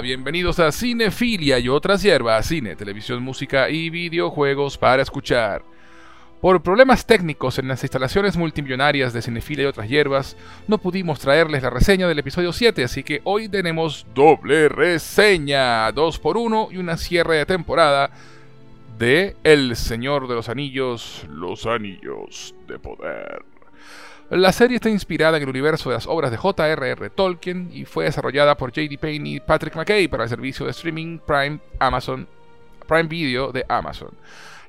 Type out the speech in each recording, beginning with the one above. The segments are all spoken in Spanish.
Bienvenidos a Cinefilia y otras hierbas, cine, televisión, música y videojuegos para escuchar. Por problemas técnicos en las instalaciones multimillonarias de Cinefilia y otras hierbas, no pudimos traerles la reseña del episodio 7, así que hoy tenemos doble reseña, 2 por 1 y una cierre de temporada de El Señor de los Anillos, los Anillos de Poder. La serie está inspirada en el universo de las obras de J.R.R. Tolkien y fue desarrollada por J.D. Payne y Patrick McKay para el servicio de streaming Prime Amazon Prime Video de Amazon.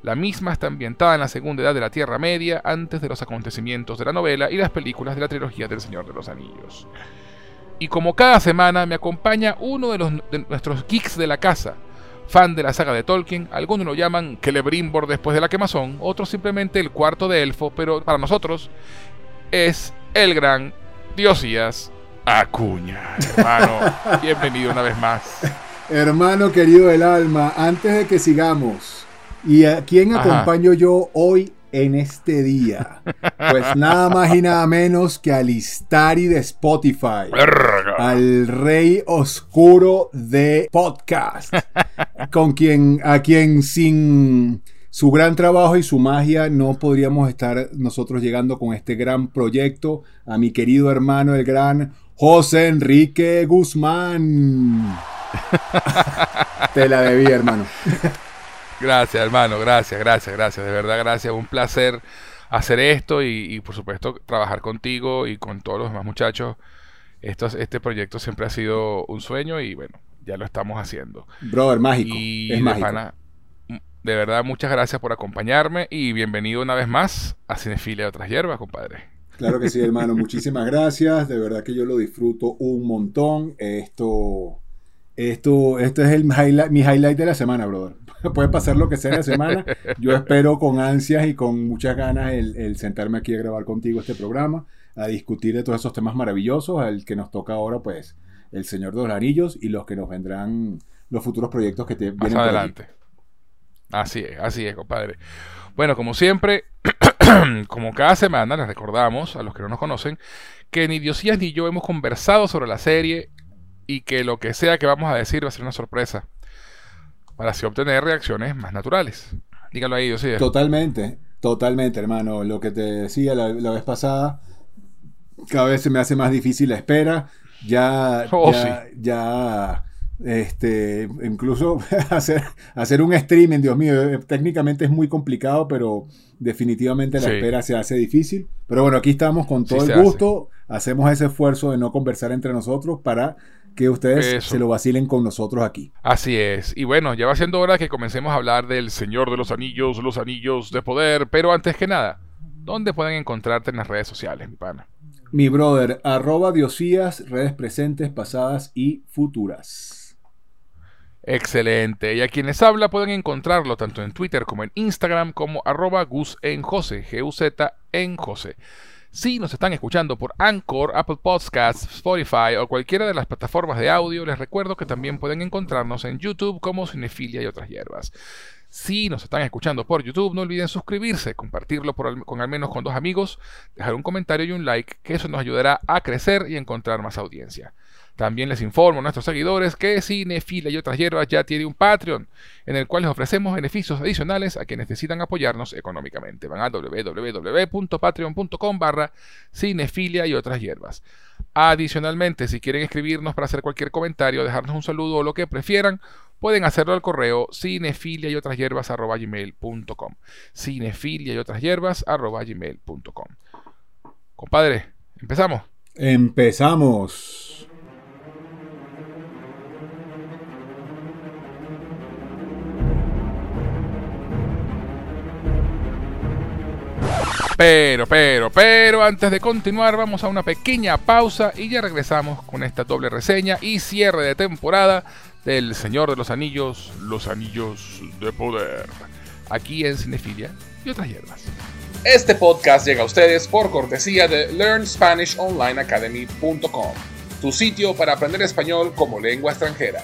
La misma está ambientada en la segunda edad de la Tierra Media, antes de los acontecimientos de la novela y las películas de la trilogía del Señor de los Anillos. Y como cada semana me acompaña uno de, los, de nuestros geeks de la casa, fan de la saga de Tolkien, algunos lo llaman Celebrimbor después de la quemazón, otros simplemente el cuarto de elfo, pero para nosotros es el gran Diosías Acuña. Hermano, bienvenido una vez más. Hermano querido del alma, antes de que sigamos, ¿y a quién acompaño yo hoy en este día? Pues nada más y nada menos que al Istari de Spotify, al rey oscuro de podcast, con quien, a quien sin su gran trabajo y su magia no podríamos estar nosotros llegando con este gran proyecto a mi querido hermano el gran José Enrique Guzmán. Te la debí, hermano. Gracias, hermano, gracias, gracias, gracias. De verdad, gracias. Un placer hacer esto y, por supuesto trabajar contigo y con todos los demás muchachos. Esto, este proyecto siempre ha sido un sueño y bueno, ya lo estamos haciendo. Brother, mágico. es mágico. De verdad, muchas gracias por acompañarme y bienvenido una vez más a Cinefilia de otras hierbas, compadre. Claro que sí, hermano. Muchísimas gracias. De verdad que yo lo disfruto un montón. Esto, esto, esto es el highlight, mi highlight de la semana, brother. Puede pasar lo que sea la semana. Yo espero con ansias y con muchas ganas el, sentarme aquí a grabar contigo este programa, a discutir de todos esos temas maravillosos, el que nos toca ahora, pues, El Señor de los Anillos y los que nos vendrán los futuros proyectos que te vienen adelante. Así es, así es, compadre. Bueno, como siempre, como cada semana, les recordamos a los que no nos conocen que ni Diosías ni yo hemos conversado sobre la serie y que lo que sea que vamos a decir va a ser una sorpresa para así obtener reacciones más naturales. Dígalo ahí, Diosías. Totalmente, totalmente, hermano. Lo que te decía la, vez pasada, cada vez se me hace más difícil la espera. Ya, oh, ya, ya este, incluso hacer, hacer un streaming, Dios mío, eh, técnicamente es muy complicado, pero definitivamente la espera se hace difícil. Pero bueno, aquí estamos con todo el gusto, hacemos ese esfuerzo de no conversar entre nosotros para que ustedes se lo vacilen con nosotros aquí. Así es. Y bueno, ya va siendo hora que comencemos a hablar del Señor de los Anillos, los Anillos de Poder, pero antes que nada, ¿dónde pueden encontrarte en las redes sociales, mi pana? Mi brother, arroba diosías, redes presentes, pasadas y futuras. Excelente. Y a quienes habla pueden encontrarlo tanto en Twitter como en Instagram como arroba Gus en G-U-Z en Jose. Si nos están escuchando por Anchor, Apple Podcasts, Spotify o cualquiera de las plataformas de audio, les recuerdo que también pueden encontrarnos en YouTube como Cinefilia y otras hierbas. Si nos están escuchando por YouTube, no olviden suscribirse, compartirlo con al menos con dos amigos, dejar un comentario y un like, que eso nos ayudará a crecer y encontrar más audiencia. También les informo a nuestros seguidores que Cinefila y otras hierbas ya tiene un Patreon, en el cual les ofrecemos beneficios adicionales a quienes necesitan apoyarnos económicamente. Van a www.patreon.com barra cinefilia y otras hierbas. Adicionalmente, si quieren escribirnos para hacer cualquier comentario, dejarnos un saludo o lo que prefieran, pueden hacerlo al correo cinefilia y otras hierbas gmail.com. Cinefilia y otras hierbas gmail.com. Compadre, empezamos. Empezamos. Pero, pero, pero, antes de continuar, vamos a una pequeña pausa y ya regresamos con esta doble reseña y cierre de temporada del Señor de los Anillos, Los Anillos de Poder, aquí en Cinefilia y otras hierbas. Este podcast llega a ustedes por cortesía de LearnSpanishOnlineAcademy.com, tu sitio para aprender español como lengua extranjera.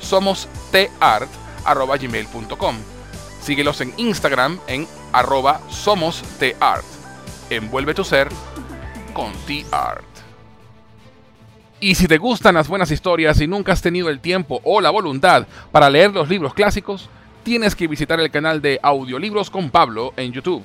somostart.gmail.com. Síguelos en Instagram en arroba somostart. Envuelve tu ser con T-Art. Y si te gustan las buenas historias y nunca has tenido el tiempo o la voluntad para leer los libros clásicos, tienes que visitar el canal de Audiolibros con Pablo en YouTube.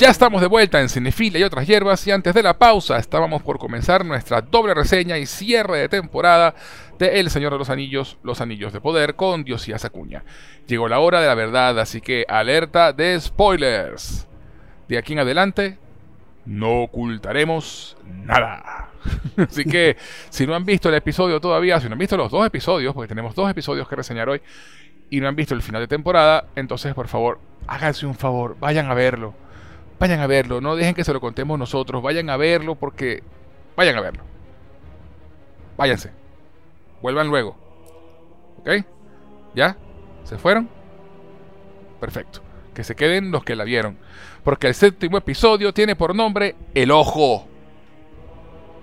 Ya estamos de vuelta en Cinefilia y otras hierbas y antes de la pausa estábamos por comenzar nuestra doble reseña y cierre de temporada de El Señor de los Anillos, Los Anillos de Poder con Diosías Acuña. Llegó la hora de la verdad, así que alerta de spoilers. De aquí en adelante no ocultaremos nada. así que si no han visto el episodio todavía, si no han visto los dos episodios, porque tenemos dos episodios que reseñar hoy, y no han visto el final de temporada, entonces por favor, háganse un favor, vayan a verlo Vayan a verlo, no dejen que se lo contemos nosotros, vayan a verlo porque... Vayan a verlo. Váyanse. Vuelvan luego. ¿Ok? ¿Ya? ¿Se fueron? Perfecto. Que se queden los que la vieron. Porque el séptimo episodio tiene por nombre El Ojo.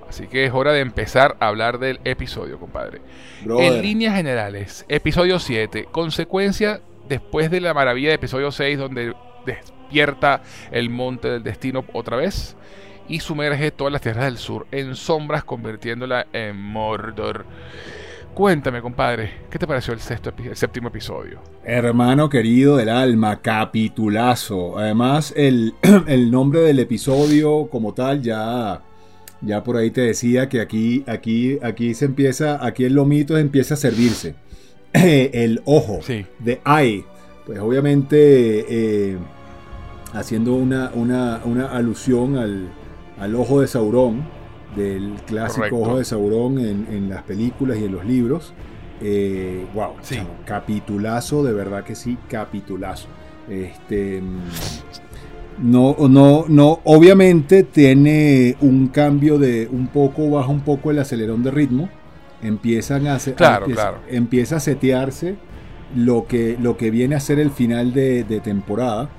Así que es hora de empezar a hablar del episodio, compadre. En líneas generales, episodio 7, consecuencia después de la maravilla de episodio 6, donde despierta el monte del destino otra vez y sumerge todas las tierras del sur en sombras, convirtiéndola en Mordor. Cuéntame, compadre, ¿qué te pareció el, sexto, el séptimo episodio? Hermano querido del alma, capitulazo. Además, el, el, nombre del episodio como tal ya, ya por ahí te decía que aquí, aquí, aquí se empieza, aquí el lomito empieza a servirse. el ojo de Eye. Pues obviamente eh, haciendo una, alusión al, ojo de Saurón, del clásico ojo de Saurón en, las películas y en los libros. Eh, wow, capitulazo, de verdad que sí, capitulazo. Este, no, no, no, obviamente tiene un cambio de un poco, baja un poco el acelerón de ritmo. Empiezan a, claro, empieza, a setearse lo que, lo que viene a ser el final de temporada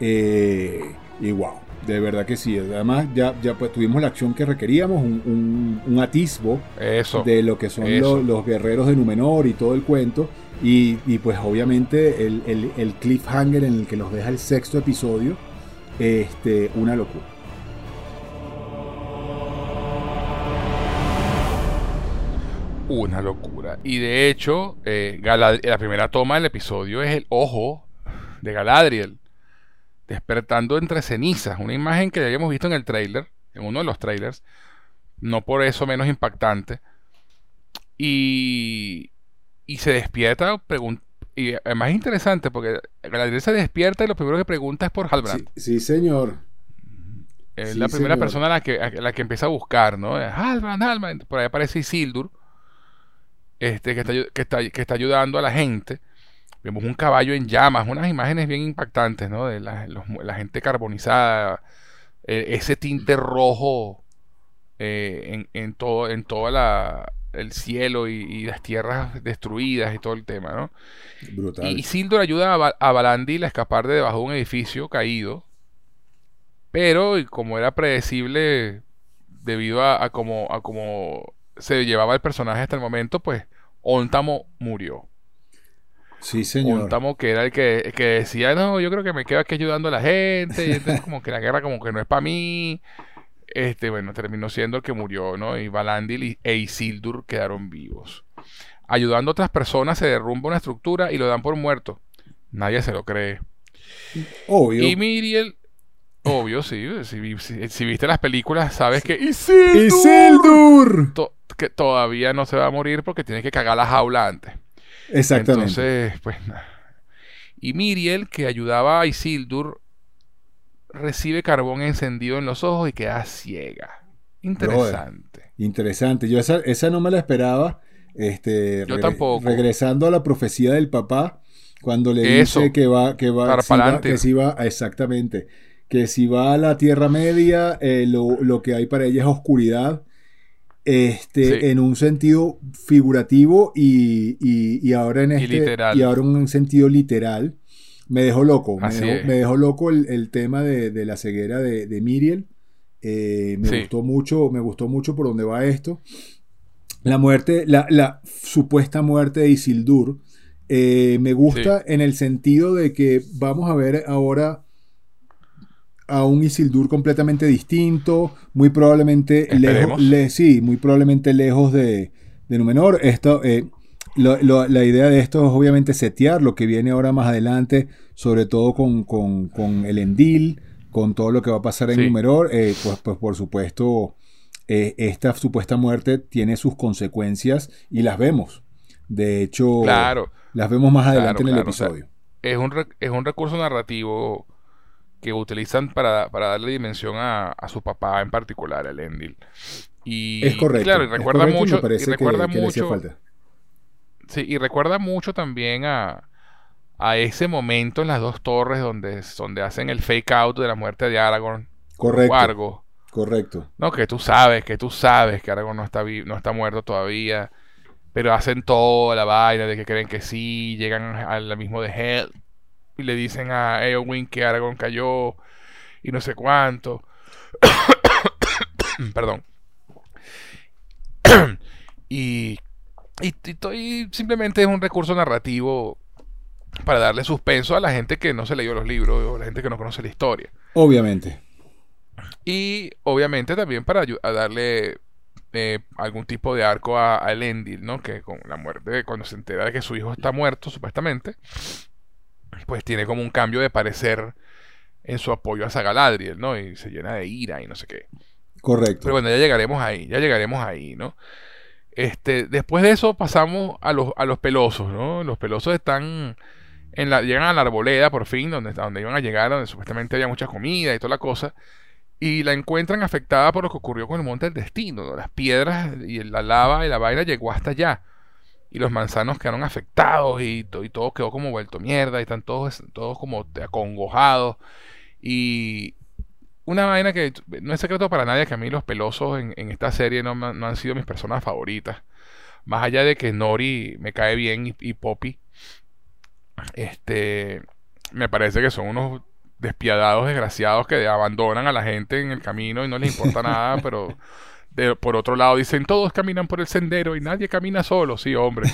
eh, y wow, De verdad que sí. Además, ya, ya pues, tuvimos la acción que requeríamos, un, atisbo de lo que son los, guerreros de Numenor y todo el cuento. Y, pues obviamente el, cliffhanger en el que los deja el sexto episodio, este, una locura. Una locura. Y de hecho, eh, la primera toma del episodio es el ojo de Galadriel despertando entre cenizas, una imagen que ya habíamos visto en el trailer, en uno de los trailers, no por eso menos impactante. Y, y se despierta, y además es interesante porque Galadriel se despierta y lo primero que pregunta es por Halbrand. Sí, señor. Es la primera persona a la, que, la que empieza a buscar, ¿no? Halbrand, Halbrand. Por ahí aparece Isildur, este, que, está, que, está, que está ayudando a la gente. Vemos un caballo en llamas, unas imágenes bien impactantes, ¿no? De la, gente carbonizada, e, ese tinte rojo eh, en, todo, en toda el cielo y, las tierras destruidas y todo el tema, ¿no? Brutal. Y, Sildur ayuda a, a Balandil a escapar de debajo de un edificio caído, pero como era predecible debido a, a como a como se llevaba el personaje hasta el momento, pues Ontamo murió. Sí, señor. Un que era el que, decía, no, yo creo que me quedo aquí ayudando a la gente, y entonces como que la guerra como que no es para mí. Este, bueno, terminó siendo el que murió, ¿no? Y Valandil e Isildur quedaron vivos. Ayudando a otras personas se derrumba una estructura y lo dan por muerto. Nadie se lo cree. Obvio. Y Miriel, obvio, sí. Si, viste las películas, sabes que Isildur, que todavía no se va a morir porque tiene que cagar la jaula antes. Exactamente. Entonces, pues Y Miriel, que ayudaba a Isildur, recibe carbón encendido en los ojos y queda ciega. Interesante. interesante. Yo esa, esa, no me la esperaba. Este, Yo tampoco. Regresando a la profecía del papá, cuando le dice que va, que va, que si va, exactamente, que si va a la Tierra Media, eh, lo, lo, que hay para ella es oscuridad este, en un sentido figurativo y, ahora en este, y, ahora en un sentido literal. Me dejó loco, me dejó, loco el, tema de, la ceguera de, Miriel. Eh, me gustó mucho, me gustó mucho por dónde va esto. La muerte, la, supuesta muerte de Isildur, eh, me gusta en el sentido de que vamos a ver ahora a un Isildur completamente distinto, muy probablemente lejos, sí, muy probablemente lejos de, de Numenor. Esto, eh, la idea de esto es obviamente setear lo que viene ahora más adelante, sobre todo con, el Endil, con todo lo que va a pasar en Numenor. Eh, pues, pues por supuesto, eh, esta supuesta muerte tiene sus consecuencias y las vemos. De hecho, las vemos más adelante en el episodio. es, un es un recurso narrativo que utilizan para, darle dimensión a, su papá en particular, el Endil. Y, es correcto. claro, y recuerda mucho. Y, recuerda mucho. Sí, y recuerda mucho también a, a ese momento en las dos torres donde, donde hacen el fake out de la muerte de Aragorn. Correcto. Correcto. No, que tú sabes, que tú sabes que Aragorn no está, no está muerto todavía. Pero hacen toda la vaina de que creen que sí, llegan al mismo de Hell y le dicen a Eowyn que Aragorn cayó y no sé cuánto. Perdón. y, y, simplemente es un recurso narrativo para darle suspenso a la gente que no se leyó los libros o a la gente que no conoce la historia. Obviamente. Y obviamente también para darle eh, algún tipo de arco a, a Elendil, ¿no? Que con la muerte, cuando se entera de que su hijo está muerto, supuestamente, pues tiene como un cambio de parecer en su apoyo a Sagaladriel, ¿no? Y se llena de ira y no sé qué. Correcto. Pero bueno, ya llegaremos ahí, ya llegaremos ahí, ¿no? Este, después de eso pasamos a los, a los pelosos, ¿no? Los pelosos están en la, llegan a la arboleda por fin, donde, donde iban a llegar, donde supuestamente había mucha comida y toda la cosa, y la encuentran afectada por lo que ocurrió con el Monte del Destino, ¿no? Las piedras y la lava y la vaina llegó hasta allá y los manzanos quedaron afectados y, y, todo quedó como vuelto mierda y están todos, todos como acongojados. Y una vaina que no es secreto para nadie que a mí los pelosos en, esta serie no, han sido mis personas favoritas. Más allá de que Nori me cae bien y, Poppy este me parece que son unos despiadados, desgraciados que abandonan a la gente en el camino y no les importa nada, pero por otro lado dicen, todos caminan por el sendero y nadie camina solo. Sí, hombre,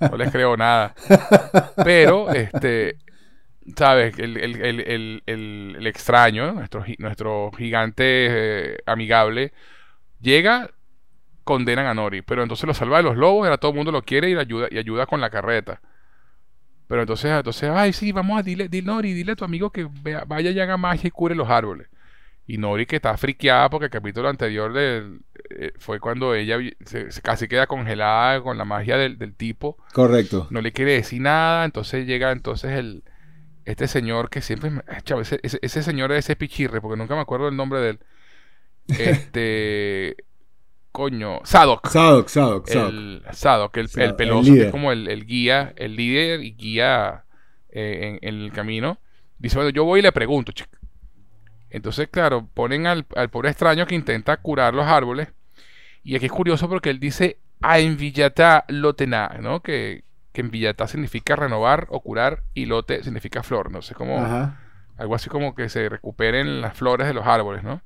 no les creo nada. Pero, este, ¿sabes? El, el, extraño, nuestro, nuestro gigante eh, amigable, llega, condenan a Nori, pero entonces lo salva de los lobos, ahora todo el mundo lo quiere y ayuda, y ayuda con la carreta. Pero entonces, entonces, ay, sí, vamos a dile, dile, Nori, dile a tu amigo que vaya y haga magia y cure los árboles. Y Nori que está friqueada porque el capítulo anterior eh, fue cuando ella se, casi queda congelada con la magia del, tipo. Correcto. No le quiere decir nada, entonces llega entonces el este señor que siempre ese, ese, señor es ese pichirre porque nunca me acuerdo el nombre de él. Este coño, Sadok. Sadok, Sadok, El Sadok, el, el peloso que es como el, guía, el líder y guía eh, en, el camino. Dice, bueno, yo voy y le pregunto, chico entonces, claro, ponen al, pobre extraño que intenta curar los árboles. Y aquí es curioso porque él dice a en Villata lotena, ¿no? Que, que en Villata significa renovar o curar y lote significa flor, no sé cómo. Algo así como que se recuperen las flores de los árboles, ¿no?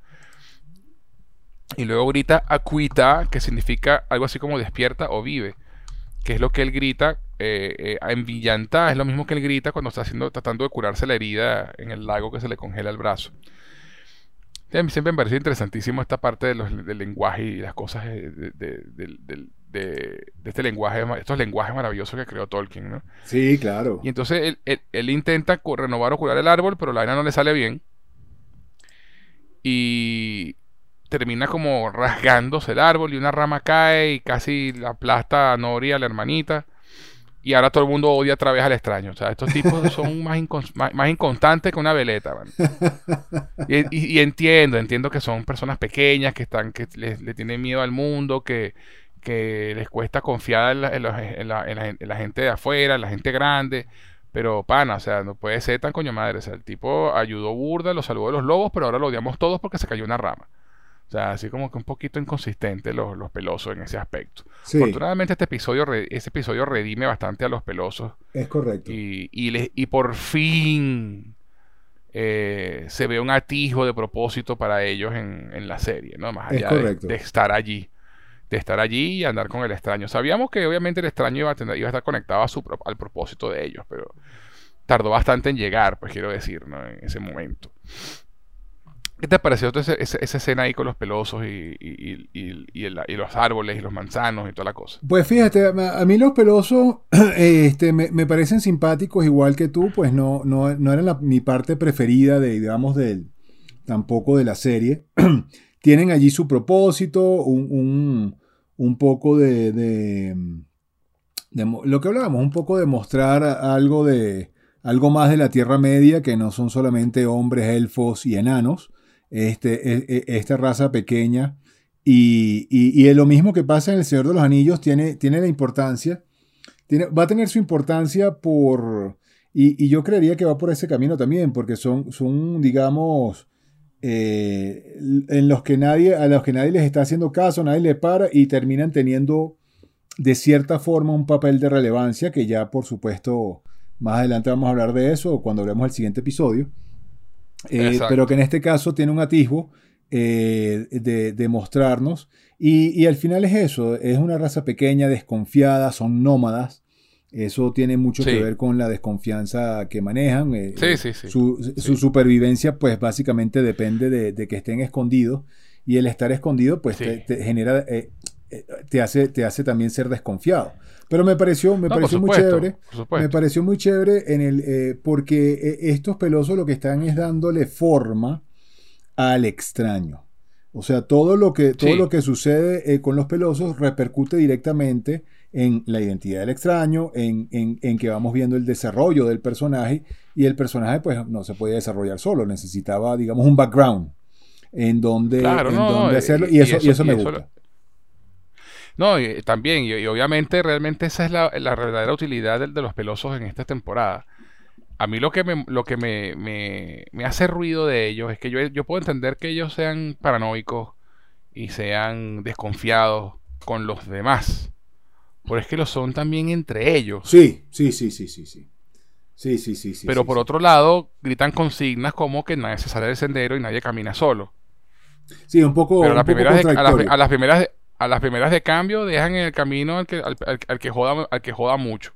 Y luego grita acuita, que significa algo así como despierta o vive, que es lo que él grita. Eh, eh, en Villanta es lo mismo que él grita cuando está haciendo, tratando de curarse la herida en el lago que se le congela el brazo. A mí siempre me parece interesantísimo esta parte de los, del lenguaje y las cosas de, este lenguaje, estos lenguajes maravillosos que creó Tolkien, ¿no? Sí, claro. Y entonces él, intenta renovar o curar el árbol, pero la vaina no le sale bien. Y termina como rasgándose el árbol y una rama cae y casi la aplasta a Nori, a la hermanita. Y ahora todo el mundo odia otra vez al extraño. O sea, estos tipos son más, más, inconstantes que una veleta. Y, entiendo, entiendo que son personas pequeñas, que están, que le, tienen miedo al mundo, que, que les cuesta confiar en la, gente de afuera, en la gente grande. Pero, pana, o sea, no puede ser tan coño madre. O sea, el tipo ayudó burda, lo salvó de los lobos, pero ahora lo odiamos todos porque se cayó una rama. O sea, así como que un poquito inconsistente los, los pelosos en ese aspecto. Afortunadamente este episodio, este episodio redime bastante a los pelosos. Es correcto. Y, y, por fin eh, se ve un atisbo de propósito para ellos en, la serie, ¿no? Más allá de, estar allí. De estar allí y andar con el extraño. Sabíamos que obviamente el extraño iba a, tener, iba a estar conectado a su, al propósito de ellos, pero tardó bastante en llegar, pues quiero decir, ¿no? En ese momento. ¿Qué te pareció esa, esa, escena ahí con los pelosos y, los árboles y los manzanos y toda la cosa? Pues fíjate, a mí los pelosos este, me, parecen simpáticos igual que tú, pues no, no, no eran mi parte preferida de, digamos, del, tampoco de la serie. Tienen allí su propósito, un, poco de, de, lo que hablábamos, un poco de mostrar algo de algo más de la Tierra Media, que no son solamente hombres, elfos y enanos, este, e, e, esta raza pequeña. Y, y, lo mismo que pasa en El Señor de los Anillos tiene, tiene la importancia, tiene, va a tener su importancia por, y, yo creería que va por ese camino también, porque son, son digamos, eh, en los que nadie, a los que nadie les está haciendo caso, nadie le para y terminan teniendo de cierta forma un papel de relevancia, que ya por supuesto más adelante vamos a hablar de eso cuando hablemos del siguiente episodio. Eh, pero que en este caso tiene un atisbo eh, de, mostrarnos. Y, al final es eso, es una raza pequeña, desconfiada, son nómadas. Eso tiene mucho que ver con la desconfianza que manejan. Eh, su, supervivencia, pues básicamente depende de, que estén escondidos. Y el estar escondido, pues te, genera, te, hace, te hace también ser desconfiado. Pero me pareció, me pareció muy chévere. Me pareció muy chévere en el, eh, porque eh, estos pelosos lo que están es dándole forma al extraño. O sea, todo lo que, todo lo que sucede eh, con los pelosos repercute directamente en la identidad del extraño, en, en, que vamos viendo el desarrollo del personaje y el personaje pues no se podía desarrollar solo, necesitaba digamos un background en donde, hacerlo y, eso, y eso, me gusta. No, y, también, y, obviamente realmente esa es la, verdadera utilidad de, los pelosos en esta temporada. A mí lo que me, lo que me, me, hace ruido de ellos es que yo, yo puedo entender que ellos sean paranoicos y sean desconfiados con los demás. Pero es que lo son también entre ellos. Sí, sí, sí, sí, sí, sí. Sí, sí, sí. sí Pero por otro lado, gritan consignas como que nadie se sale del sendero y nadie camina solo. Sí, un poco. Pero a, las primeras a, las, primeras de cambio dejan en el camino al que, al, que, joda, al que joda mucho.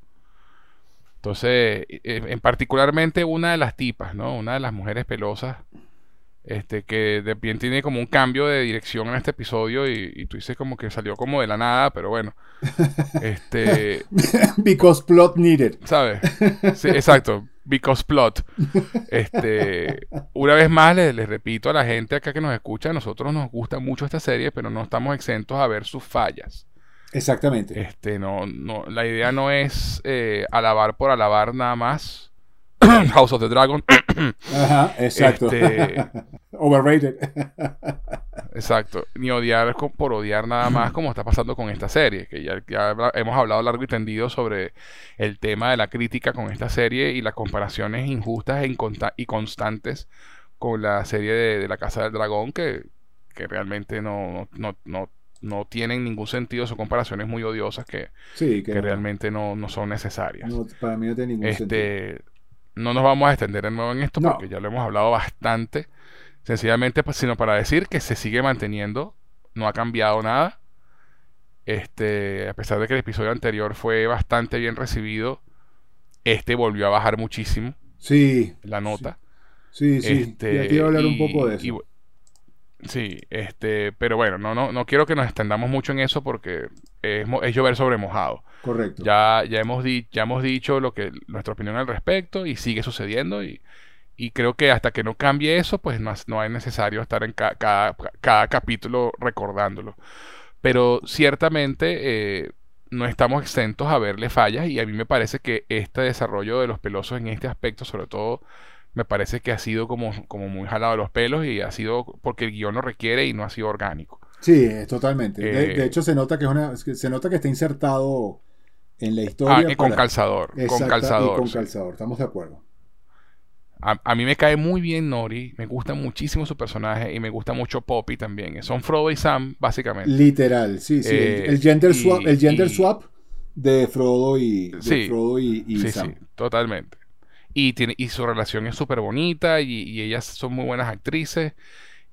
Entonces, eh, en particularmente una de las tipas, ¿no? Una de las mujeres pelosas este, que de bien tiene como un cambio de dirección en este episodio y, tú dices como que salió como de la nada, pero bueno. Este. Because plot needed. ¿Sabes? Sí, exacto. Because plot. Este. Una vez más les, repito a la gente acá que nos escucha, a nosotros nos gusta mucho esta serie, pero no estamos exentos a ver sus fallas. Exactamente. Este, no, no, la idea no es eh, alabar por alabar nada más House of the Dragon. Ajá, exacto. Este, Overrated. exacto. Ni odiar por odiar nada más como está pasando con esta serie. Que ya, hemos hablado largo y tendido sobre el tema de la crítica con esta serie y las comparaciones injustas e y constantes con la serie de, La Casa del Dragón que, que realmente no, no, no, no, tienen ningún sentido. Son comparaciones muy odiosas que, que, realmente no, son necesarias. para mí no tiene ningún este, sentido no nos vamos a extender de nuevo en esto porque ya lo hemos hablado bastante. Sencillamente, pues, sino para decir que se sigue manteniendo, no ha cambiado nada. Este, a pesar de que el episodio anterior fue bastante bien recibido, este volvió a bajar muchísimo. Sí. La nota. Sí, sí. Este, quiero hablar un poco de eso. sí, este, pero bueno, no, no, no quiero que nos extendamos mucho en eso porque es, es llover sobre mojado. Correcto. Ya, ya, hemos, ya hemos dicho lo que, nuestra opinión al respecto y sigue sucediendo y, creo que hasta que no cambie eso, pues no, no es necesario estar en cada, capítulo recordándolo. Pero ciertamente eh, no estamos exentos a verle fallas y a mí me parece que este desarrollo de los pelosos en este aspecto, sobre todo, me parece que ha sido como, como muy jalado de los pelos y ha sido porque el guion lo requiere y no ha sido orgánico. Sí, totalmente. de, eh, hecho, se nota que es una, se nota que está insertado en la historia. Ah, con calzador. con calzador. con calzador, estamos de acuerdo. A, mí me cae muy bien Nori, me gusta muchísimo su personaje y me gusta mucho Poppy también. Son Frodo y Sam, básicamente. Literal, sí, sí. el, eh, gender swap, el gender swap de Frodo y, sí, Frodo y, Sam. Sí, totalmente. Y, tiene, y su relación es súper bonita y, ellas son muy buenas actrices.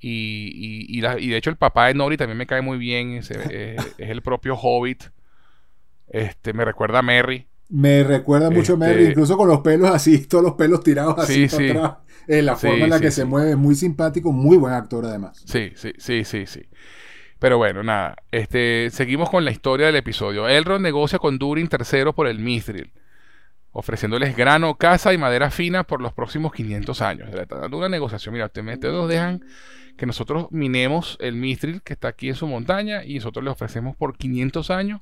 Y, y, de hecho el papá de Nori también me cae muy bien. Es, es el propio Hobbit. Este, me recuerda a Merry. Me recuerda mucho a Merry, este, incluso con los pelos así, todos los pelos tirados así sí, atrás. Eh, la forma en la que se mueve, muy simpático, muy buen actor además. Sí, sí, sí, sí, sí. Pero bueno, nada, este, seguimos con la historia del episodio. Elrond negocia con Durin III por el Mithril, ofreciéndoles grano, casa y madera fina por los próximos 500 años. Está dando una negociación. Mira, ustedes nos dejan que nosotros minemos el Mithril que está aquí en su montaña y nosotros le ofrecemos por 500 años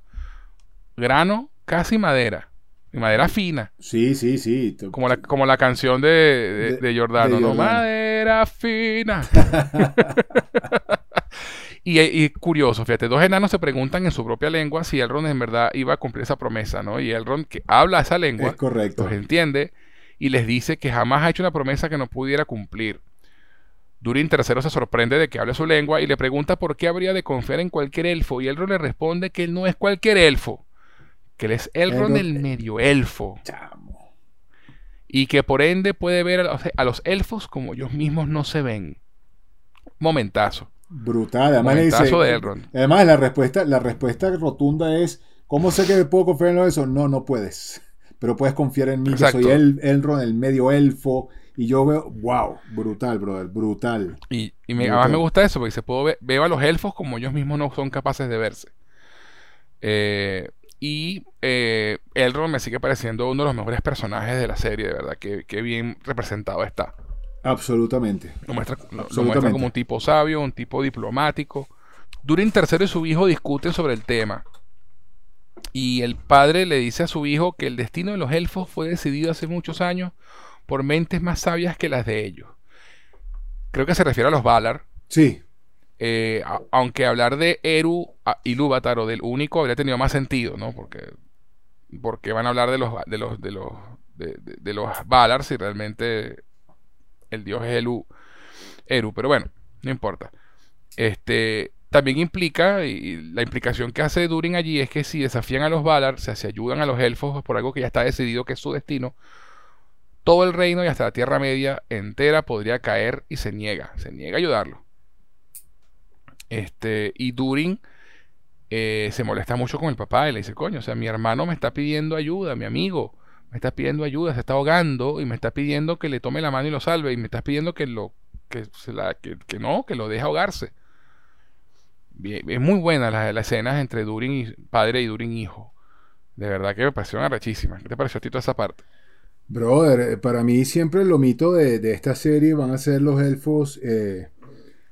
grano, casi madera. Y madera fina. Sí, sí, sí. Como la, como la canción de, de, Jordano, ¿no? Madera fina. y, curioso, fíjate, dos enanos se preguntan en su propia lengua si Elrond en verdad iba a cumplir esa promesa, ¿no? Y Elrond, que habla esa lengua, es correcto. los entiende y les dice que jamás ha hecho una promesa que no pudiera cumplir. Durin III se sorprende de que hable su lengua y le pregunta por qué habría de confiar en cualquier elfo y Elrond le responde que él no es cualquier elfo que él es Elrond el medio elfo. Y que por ende puede ver a los, elfos como ellos mismos no se ven. Momentazo. Brutal. Además, Momentazo de Elrond. además la respuesta, la respuesta rotunda es, ¿cómo sé que puedo confiar en eso? No, no puedes. Pero puedes confiar en mí, que soy el, Elrond, el medio elfo. Y yo veo, wow, brutal, brother, brutal. Y, me, además me gusta eso, porque se puedo ver, veo a los elfos como ellos mismos no son capaces de verse. Eh, y eh, Elrond me sigue pareciendo uno de los mejores personajes de la serie, de verdad, que, bien representado está. Absolutamente. Lo muestra, como un tipo sabio, un tipo diplomático. Durin III y su hijo discuten sobre el tema. Y el padre le dice a su hijo que el destino de los elfos fue decidido hace muchos años por mentes más sabias que las de ellos. Creo que se refiere a los Valar. Sí. Eh, aunque hablar de Eru y Lúvatar o del único habría tenido más sentido, ¿no? Porque, porque van a hablar de los de los de los de, los Valar si realmente el dios es Elu, Eru, pero bueno, no importa. Este también implica, y la implicación que hace Durin allí es que si desafían a los Valar, o sea, si ayudan a los elfos por algo que ya está decidido que es su destino, todo el reino y hasta la Tierra Media entera podría caer y se niega, se niega a ayudarlo. Este, y Durin eh, se molesta mucho con el papá y le dice, coño, o sea, mi hermano me está pidiendo ayuda, mi amigo, me está pidiendo ayuda, se está ahogando y me está pidiendo que le tome la mano y lo salve y me está pidiendo que lo que, no, que lo deje ahogarse. es muy buena las la escenas entre Durin padre y Durin hijo. De verdad que me pareció arrechísima. ¿Qué te pareció a ti toda esa parte? Brother, eh, para mí siempre lo mito de, esta serie van a ser los elfos, eh,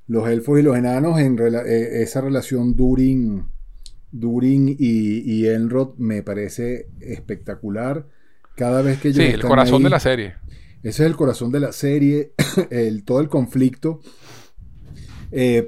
los elfos y los enanos en eh, esa relación Durin, Durin y, y, Enrod me parece espectacular. Cada vez que ellos Sí, el corazón de la serie. Ese es el corazón de la serie, el, todo el conflicto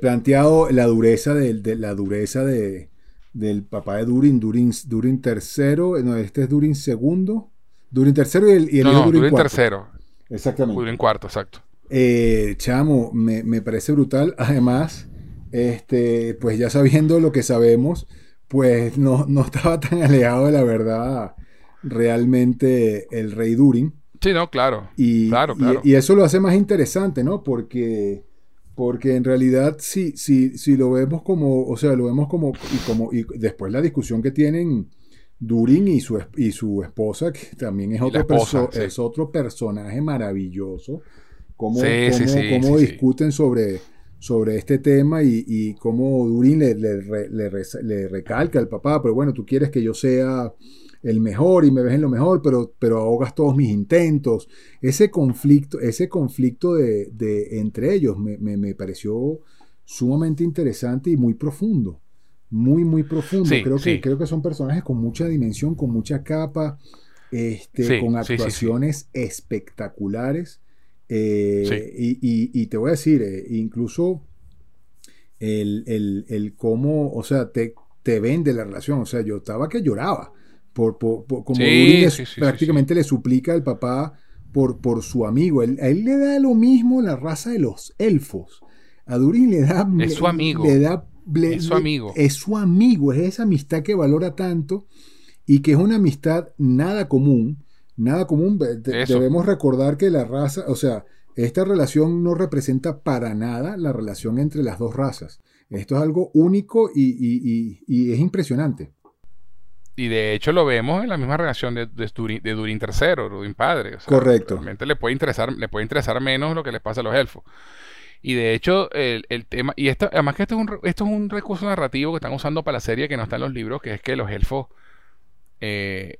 planteado, la dureza de, la dureza de, del papá de Durin, Durin, Durin tercero, no, este es Durin segundo, Durin tercero y el, y no, Durin, Durin tercero. Exactamente. Durin cuarto, exacto. Eh, chamo, me, parece brutal. Además, este, pues ya sabiendo lo que sabemos, pues no, no estaba tan alejado de la verdad realmente el rey Durin. Sí, no, claro. Y, claro, claro. y, eso lo hace más interesante, ¿no? Porque, porque en realidad si, si, si lo vemos como, o sea, lo vemos como, y como, y después la discusión que tienen Durin y su, y su esposa, que también es otro, es otro personaje maravilloso. Cómo, cómo, discuten sobre, sobre este tema y, y cómo Durin le, le, recalca al papá, pero bueno, tú quieres que yo sea el mejor y me ves en lo mejor, pero, pero ahogas todos mis intentos. Ese conflicto, ese conflicto de, de entre ellos me, me, me pareció sumamente interesante y muy profundo muy, muy profundo. creo, que, creo que son personajes con mucha dimensión, con mucha capa, este, con actuaciones espectaculares. Eh, y, te voy a decir, eh, incluso el, el, cómo, o sea, te, te vende la relación. O sea, yo estaba que lloraba. Por, por, como prácticamente le suplica al papá por, por su amigo. Él, a él le da lo mismo la raza de los elfos. A Durin le da, es su amigo. Le da es su amigo. Es su amigo, es esa amistad que valora tanto y que es una amistad nada común. Nada común. Debemos recordar que la raza, o sea, esta relación no representa para nada la relación entre las dos razas. Esto es algo único y, es impresionante. Y de hecho lo vemos en la misma relación de, de, Durin, de Durin III, Durin padre. Correcto. Realmente le puede interesar, le puede interesar menos lo que les pasa a los elfos. Y de hecho, el, tema, y esto, además que esto es, un, esto es un recurso narrativo que están usando para la serie que no está en los libros, que es que los elfos eh,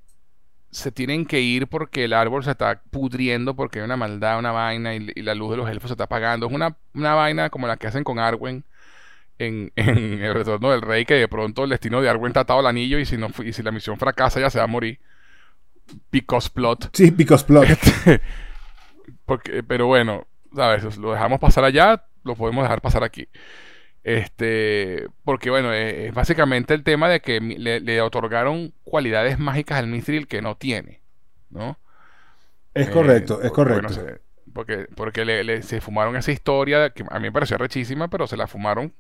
se tienen que ir porque el árbol se está pudriendo, porque hay una maldad, una vaina, y, la luz de los elfos se está apagando. Es una, una vaina como la que hacen con Arwen en, en, El Retorno del Rey, que de pronto el destino de Arwen está atado al anillo y si, no, y si la misión fracasa ya se va a morir. Because plot. Sí, because plot. Este, porque, pero bueno, ¿sabes? Lo dejamos pasar allá, lo podemos dejar pasar aquí. Este, porque bueno, eh, es, básicamente el tema de que le, otorgaron cualidades mágicas al Mithril que no tiene, ¿no? Es correcto, es eh, correcto. porque porque le, se fumaron esa historia que a mí me pareció rechísima, pero se la fumaron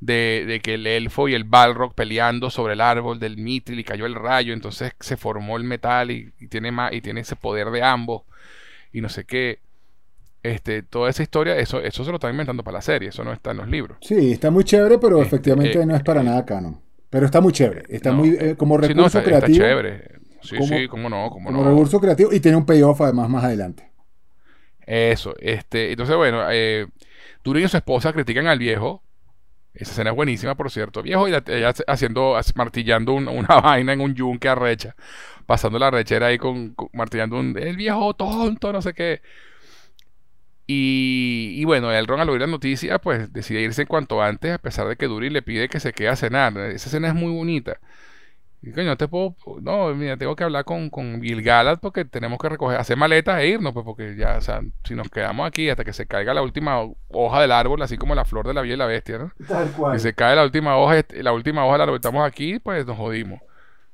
de, de, que el elfo y el Balrog peleando sobre el árbol del Mithril y cayó el rayo, entonces se formó el metal y, y tiene más, y tiene ese poder de ambos y no sé qué. Este, toda esa historia, eso, eso se lo están inventando para la serie, eso no está en los libros. Sí, está muy chévere, pero este, efectivamente eh, no es para nada canon. Pero está muy chévere, está muy eh, como recurso creativo. Está chévere. Sí, sí, cómo no, cómo como recurso creativo y tiene un payoff además más adelante. Eso, este, entonces bueno, eh, Durin y su esposa critican al viejo. Esa escena es buenísima, por cierto. Viejo y ella haciendo, martillando una vaina en un yunque arrecha, pasando la rechera ahí con, martillando un, el viejo tonto, no sé qué. Y, bueno, el Ron al oír la noticia, pues decide irse en cuanto antes, a pesar de que Durin le pide que se quede a cenar. Esa escena es muy bonita. Y coño, no te puedo. No, mira, tengo que hablar con, con Gilgalad porque tenemos que recoger, hacer maletas e irnos, pues porque ya, o sea, si nos quedamos aquí hasta que se caiga la última hoja del árbol, así como la flor de la vida y la bestia, ¿no? Tal cual. Si se cae la última hoja, la última hoja del árbol, estamos aquí, pues nos jodimos.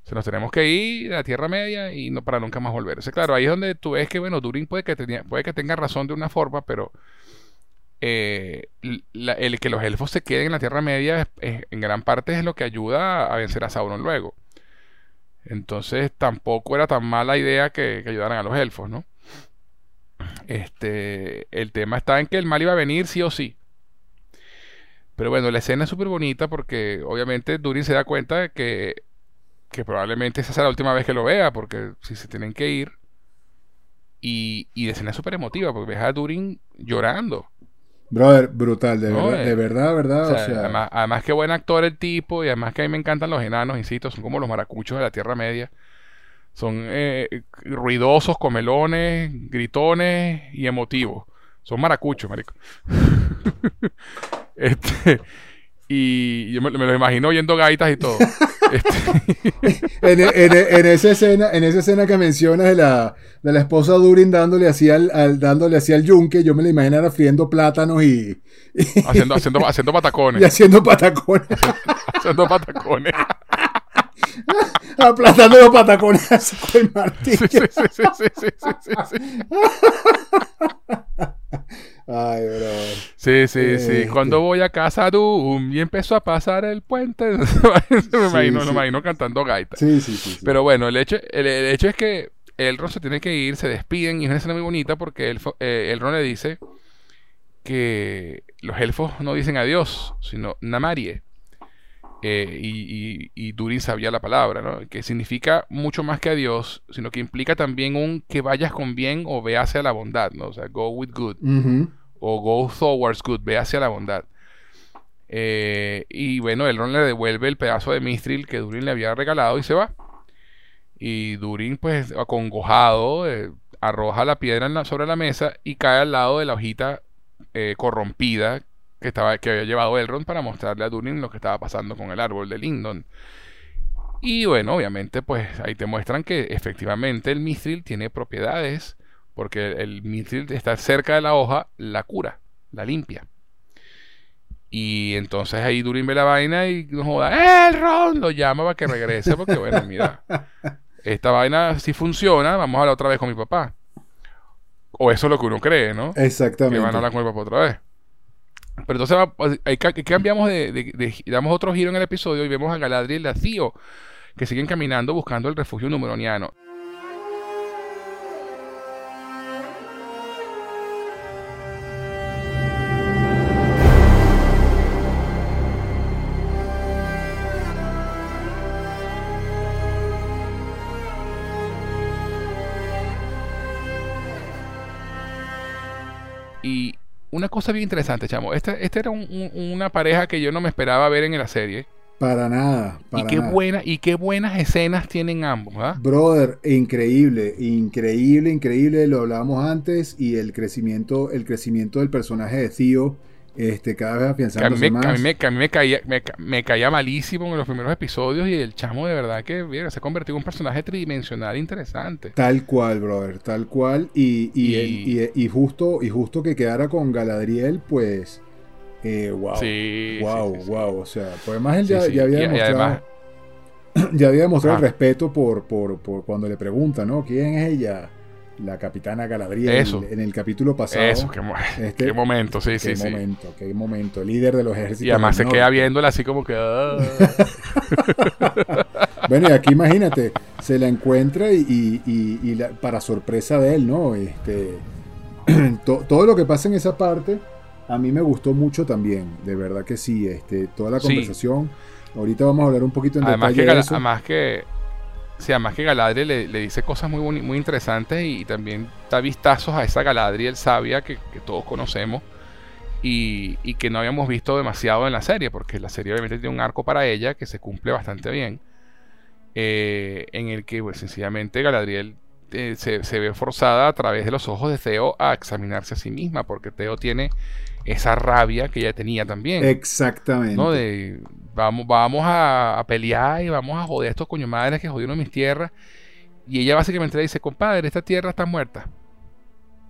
Se nos tenemos que ir a la Tierra Media y no para nunca más volver. Claro, ahí es donde tú ves que, bueno, Durin puede que, tenía, puede que tenga razón de una forma, pero eh, el que los elfos se queden en la Tierra Media en gran parte es lo que ayuda a vencer a Sauron luego. Entonces tampoco era tan mala idea que, ayudaran a los elfos, ¿no? Este, el tema está en que el mal iba a venir sí o sí. Pero bueno, la escena es súper bonita porque obviamente Durin se da cuenta de que, que probablemente esa sea la última vez que lo vea, porque si se tienen que ir. Y, y la escena es súper emotiva porque ves a Durin llorando. Brother, brutal, de verdad, de verdad, verdad. O sea, Además, además, que buen actor el tipo, y además que a mí me encantan los enanos, insisto, son como los maracuchos de la Tierra Media. Son eh, ruidosos, comelones, gritones y emotivos. Son maracuchos, marico. este, y yo me, me los imagino oyendo gaitas y todo. en, en, esa escena, en esa escena que mencionas de la, de la esposa Durin dándole así al, dándole así al yunque, yo me la imaginara friendo plátanos y, haciendo, haciendo, haciendo patacones. Y haciendo patacones. haciendo patacones. Aplastando los patacones con el martillo. Sí, sí, sí, sí, sí, sí, sí. Ay, bro. Sí, sí, sí. Eh, Cuando voy a casa Doom y empezó a pasar el puente, me, imagino, me imagino cantando gaita. Sí, sí, sí. Pero bueno, el hecho, el, hecho es que Elrond se tiene que ir, se despiden y es una escena muy bonita porque el, eh, Elrond le dice que los elfos no dicen adiós, sino Namarie. Eh, y, y, Durin sabía la palabra, ¿no? que significa mucho más que adiós, sino que implica también un que vayas con bien o ve hacia la bondad, ¿no? o sea, go with good, o go towards good, ve hacia la bondad. Eh, y bueno, Elrond le devuelve el pedazo de Mithril que Durin le había regalado y se va. Y Durin, pues, acongojado, eh, arroja la piedra sobre la mesa y cae al lado de la hojita corrompida que, estaba, que había llevado Elrond para mostrarle a Durin lo que estaba pasando con el árbol de Lindon. Y bueno, obviamente, pues ahí te muestran que efectivamente el mithril tiene propiedades, porque el, mithril está cerca de la hoja, la cura, la limpia. Y entonces ahí Durin ve la vaina y no joda, Elrond lo llama para que regrese, porque bueno, mira, esta vaina si funciona, vamos a hablar otra vez con mi papá. O eso es lo que uno cree, ¿no? Exactamente. Que van a hablar con el papá otra vez. Pero entonces pues, ahí cambiamos de, damos otro giro en el episodio y vemos a Galadriel y a Theo que siguen caminando buscando el refugio numeroniano. Una cosa bien interesante, chamo. Esta, este era una pareja que yo no me esperaba ver en la serie. Para nada. y qué buena y qué buenas escenas tienen ambos, ¿ah? Brother, increíble, increíble, increíble. Lo hablábamos antes y el crecimiento, el crecimiento del personaje de Theo este, cada vez afianzándose más. A mí, me, a mí me, caía, me, caía malísimo en los primeros episodios y el chamo de verdad que se ha convertido en un personaje tridimensional interesante. Tal cual, brother, tal cual. Y, y, y, justo, y justo que quedara con Galadriel, pues... Eh, wow, sí, wow, wow. O sea, pues además él ya, había demostrado, ya había demostrado el respeto por, por, por cuando le pregunta, ¿no? ¿Quién es ella? La capitana Galadriel en el capítulo pasado. Eso, qué, este, momento, sí, sí, qué momento, qué momento, líder de los ejércitos. Y además se queda viéndola así como que... Ah. bueno, y aquí imagínate, se la encuentra y, para sorpresa de él, ¿no? Este, todo lo que pasa en esa parte, a mí me gustó mucho también, de verdad que sí, este, toda la conversación. Ahorita vamos a hablar un poquito en además detalle de eso. Además que Sí, además que Galadriel le, dice cosas muy, muy interesantes y, también da vistazos a esa Galadriel sabia que, todos conocemos y, que no habíamos visto demasiado en la serie, porque la serie obviamente tiene un arco para ella que se cumple bastante bien, eh, en el que pues, sencillamente Galadriel eh, se, se, ve forzada a través de los ojos de Theo a examinarse a sí misma, porque Theo tiene esa rabia que ella tenía también. Exactamente. ¿no? De, vamos, vamos a, pelear y vamos a joder a estos coño madres que jodieron mis tierras. Y ella básicamente le dice, compadre, esta tierra está muerta.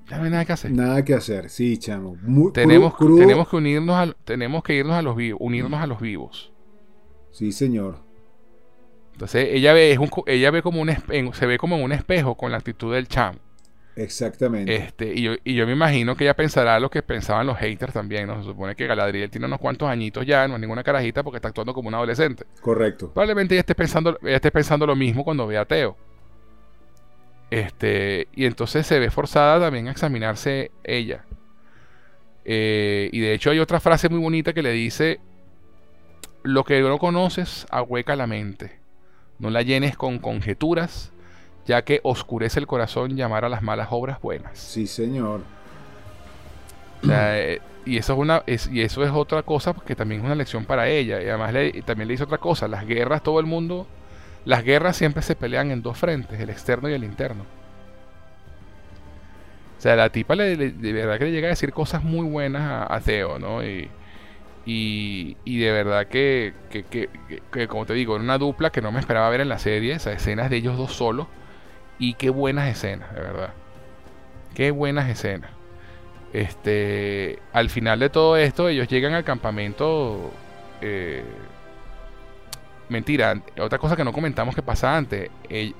Ya no hay nada que hacer. Nada que hacer, sí, chamo. tenemos, tenemos que unirnos a, tenemos que irnos a los vivos, unirnos a los vivos. Sí, señor. Entonces ella ve, es un, ella ve como un se ve como en un espejo con la actitud del chamo. Exactamente. Este, y, yo, y yo me imagino que ella pensará lo que pensaban los haters también, ¿no? Se supone que Galadriel tiene unos cuantos añitos ya, no es ninguna carajita porque está actuando como un adolescente. Correcto. Probablemente ella esté pensando, ella esté pensando lo mismo cuando ve a Teo. Este, y entonces se ve forzada también a examinarse ella. Eh, y de hecho hay otra frase muy bonita que le dice, lo que no conoces ahueca la mente, no la llenes con conjeturas, ya que oscurece el corazón llamar a las malas obras buenas. Sí, señor. Eh, y eso es una y eso es otra cosa que también es una lección para ella. Y además también le dice otra cosa, las guerras, todo el mundo, las guerras siempre se pelean en dos frentes, el externo y el interno. O sea, la tipa le, de verdad que le llega a decir cosas muy buenas a, Theo, ¿no? Y, y, de verdad que, que, que, como te digo, era una dupla que no me esperaba ver en la serie, esas escenas de ellos dos solos. Y qué buenas escenas, de verdad. Qué buenas escenas. Este, al final de todo esto, ellos llegan al campamento. Eh, mentira, otra cosa que no comentamos que pasa antes.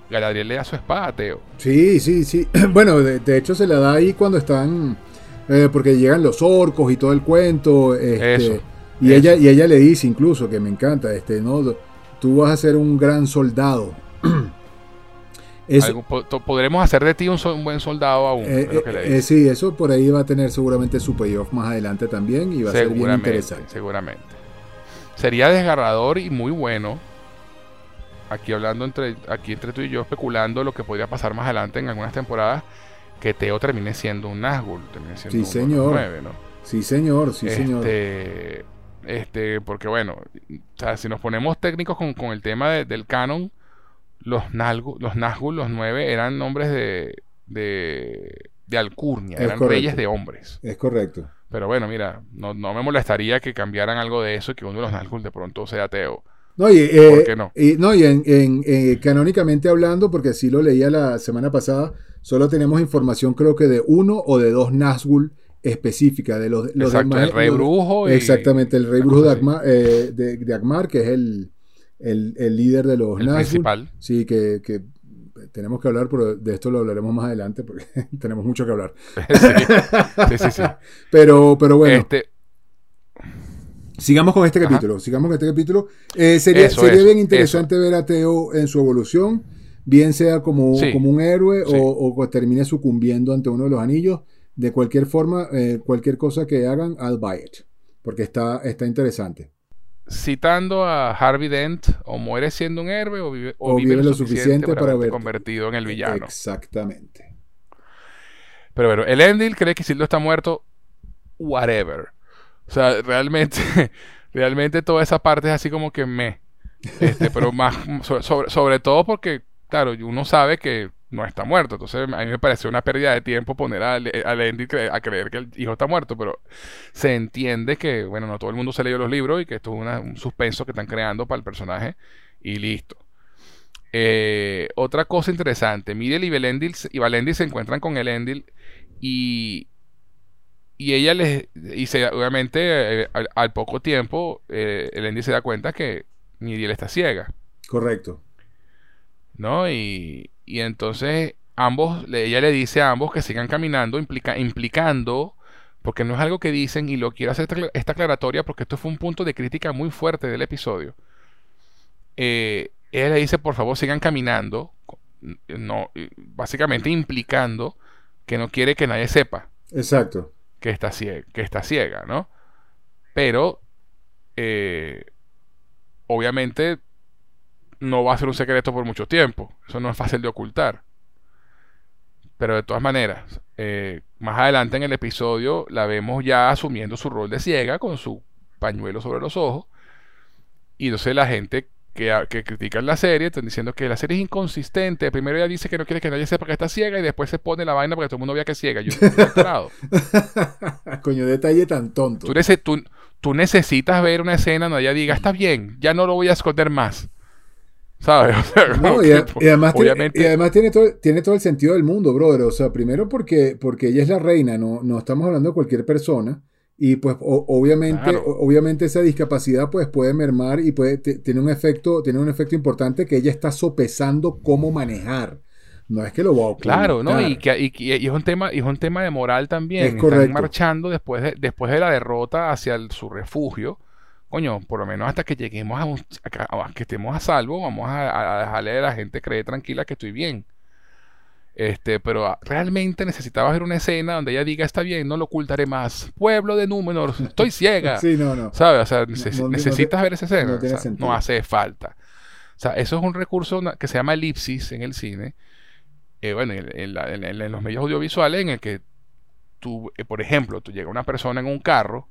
Galadriel le da su espada a Teo. Sí, sí, sí. Bueno, de, hecho se la da ahí cuando están. Eh, porque llegan los orcos y todo el cuento. Este, y, Ella, y ella le dice incluso, que me encanta, este, no, tú vas a ser un gran soldado. podremos hacer de ti un, buen soldado aún. Eh, eh, sí, eso por ahí va a tener seguramente su payoff más adelante también y va a ser bien interesante. Seguramente. Sería desgarrador y muy bueno. Aquí hablando entre, aquí entre tú y yo, especulando lo que podría pasar más adelante en algunas temporadas, que Teo termine siendo un Nazgûl, termine siendo sí, señor. Sí, señor, sí, este, señor. Este, porque bueno, si nos ponemos técnicos con, el tema del canon, los, Nalgu, los Nazgûl, los nueve, eran nombres de, de, de alcurnia, eran reyes de hombres. Es correcto. Pero bueno, mira, no, me molestaría que cambiaran algo de eso y que uno de los Nazgûl de pronto sea ateo. No, y, eh, ¿Por qué no? Y, no, y en, eh, canónicamente hablando, porque así lo leía la semana pasada, solo tenemos información creo que de uno o de dos Nazgûl específica de los, los Exacto, el rey brujo. exactamente, el rey brujo de Akmar, eh, de, de Akmar, que es el, el, el líder de los el principal. Sí, que, que, tenemos que hablar, pero de esto lo hablaremos más adelante porque tenemos mucho que hablar. Sí, sí, sí. pero, pero bueno. Este... Sigamos con este capítulo. Sigamos con este capítulo. Eh, sería sería bien interesante ver a Teo en su evolución, bien sea como, como un héroe o, o, termine sucumbiendo ante uno de los anillos. De cualquier forma, eh, cualquier cosa que hagan, I'll buy it. Porque está, está interesante citando a Harvey Dent, o muere siendo un héroe o vive, o vive, lo, suficiente, para, haberte convertido en el villano. Exactamente. Pero bueno, el Endil cree que Sildo está muerto, whatever. O sea, realmente, realmente toda esa parte es así como que me. Este, pero más, sobre, sobre todo porque, claro, uno sabe que no está muerto. Entonces a mí me parece una pérdida de tiempo poner a, Andy a creer que el hijo está muerto, pero se entiende que, bueno, no todo el mundo se leyó los libros y que esto es un suspenso que están creando para el personaje y listo. Eh, otra cosa interesante, Miriel y, Belendil, y Valendil se encuentran con Elendil y, y ella les dice, obviamente eh, al, poco tiempo eh, Elendil se da cuenta que Miriel está ciega. Correcto. ¿No? Y, y entonces ambos, ella le dice a ambos que sigan caminando, implica, implicando, porque no es algo que dicen y lo quiero hacer esta, aclaratoria porque esto fue un punto de crítica muy fuerte del episodio. Eh, ella le dice, por favor, sigan caminando, no, básicamente implicando que no quiere que nadie sepa. Exacto. Que está ciega, que está ciega ¿no? Pero, eh, obviamente, no va a ser un secreto por mucho tiempo. Eso no es fácil de ocultar. Pero de todas maneras, eh, más adelante en el episodio la vemos ya asumiendo su rol de ciega con su pañuelo sobre los ojos. Y entonces la gente que, que critican la serie están diciendo que la serie es inconsistente. Primero ella dice que no quiere que nadie sepa que está ciega y después se pone la vaina porque todo el mundo vea que es ciega. Yo no Coño, detalle tan tonto. Tú, tú, tú necesitas ver una escena donde ella diga, está bien, ya no lo voy a esconder más. ¿Sabes? y, además, tiene, todo, tiene todo el sentido del mundo, brother. O sea, primero porque, porque ella es la reina, no, no estamos hablando de cualquier persona. Y pues obviamente, obviamente esa discapacidad pues puede mermar y puede, tiene un efecto, tiene un efecto importante que ella está sopesando cómo manejar. No es que lo va a Claro, ¿no? Y, que, y, es un tema, y es un tema de moral también. Están marchando después de, después de la derrota hacia su refugio coño, por lo menos hasta que lleguemos a, que estemos a salvo, vamos a, dejarle a la gente creer tranquila que estoy bien. Este, pero realmente necesitaba ver una escena donde ella diga, está bien, no lo ocultaré más. Pueblo de Númenor, estoy ciega. sí, no, no. ¿Sabes? O sea, necesitas ver esa escena. No, hace falta. O sea, eso es un recurso que se llama elipsis en el cine. Eh, bueno, en, los medios audiovisuales en el que tú, eh, por ejemplo, tú llega una persona en un carro,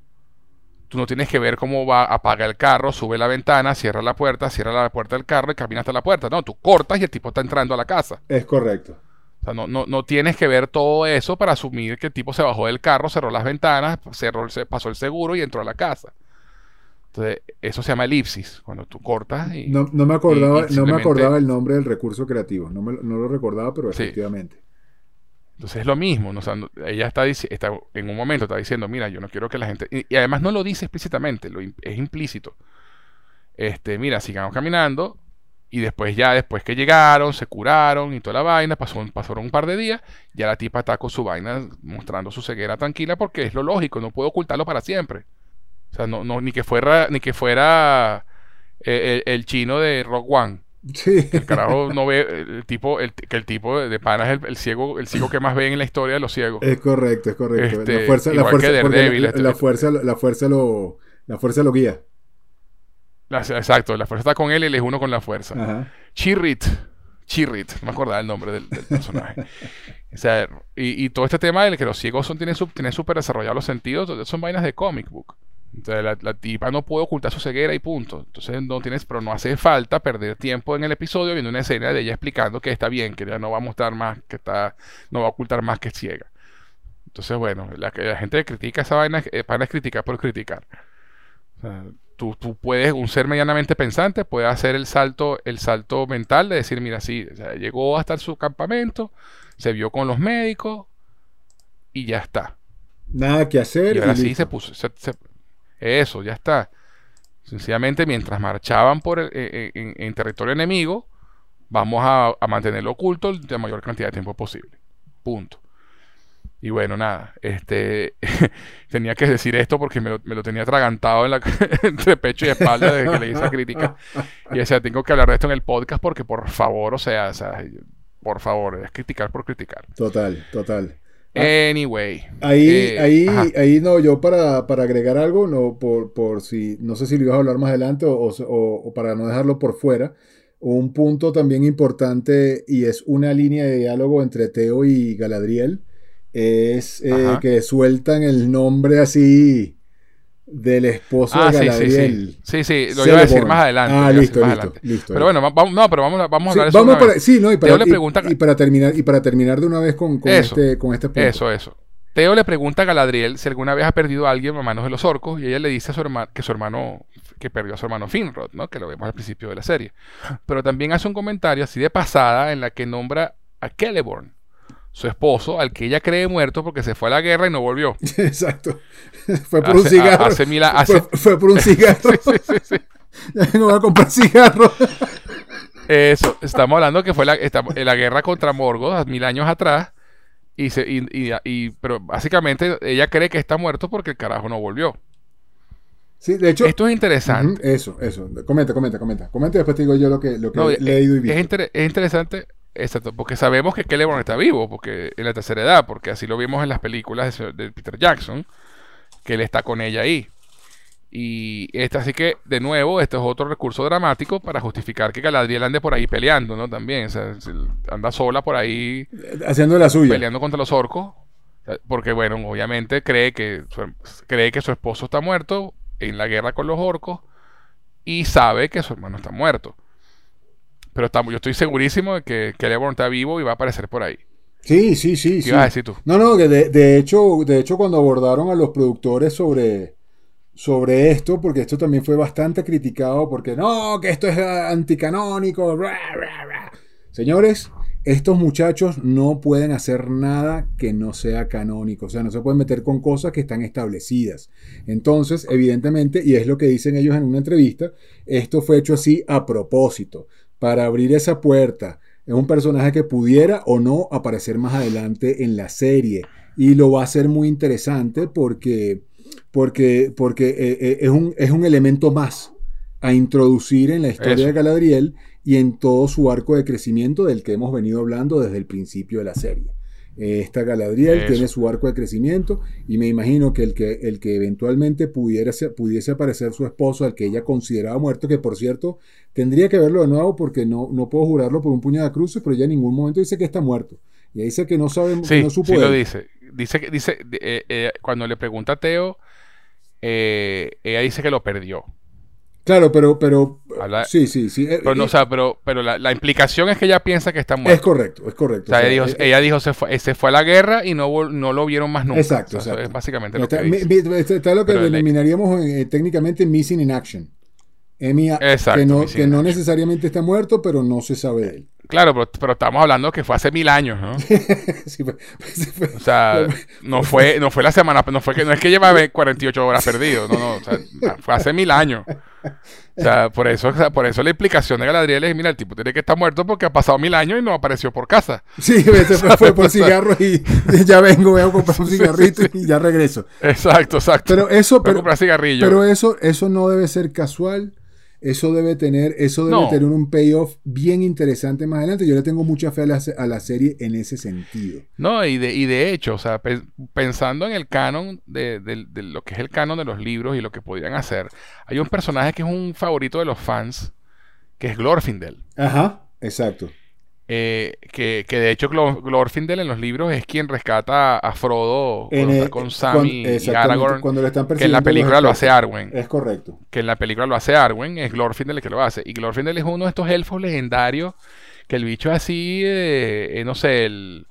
tú no tienes que ver cómo va, apaga el carro, sube la ventana, cierra la puerta, cierra la puerta del carro y camina hasta la puerta. No, tú cortas y el tipo está entrando a la casa. Es correcto. O sea, no, no, no, tienes que ver todo eso para asumir que el tipo se bajó del carro, cerró las ventanas, cerró, se pasó el seguro y entró a la casa. Entonces, eso se llama elipsis, cuando tú cortas y... No, me acordaba, no me acordaba el nombre del recurso creativo, no, no lo recordaba, pero efectivamente. Entonces es lo mismo, ella está, está, en un momento está diciendo, mira, yo no quiero que la gente... Y, además no lo dice explícitamente, lo, es implícito. Este, mira, sigamos caminando, y después ya, después que llegaron, se curaron y toda la vaina, pasó, pasaron un par de días, ya la tipa está con su vaina mostrando su ceguera tranquila porque es lo lógico, no puedo ocultarlo para siempre. O sea, no, no ni que fuera, ni que fuera eh, el, chino de Rock One. Sí. El carajo no ve, el tipo, el, que el tipo de pana es el, ciego, el ciego que más ve en la historia de los ciegos. Es correcto, es correcto. la este, fuerza, la fuerza, este, la, fuerza, la fuerza lo, la fuerza lo guía exacto, la fuerza está con él y él es uno con la fuerza. Chirrit. Chirrit, no me acordaba el nombre del, personaje. o sea, y, todo este tema de que los ciegos son, tienen súper desarrollados los sentidos, son vainas de comic book. Entonces la, tipa no puede ocultar su ceguera y punto. Entonces no tienes, pero no hace falta perder tiempo en el episodio viendo una escena de ella explicando que está bien, que ya no va a mostrar más, que está, no va a ocultar más que es ciega. Entonces, bueno, la, la gente que critica esa vaina, eh, para es criticar por criticar. O sea, Tú, puedes, un ser medianamente pensante, puede hacer el salto, el salto mental de decir, mira, sí, llegó hasta su campamento, se vio con los médicos y ya está. Nada que hacer. Y ahora sí se puso. Eso, ya está. Sencillamente, mientras marchaban por eh, eh, en, territorio enemigo, vamos a, mantenerlo oculto la mayor cantidad de tiempo posible. Punto. Y bueno, nada, este tenía que decir esto porque me lo, tenía atragantado en la, entre pecho y espalda desde que leí esa crítica. Y decía, tengo que hablar de esto en el podcast porque por favor, o sea, o sea por favor, es criticar por criticar. Total, total. Anyway. Ahí, eh, ahí, ahí no, yo para, para, agregar algo, no, por, por si, no sé si lo ibas a hablar más adelante o, o para no dejarlo por fuera. Un punto también importante y es una línea de diálogo entre Teo y Galadriel es eh, que sueltan el nombre así del esposo de Galadriel. Sí, sí, sí, lo iba a decir más adelante. Ah, listo, listo, listo, Pero bueno, vamos, no, pero vamos, vamos a hablar sí, vamos para, Sí, no, y para, y, para terminar, y para terminar de una vez con, con este, con este punto. Eso, eso. Teo le pregunta a Galadriel si alguna vez ha perdido a alguien a manos de los orcos y ella le dice a su hermano que su hermano que perdió a su hermano Finrod, ¿no? Que lo vemos al principio de la serie. Pero también hace un comentario así de pasada en la que nombra a Celeborn, su esposo, al que ella cree muerto porque se fue a la guerra y no volvió. Exacto. Fue por un cigarro. fue, por un cigarro. sí, sí, sí, no voy a comprar cigarro. Eso, estamos hablando que fue la, la guerra contra Morgoth mil años atrás. Y, se, y, pero básicamente ella cree que está muerto porque el carajo no volvió. Sí, de hecho. Esto es interesante. eso, eso. Comenta, comenta, comenta. Comenta y después te digo yo lo que, lo que he leído y visto. Es, es interesante Exacto, porque sabemos que Celeborn está vivo, porque en la tercera edad, porque así lo vimos en las películas de, Peter Jackson, que él está con ella ahí. Y esta, así que, de nuevo, este es otro recurso dramático para justificar que Galadriel ande por ahí peleando, ¿no? También, o sea, anda sola por ahí. Haciendo la suya. Peleando contra los orcos. Porque, bueno, obviamente cree que, cree que su esposo está muerto en la guerra con los orcos y sabe que su hermano está muerto. Pero estamos, yo estoy segurísimo de que, que está vivo y va a aparecer por ahí. Sí, sí, sí. ¿Qué sí. ibas a decir tú? No, no, que de, hecho, de hecho, cuando abordaron a los productores sobre, sobre esto, porque esto también fue bastante criticado, porque no, que esto es anticanónico. Señores, estos muchachos no pueden hacer nada que no sea canónico, o sea, no se pueden meter con cosas que están establecidas. Entonces, evidentemente, y es lo que dicen ellos en una entrevista, esto fue hecho así a propósito para abrir esa puerta. Es un personaje que pudiera o no aparecer más adelante en la serie. Y lo va a hacer muy interesante porque, porque, porque eh, eh, es, un, es un elemento más a introducir en la historia de Galadriel y en todo su arco de crecimiento del que hemos venido hablando desde el principio de la serie. Esta Galadriel tiene su arco de crecimiento y me imagino que el que, el que eventualmente pudiera pudiese aparecer su esposo, al que ella consideraba muerto, que por cierto tendría que verlo de nuevo porque no, no puedo jurarlo por un puñado de cruces, pero ella en ningún momento dice que está muerto. Y dice que no sabe, sí, no supo. Sí, lo dice. Dice que dice eh, eh, cuando le pregunta a Teo, eh, ella dice que lo perdió. Claro, pero, pero sí, sí, sí. Pero, no, o sea, pero, pero la, implicación es que ella piensa que está muerto. Es correcto, es correcto. O sea, ella, dijo, se fue, se fue a la guerra y no, no lo vieron más nunca. Exacto, exacto. es básicamente lo está, que dice. Está lo que denominaríamos técnicamente missing in action. Exacto, que, no, que no necesariamente está muerto, pero no se sabe de él. Claro, pero, estamos hablando que fue hace mil años, ¿no? sí, o sea, no fue, no fue la semana, no fue que no es que lleva 48 horas perdido, no, no, o sea, fue hace mil años. O sea, por eso, o sea, por eso la implicación de Galadriel es, mira, el tipo tiene que estar muerto porque ha pasado mil años y no apareció por casa. Sí, se fue, por cigarros y ya vengo, voy a comprar un cigarrito y ya regreso. Exacto, exacto. Pero eso, pero, cigarrillo. pero eso, eso no debe ser casual eso debe tener, eso debe tener un payoff bien interesante más adelante. Yo le tengo mucha fe a la, serie en ese sentido. No, y de, y de hecho, o sea, pensando en el canon de, de, lo que es el canon de los libros y lo que podrían hacer, hay un personaje que es un favorito de los fans, que es Glorfindel. Ajá, exacto. Eh, que, de hecho Glorfindel en los libros es quien rescata a Frodo con Sam y Aragorn, que en la película lo hace Arwen. Es correcto. Que en la película lo hace Arwen, es Glorfindel el que lo hace. Y Glorfindel es uno de estos elfos legendarios que el bicho es así, eh, no sé, el,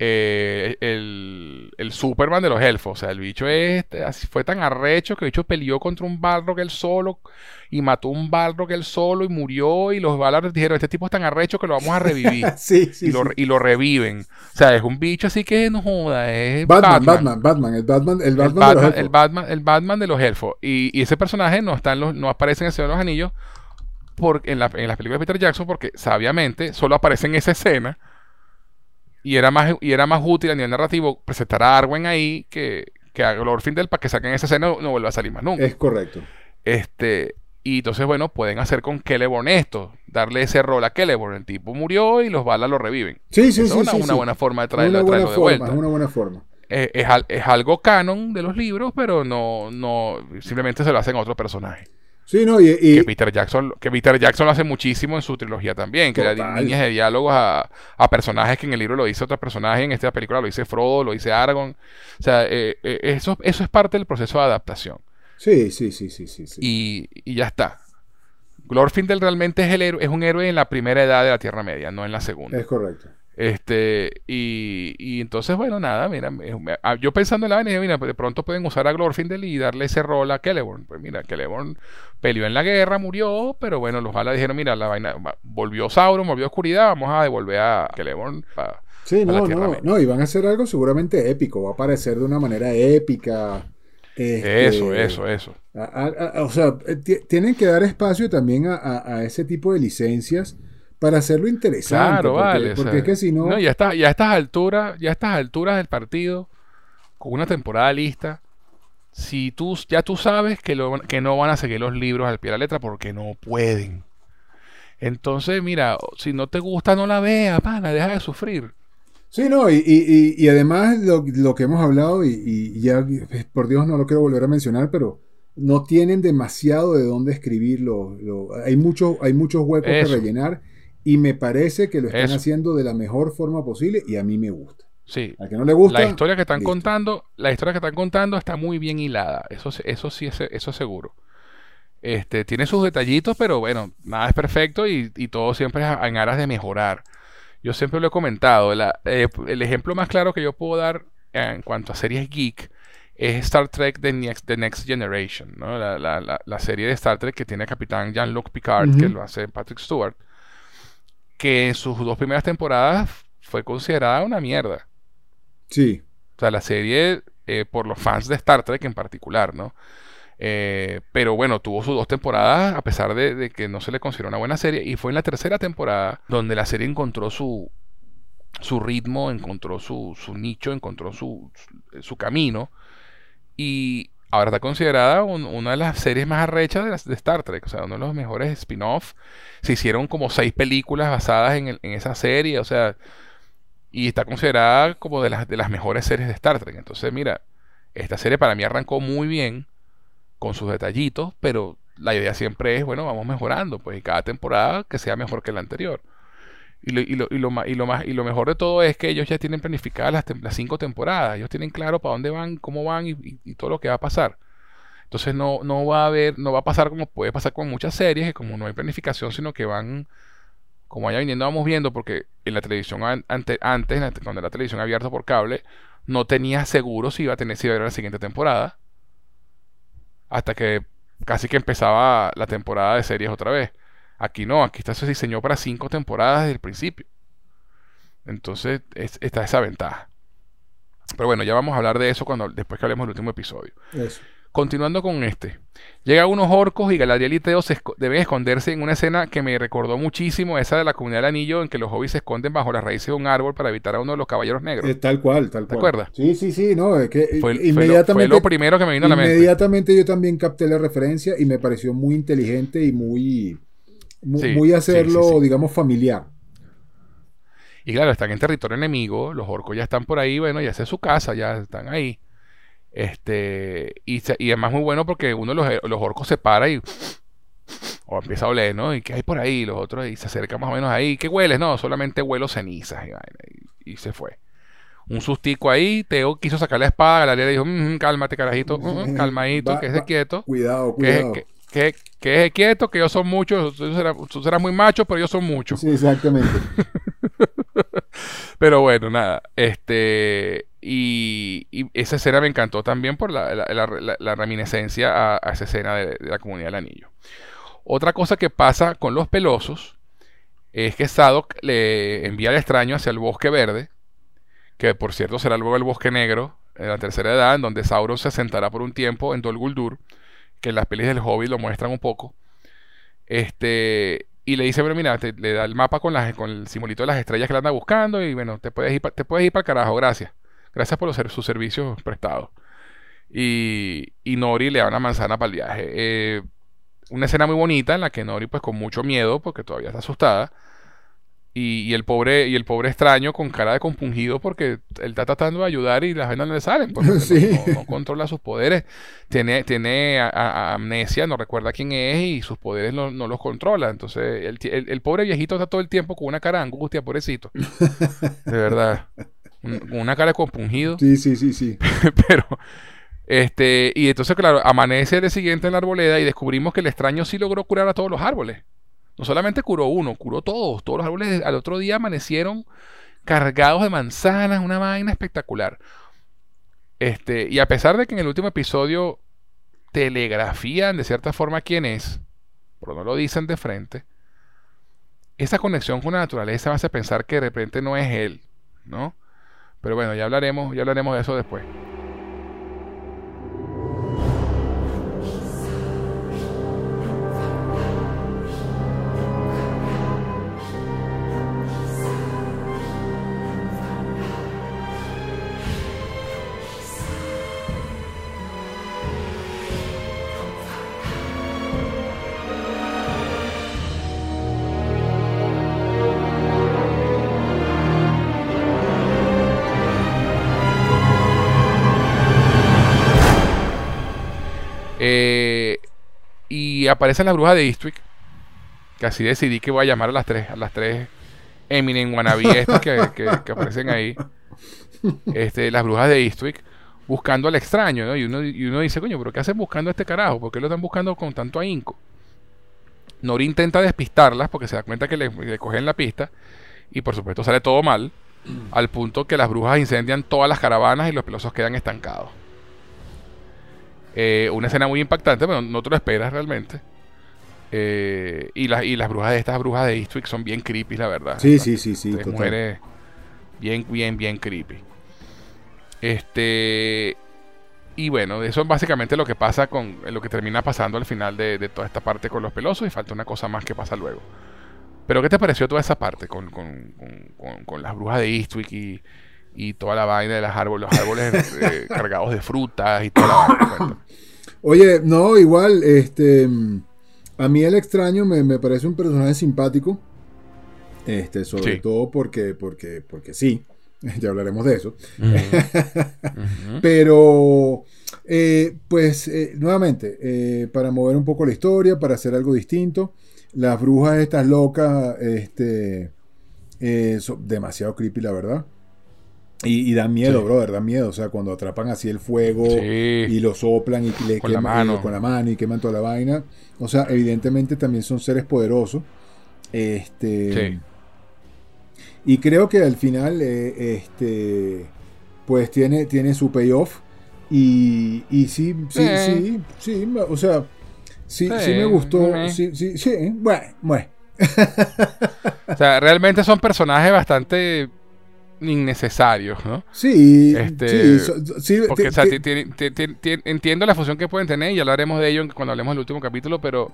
eh, el, el, Superman de los elfos. O sea, el bicho es, así, fue tan arrecho que el bicho peleó contra un Balrog él solo y mató un Balrog él solo y murió. Y los Valar dijeron: Este tipo es tan arrecho que lo vamos a revivir. y, lo, y, lo, reviven. O sea, es un bicho así que no joda. Es Batman, Batman, Batman, el Batman, el Batman, de los el Batman, el Batman de los elfos. Y, y ese personaje no, está en los, no aparece en el Señor de los Anillos. Por, en, la, en las películas de Peter Jackson, porque sabiamente solo aparece en esa escena y era más, y era más útil a nivel narrativo presentar a Arwen ahí que, que a Glorfindel para que saquen esa escena no, no vuelva a salir más nunca. Es correcto. Este, y entonces, bueno, pueden hacer con Celeborn esto, darle ese rol a Celeborn. El tipo murió y los balas lo reviven. Sí, sí, sí. Es una, buena forma de traerlo, de vuelta. Es una buena forma. Es, es, algo canon de los libros, pero no, no simplemente se lo hacen a otro personaje. Sí, no, y, Que, Peter Jackson, que Peter Jackson lo hace muchísimo en su trilogía también, que da líneas de diálogos a, personajes que en el libro lo dice otro personaje, en esta película lo dice Frodo, lo dice Aragorn. O sea, eh, eh, eso, eso es parte del proceso de adaptación. Sí, sí, sí, sí, sí. Y, y, ya está. Glorfindel realmente es, el héroe, es un héroe en la primera edad de la Tierra Media, no en la segunda. Es correcto. Este, y, y, entonces, bueno, nada, mira, ah, yo pensando en la vaina, mira, de pronto pueden usar a Glorfindel y darle ese rol a Celeborn. Pues mira, Celeborn peleó en la guerra, murió, pero bueno, los Valar dijeron, mira, la vaina, volvió Sauron, volvió oscuridad, vamos a devolver a Celeborn Sí, no, no, no, y van a hacer algo seguramente épico, va a aparecer de una manera épica. Este, eso, eso, eso. o sea, eh, tienen que dar espacio también a ese tipo de licencias para hacerlo interesante. Claro, porque, vale. Porque es que si no. no ya, está, ya a estas alturas, ya a estas alturas del partido, con una temporada lista, si tú ya tú sabes que, lo, que no van a seguir los libros al pie de la letra porque no pueden. Entonces, mira, si no te gusta, no la veas, pana, deja de sufrir. Sí, no, y, y, y además lo, lo, que hemos hablado, y, ya por Dios no lo quiero volver a mencionar, pero no tienen demasiado de dónde escribirlo. hay, mucho, hay muchos huecos que rellenar y me parece que lo están haciendo de la mejor forma posible y a mí me gusta. Sí. A que no le gusta. La historia que están contando, la historia que están contando está muy bien hilada. Eso, eso sí, es, eso seguro. Este, tiene sus detallitos, pero bueno, nada es perfecto y, todo siempre es en aras de mejorar. Yo siempre lo he comentado. Eh, el ejemplo más claro que yo puedo dar en cuanto a series geek es Star Trek The Next, The Next Generation, ¿no? la, serie de Star Trek que tiene a Capitán Jean-Luc Picard, que lo hace Patrick Stewart que en sus dos primeras temporadas fue considerada una mierda. Sí. O sea, la serie, eh, por los fans de Star Trek en particular, ¿no? Eh, pero bueno, tuvo sus dos temporadas a pesar de, que no se le consideró una buena serie. Y fue en la tercera temporada donde la serie encontró su, su ritmo, encontró su, su nicho, encontró su, su, camino. Y ahora está considerada una de las series más arrechas de, Star Trek, o sea, uno de los mejores spin-off. Se hicieron como seis películas basadas en, esa serie, o sea, y está considerada como de las, de las mejores series de Star Trek. Entonces, mira, esta serie para mí arrancó muy bien, con sus detallitos, pero la idea siempre es, bueno, vamos mejorando, pues, y cada temporada que sea mejor que la anterior. Y lo, y lo, y lo, y lo, más, y lo mejor de todo es que ellos ya tienen planificadas las, las cinco temporadas. Ellos tienen claro para dónde van, cómo van y, todo lo que va a pasar. Entonces no, no va a haber, no va a pasar como puede pasar con muchas series, que como no hay planificación, sino que van, como vaya viniendo, vamos viendo, porque en la televisión antes, cuando la televisión abierta por cable, no tenía seguro si iba a tener si iba a haber la siguiente temporada. Hasta que casi que empezaba la temporada de series otra vez. Aquí no, aquí está, se diseñó para cinco temporadas desde el principio. Entonces está esa ventaja. Pero bueno, ya vamos a hablar de eso cuando después que hablemos del último episodio. Eso. Continuando con este. Llegan unos orcos y Galadriel y Teo deben esconderse en una escena que me recordó muchísimo esa de la comunidad del anillo en que los hobbits se esconden bajo las raíces de un árbol para evitar a uno de los caballeros negros. Eh, tal cual, tal cual. ¿Te acuerdas? Sí, sí, sí, no, es que fue, inmediatamente, lo, primero que me vino a la mente. Inmediatamente yo también capté la referencia y me pareció muy inteligente y muy, muy, hacerlo, digamos, familiar. Y claro, están en territorio enemigo, los orcos ya están por ahí, bueno, ya es su casa, ya están ahí. Este, y, y además muy bueno porque uno de los, los orcos se para y o empieza a oler, ¿no? ¿Y qué hay por ahí? Los otros y se acerca más o menos ahí. ¿Qué hueles? No, solamente huelo cenizas y, se fue. Un sustico ahí, Teo quiso sacar la espada, la le dijo, mm, cálmate carajito, mm, calmadito, que es quieto. Cuidado, cuidado. Que, que, es quieto, que yo son muchos, tú serás, muy macho, pero yo son muchos. Sí, exactamente. pero bueno, nada, este, y, esa escena me encantó también por la, reminiscencia a, esa escena de, la comunidad del anillo. Otra cosa que pasa con los pelosos es que Sadok le envía al extraño hacia el bosque verde, que por cierto será luego el bosque negro, en la tercera edad, en donde Sauron se sentará por un tiempo en Dol Guldur, que las pelis del Hobbit lo muestran un poco. Este, y le dice, bueno, mira, le da el mapa con, las, con el simbolito de las estrellas que le anda buscando y bueno, te puedes ir, te puedes ir para el carajo, gracias. Gracias por los, sus servicios prestados. Y, y, Nori le da una manzana para el viaje. Eh, una escena muy bonita en la que Nori, pues con mucho miedo, porque todavía está asustada, y, el pobre y el pobre extraño con cara de compungido porque él está tratando de ayudar y las venas no le salen porque no, controla sus poderes tiene tiene amnesia no recuerda quién es y sus poderes no, los controla entonces el, el, pobre viejito está todo el tiempo con una cara de angustia pobrecito de verdad una cara de compungido. Sí, sí, sí, sí. Pero, este, y entonces, claro, amanece el día siguiente en la arboleda y descubrimos que el extraño sí logró curar a todos los árboles. No solamente curó uno, curó todos. Todos los árboles al otro día amanecieron cargados de manzanas, una vaina espectacular. Este, y a pesar de que en el último episodio telegrafían de cierta forma quién es, pero no lo dicen de frente, esa conexión con la naturaleza me hace pensar que de repente no es él, ¿no? Pero bueno, ya hablaremos, ya hablaremos de eso después. Aparece la bruja de Eastwick. Que así decidí que voy a llamar a las tres, a las tres Eminem wannabe estas que, aparecen ahí. Este, las brujas de Eastwick. Buscando al extraño, Y uno, y uno dice, coño, pero ¿qué hacen buscando a este carajo? ¿Por qué lo están buscando con tanto ahínco? Nori intenta despistarlas porque se da cuenta que le, cogen la pista. Y por supuesto sale todo mal. Al punto que las brujas incendian todas las caravanas y los pelosos quedan estancados. Eh, una escena muy impactante, pero no te lo esperas realmente. Eh, y, y las brujas de estas brujas de Eastwick son bien creepy, la verdad. Sí, sí, sí, sí. mujeres bien, bien, bien creepy. Este. Y bueno, eso es básicamente lo que pasa con. Lo que termina pasando al final de, toda esta parte con los pelosos. Y falta una cosa más que pasa luego. Pero, ¿qué te pareció toda esa parte con, con, con las brujas de Eastwick y, y toda la vaina de los árboles, los árboles eh, cargados de frutas y toda la vaina. Oye, no, igual, este, a mí el extraño me, parece un personaje simpático, este, sobre todo porque, porque, porque sí, ya hablaremos de eso. Pero, eh, pues, eh, nuevamente, para mover un poco la historia, para hacer algo distinto, las brujas estas locas, este, son demasiado creepy, la verdad. Y, da miedo, brother, da miedo. O sea, cuando atrapan así el fuego y lo soplan y le con queman la con la mano y queman toda la vaina. O sea, evidentemente también son seres poderosos. Este. Y creo que al final, eh, este. Pues tiene, tiene su payoff. Y, y sí, sí, sí, sí, o sea, sí, sí, me gustó. Sí, sí, sí, bueno, bueno. o sea, realmente son personajes bastante innecesarios, ¿no? Sí, este, sí, porque entiendo la función que pueden tener y ya hablaremos de ello cuando hablemos del último capítulo, pero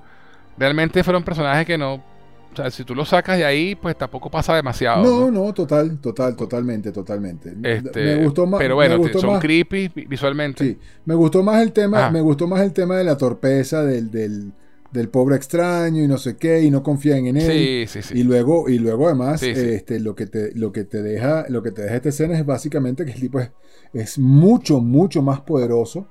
realmente fueron personajes que no, o sea, si tú los sacas de ahí, pues tampoco pasa demasiado. No, no, total, total, totalmente, totalmente. Este, me gustó más. Pero bueno, son creepy visualmente. Sí, me gustó más el tema, me gustó más el tema de la torpeza del, del del pobre extraño y no sé qué, y no confían en él. Sí, sí, sí. Y luego, y luego además, este, lo que te, lo que te deja, lo que te deja esta escena es básicamente que el tipo es, mucho, mucho más poderoso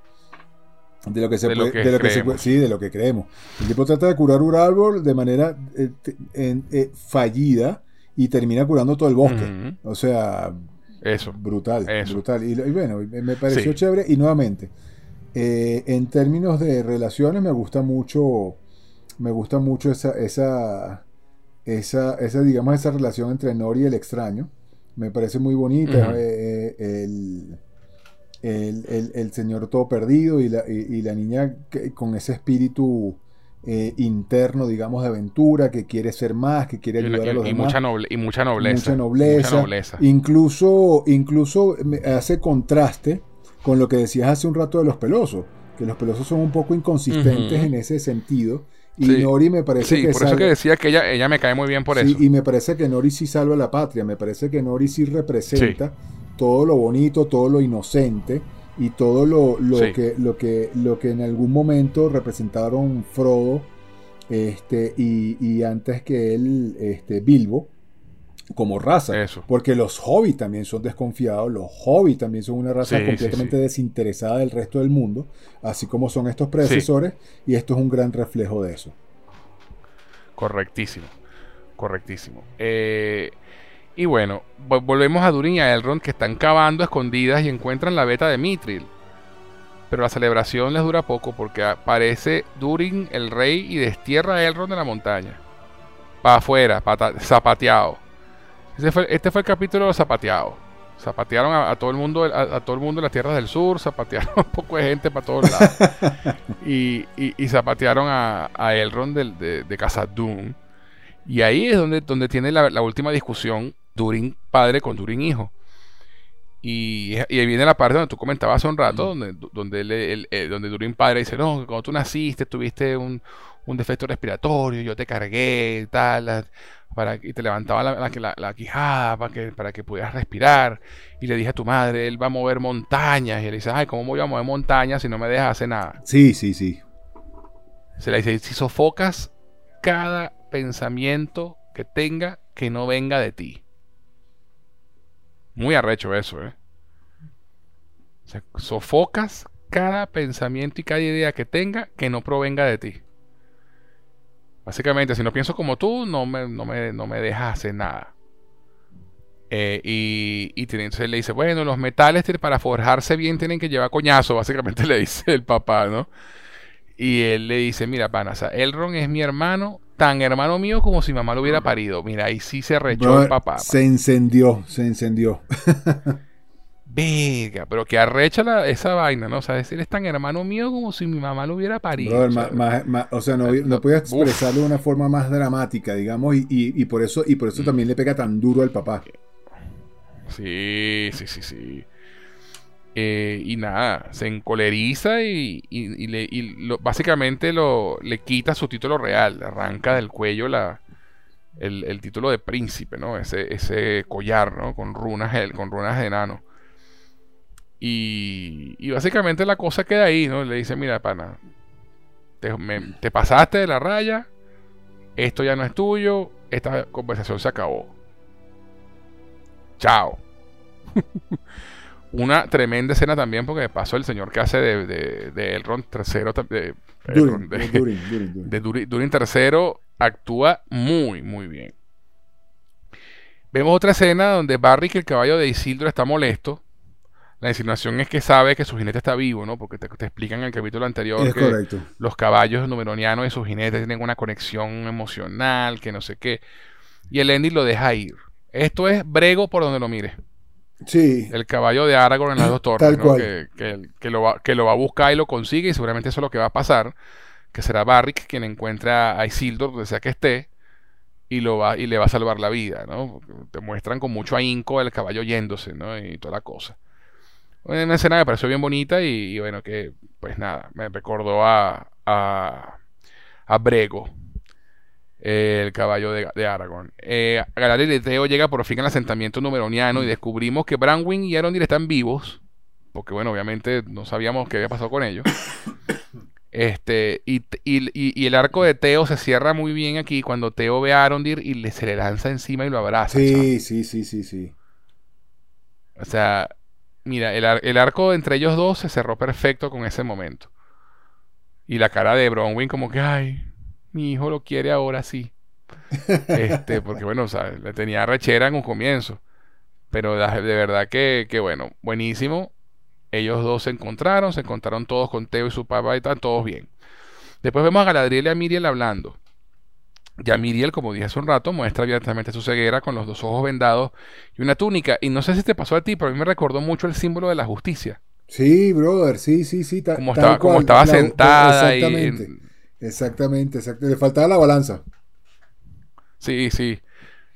de lo que se puede, de lo que se sí, de lo que creemos. El tipo trata de curar un árbol de manera eh, eh, fallida y termina curando todo el bosque. O sea, eso, brutal, brutal. Y, bueno, me pareció chévere y nuevamente. Eh, en términos de relaciones me gusta mucho me gusta mucho esa, esa, esa, esa, digamos, esa relación entre Nori y el extraño. Me parece muy bonita. Eh, eh, el, el, señor todo perdido y la, y, la niña con ese espíritu eh, interno, digamos, de aventura, que quiere ser más, que quiere ayudar a los y Mucha y mucha nobleza. Mucha nobleza. Incluso, incluso hace contraste con lo que decías hace un rato de los pelosos, que los pelosos son un poco inconsistentes en ese sentido y Nori me parece que. por eso que decía que ella, ella me cae muy bien por eso. Y me parece que Nori sí salva la patria. Me parece que Nori sí representa todo lo bonito, todo lo inocente y todo lo, lo que, lo, que, lo que en algún momento representaron Frodo este, y, y antes que él, este, Bilbo como raza. Porque los hobbits también son desconfiados, los hobbits también son una raza completamente desinteresada del resto del mundo, así como son estos predecesores, y esto es un gran reflejo de eso. Correctísimo, correctísimo. Eh, y bueno, volvemos a Durin y a Elrond que están cavando escondidas y encuentran la beta de Mithril. Pero la celebración les dura poco porque aparece Durin, el rey, y destierra a Elrond de la montaña. Para afuera, zapateado este fue el capítulo de zapateado. Zapatearon a, todo el mundo, a, todo el mundo de las tierras del sur, zapatearon un poco de gente para todos lados. y, y, zapatearon a, a Elrond de, de, Casa Doom. Y ahí es donde, donde tiene la, última discusión Durin padre con Durin hijo. Y, y, ahí viene la parte donde tú comentabas hace un rato, donde, donde, eh, donde Durin padre dice, no, cuando tú naciste tuviste un, un defecto respiratorio, yo te cargué, tal, para, y te levantaba la, la, la, quijada para que, para que pudieras respirar. Y le dije a tu madre, él va a mover montañas. Y él dice, ay, ¿cómo voy a mover montañas si no me dejas hacer nada? Sí, sí, sí. Se le dice, si sofocas cada pensamiento que tenga que no venga de ti. Muy arrecho eso, ¿eh? O sea, sofocas cada pensamiento y cada idea que tenga que no provenga de ti. Básicamente, si no pienso como tú, no me, no me, no me dejas hacer nada. Eh, y, y entonces le dice, bueno, los metales para forjarse bien tienen que llevar coñazo, básicamente le dice el papá, ¿no? Y él le dice, mira, pana, o sea, Elrond es mi hermano, tan hermano mío como si mamá lo hubiera parido. Mira, ahí sí se rechó el papá. Se encendió, se encendió. Venga, pero que arrecha esa vaina, ¿no? O sea, decir, es tan hermano mío como si mi mamá lo hubiera parido. o sea, no, no, podía expresarlo de una forma más dramática, digamos, y, por eso, y por eso mm. también le pega tan duro al papá. Sí, sí, sí, sí. Eh, y nada, se encoleriza y, le, básicamente lo, le quita su título real, le arranca del cuello la, el, título de príncipe, ¿no? Ese, ese collar, ¿no? Con runas, con runas de enano. Y, y, básicamente la cosa queda ahí, ¿no? Le dice, mira, pana, te, te pasaste de la raya, esto ya no es tuyo, esta conversación se acabó. Chao. Una tremenda escena también, porque pasó el señor que hace de, de, de Elrond III, de, Durin, de, Durin, III, actúa muy, muy bien. Vemos otra escena donde Barry, que el caballo de Isildur está molesto. La insinuación es que sabe que su jinete está vivo, ¿no? Porque te, explican en el capítulo anterior que los caballos numeronianos y su jinete tienen una conexión emocional, que no sé qué. Y el Endy lo deja ir. Esto es brego por donde lo mire. Sí. El caballo de Aragorn en las dos torres, Que, lo va, que lo va a buscar y lo consigue, y seguramente eso es lo que va a pasar. Que será Barrick quien encuentra a Isildur donde sea que esté y lo va y le va a salvar la vida, ¿no? Te muestran con mucho ahínco el caballo yéndose, ¿no? Y toda la cosa. Una escena que pareció bien bonita y, bueno, que pues nada, me recordó a, a, a Brego, el caballo de, Aragorn. Eh, Galadriel y Teo llega por fin al asentamiento numeroniano y descubrimos que Branwyn y Arondir están vivos. Porque bueno, obviamente no sabíamos qué había pasado con ellos. Este, y, el arco de Teo se cierra muy bien aquí cuando Teo ve a Arondir y le, se le lanza encima y lo abraza. Sí, sí, sí, sí, sí. O sea, mira, el, el, arco entre ellos dos se cerró perfecto con ese momento. Y la cara de Bronwyn como que, ay, mi hijo lo quiere ahora sí. este, porque bueno, o sea, le tenía rechera en un comienzo. Pero de, verdad que, que, bueno, buenísimo. Ellos dos se encontraron, se encontraron todos con Teo y su papá y están todos bien. Después vemos a Galadriel y a Miriel hablando. Ya Miriel, como dije hace un rato, muestra abiertamente su ceguera con los dos ojos vendados y una túnica. Y no sé si te pasó a ti, pero a mí me recordó mucho el símbolo de la justicia. Sí, brother, sí, sí, sí. como, estaba, como estaba sentada. Exactamente. Y, Exactamente, exactamente. Le faltaba la balanza. Sí, sí.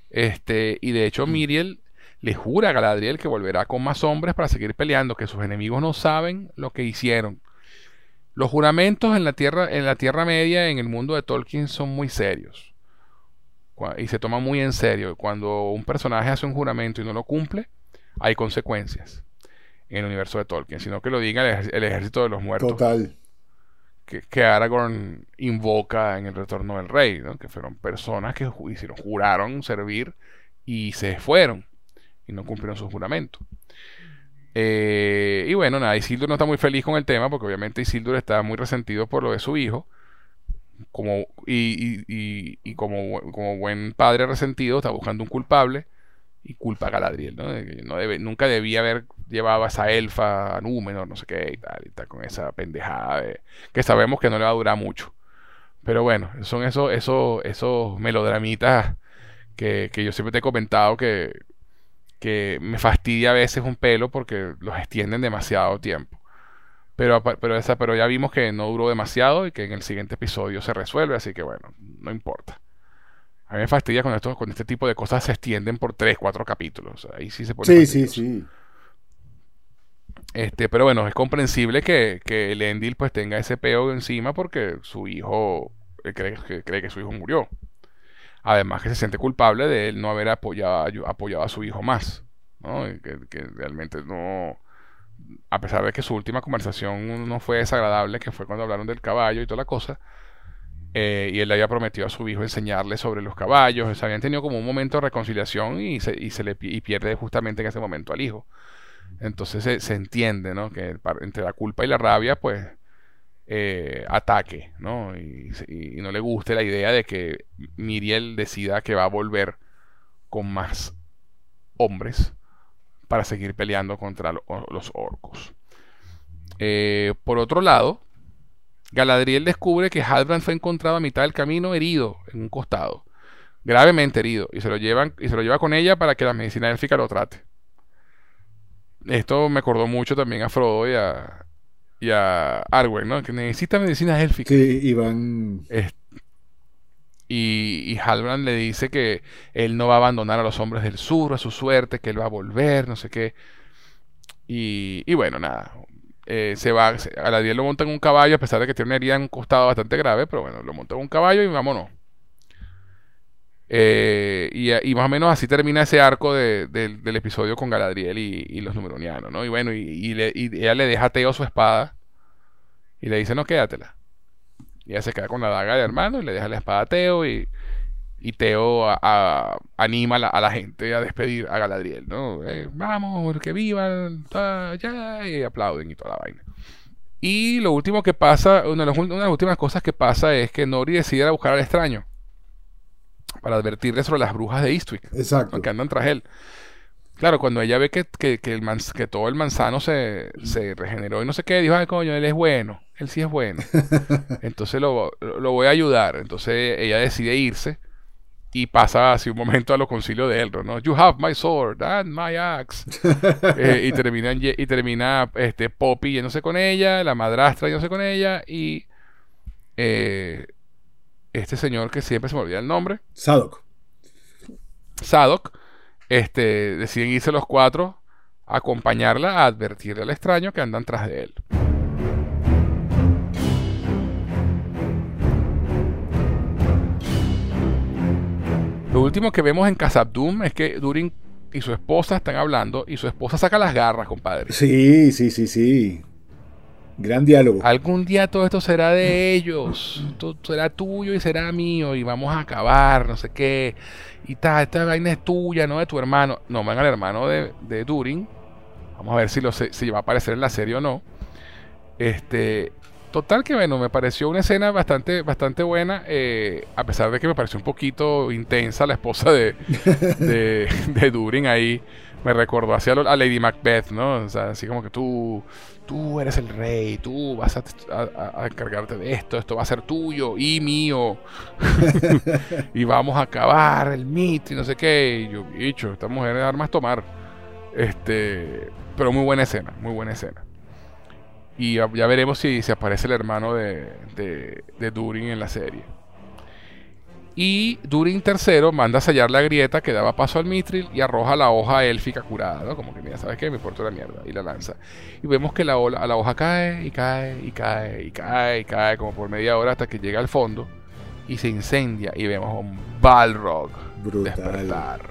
Este, y de hecho Miriel le jura a Galadriel que volverá con más hombres para seguir peleando, que sus enemigos no saben lo que hicieron. Los juramentos en la Tierra, en la Tierra Media, en el mundo de Tolkien, son muy serios. Y se toman muy en serio. Cuando un personaje hace un juramento y no lo cumple, hay consecuencias en el universo de Tolkien, sino que lo diga el, el ejército de los muertos. Total que, Aragorn invoca en el retorno del rey, que fueron personas que hicieron, juraron servir y se fueron y no cumplieron su juramento. Eh, y bueno, nada, Isildur no está muy feliz con el tema porque obviamente Isildur está muy resentido por lo de su hijo. Como, y, y, como, como, buen padre resentido está buscando un culpable y culpa a Galadriel, ¿no? no debe, nunca debía haber llevado a esa elfa a Númenor, no sé qué y tal, y tal, con esa pendejada de, que sabemos que no le va a durar mucho. Pero bueno, son esos, esos, esos melodramitas que, que yo siempre te he comentado que, que me fastidia a veces un pelo porque los extienden demasiado tiempo. Pero, pero, esa, pero ya vimos que no duró demasiado y que en el siguiente episodio se resuelve, así que bueno, no importa. A mí me fastidia cuando, esto, con este tipo de cosas se extienden por 3, 4 capítulos. Ahí sí se pone. Sí, sí, sí. Este, pero bueno, es comprensible que, que el Endil pues tenga ese peo encima porque su hijo cree, que, cree que su hijo murió. Además que se siente culpable de él no haber apoyado, apoyado a su hijo más. ¿no? Que, que, realmente no... A pesar de que su última conversación no fue desagradable, que fue cuando hablaron del caballo y toda la cosa, eh, y él le había prometido a su hijo enseñarle sobre los caballos. habían tenido como un momento de reconciliación y se, y se le y pierde justamente en ese momento al hijo. Entonces se, entiende, ¿no? Que entre la culpa y la rabia, pues, eh, ataque, ¿no? Y, no le guste la idea de que Miriel decida que va a volver con más hombres para seguir peleando contra los orcos. Eh, por otro lado, Galadriel descubre que Halbrand fue encontrado a mitad del camino herido en un costado, gravemente herido, y se lo, llevan, y se lo lleva con ella para que la medicina élfica lo trate. Esto me acordó mucho también a Frodo y a, y a Arwen, ¿no? Que necesita medicina élfica. Sí, y van... y, y Halbrand le dice que él no va a abandonar a los hombres del sur a su suerte, que él va a volver, no sé qué. Y, y bueno, nada, eh, se va, a la 10 lo monta en un caballo, a pesar de que tiene una herida en un costado bastante grave, pero bueno, lo monta en un caballo y vámonos. Eh, y, más o menos así termina ese arco del episodio con Galadriel y, los numeronianos, ¿no? Y bueno, y, ella le deja a Teo su espada y le dice, no, quédatela. Y ella se queda con la daga de hermano y le deja la espada a Teo y, Teo anima a la, gente a despedir a Galadriel, ¿no? Eh, vamos, que vivan, ya, y aplauden y toda la vaina. Y lo último que pasa, una de, las, últimas cosas que pasa es que Nori decide ir a buscar al extraño para advertirle sobre las brujas de Eastwick. Exacto. Que andan tras él. Claro, cuando ella ve que, que, el que todo el manzano se, se, regeneró y no sé qué, dijo, ay, coño, él es bueno, él sí es bueno. Entonces lo, lo, voy a ayudar. Entonces ella decide irse y pasa así un momento a lo concilio de Elrond, ¿no? You have my sword and my axe. Eh, y termina, y termina este, Poppy yéndose con ella, la madrastra yéndose con ella y eh, este señor que siempre se me olvida el nombre. Sadok. Sadok. Este, deciden irse los cuatro a acompañarla a advertirle al extraño que andan tras de él. Lo último que vemos en Casabdum es que Durin y su esposa están hablando y su esposa saca las garras, compadre. Sí, sí, sí, sí. Gran diálogo. Algún día todo esto será de ellos, todo será tuyo y será mío y vamos a acabar, no sé qué. Y tal, esta vaina es tuya, no de tu hermano. No, van al hermano de, de Durin. Vamos a ver si, lo, si va a aparecer en la serie o no. Este, Total que bueno, me pareció una escena bastante, bastante buena, eh, a pesar de que me pareció un poquito intensa la esposa de, de, de Durin ahí. Me recordó hacia a Lady Macbeth, ¿no? O sea, así como que tú, tú eres el rey, tú vas a, encargarte de esto, esto va a ser tuyo y mío. y vamos a acabar el mito y no sé qué. Y yo, bicho, esta mujer de armas tomar. Este, pero muy buena escena, muy buena escena. Y ya, veremos si, se aparece el hermano de, de, Durin en la serie. Y Durin III manda a sellar la grieta que daba paso al Mithril y arroja la hoja élfica curada, ¿no? Como que, mira, ¿sabes qué? Me importa la mierda. Y la lanza. Y vemos que la, la hoja cae y cae y cae y cae y cae como por media hora hasta que llega al fondo y se incendia y vemos un Balrog despertar.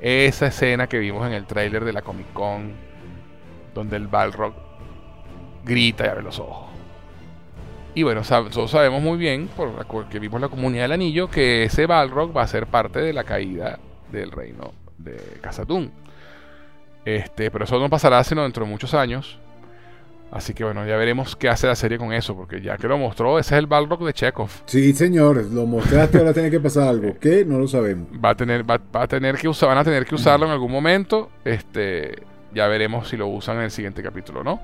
Esa escena que vimos en el tráiler de la Comic Con donde el Balrog grita y abre los ojos. Y bueno, todos sabemos muy bien, porque vimos la comunidad del anillo, que ese Balrog va a ser parte de la caída del reino de Khazad-dûm. Este, pero eso no pasará sino dentro de muchos años. Así que bueno, ya veremos qué hace la serie con eso, porque ya que lo mostró, ese es el Balrog de Chekhov. Sí, señor, lo mostraste, ahora tiene que pasar algo. ¿Qué? No lo sabemos. Va a tener, va, a tener que usar, van a tener que usarlo en algún momento. Este, ya veremos si lo usan en el siguiente capítulo, ¿no?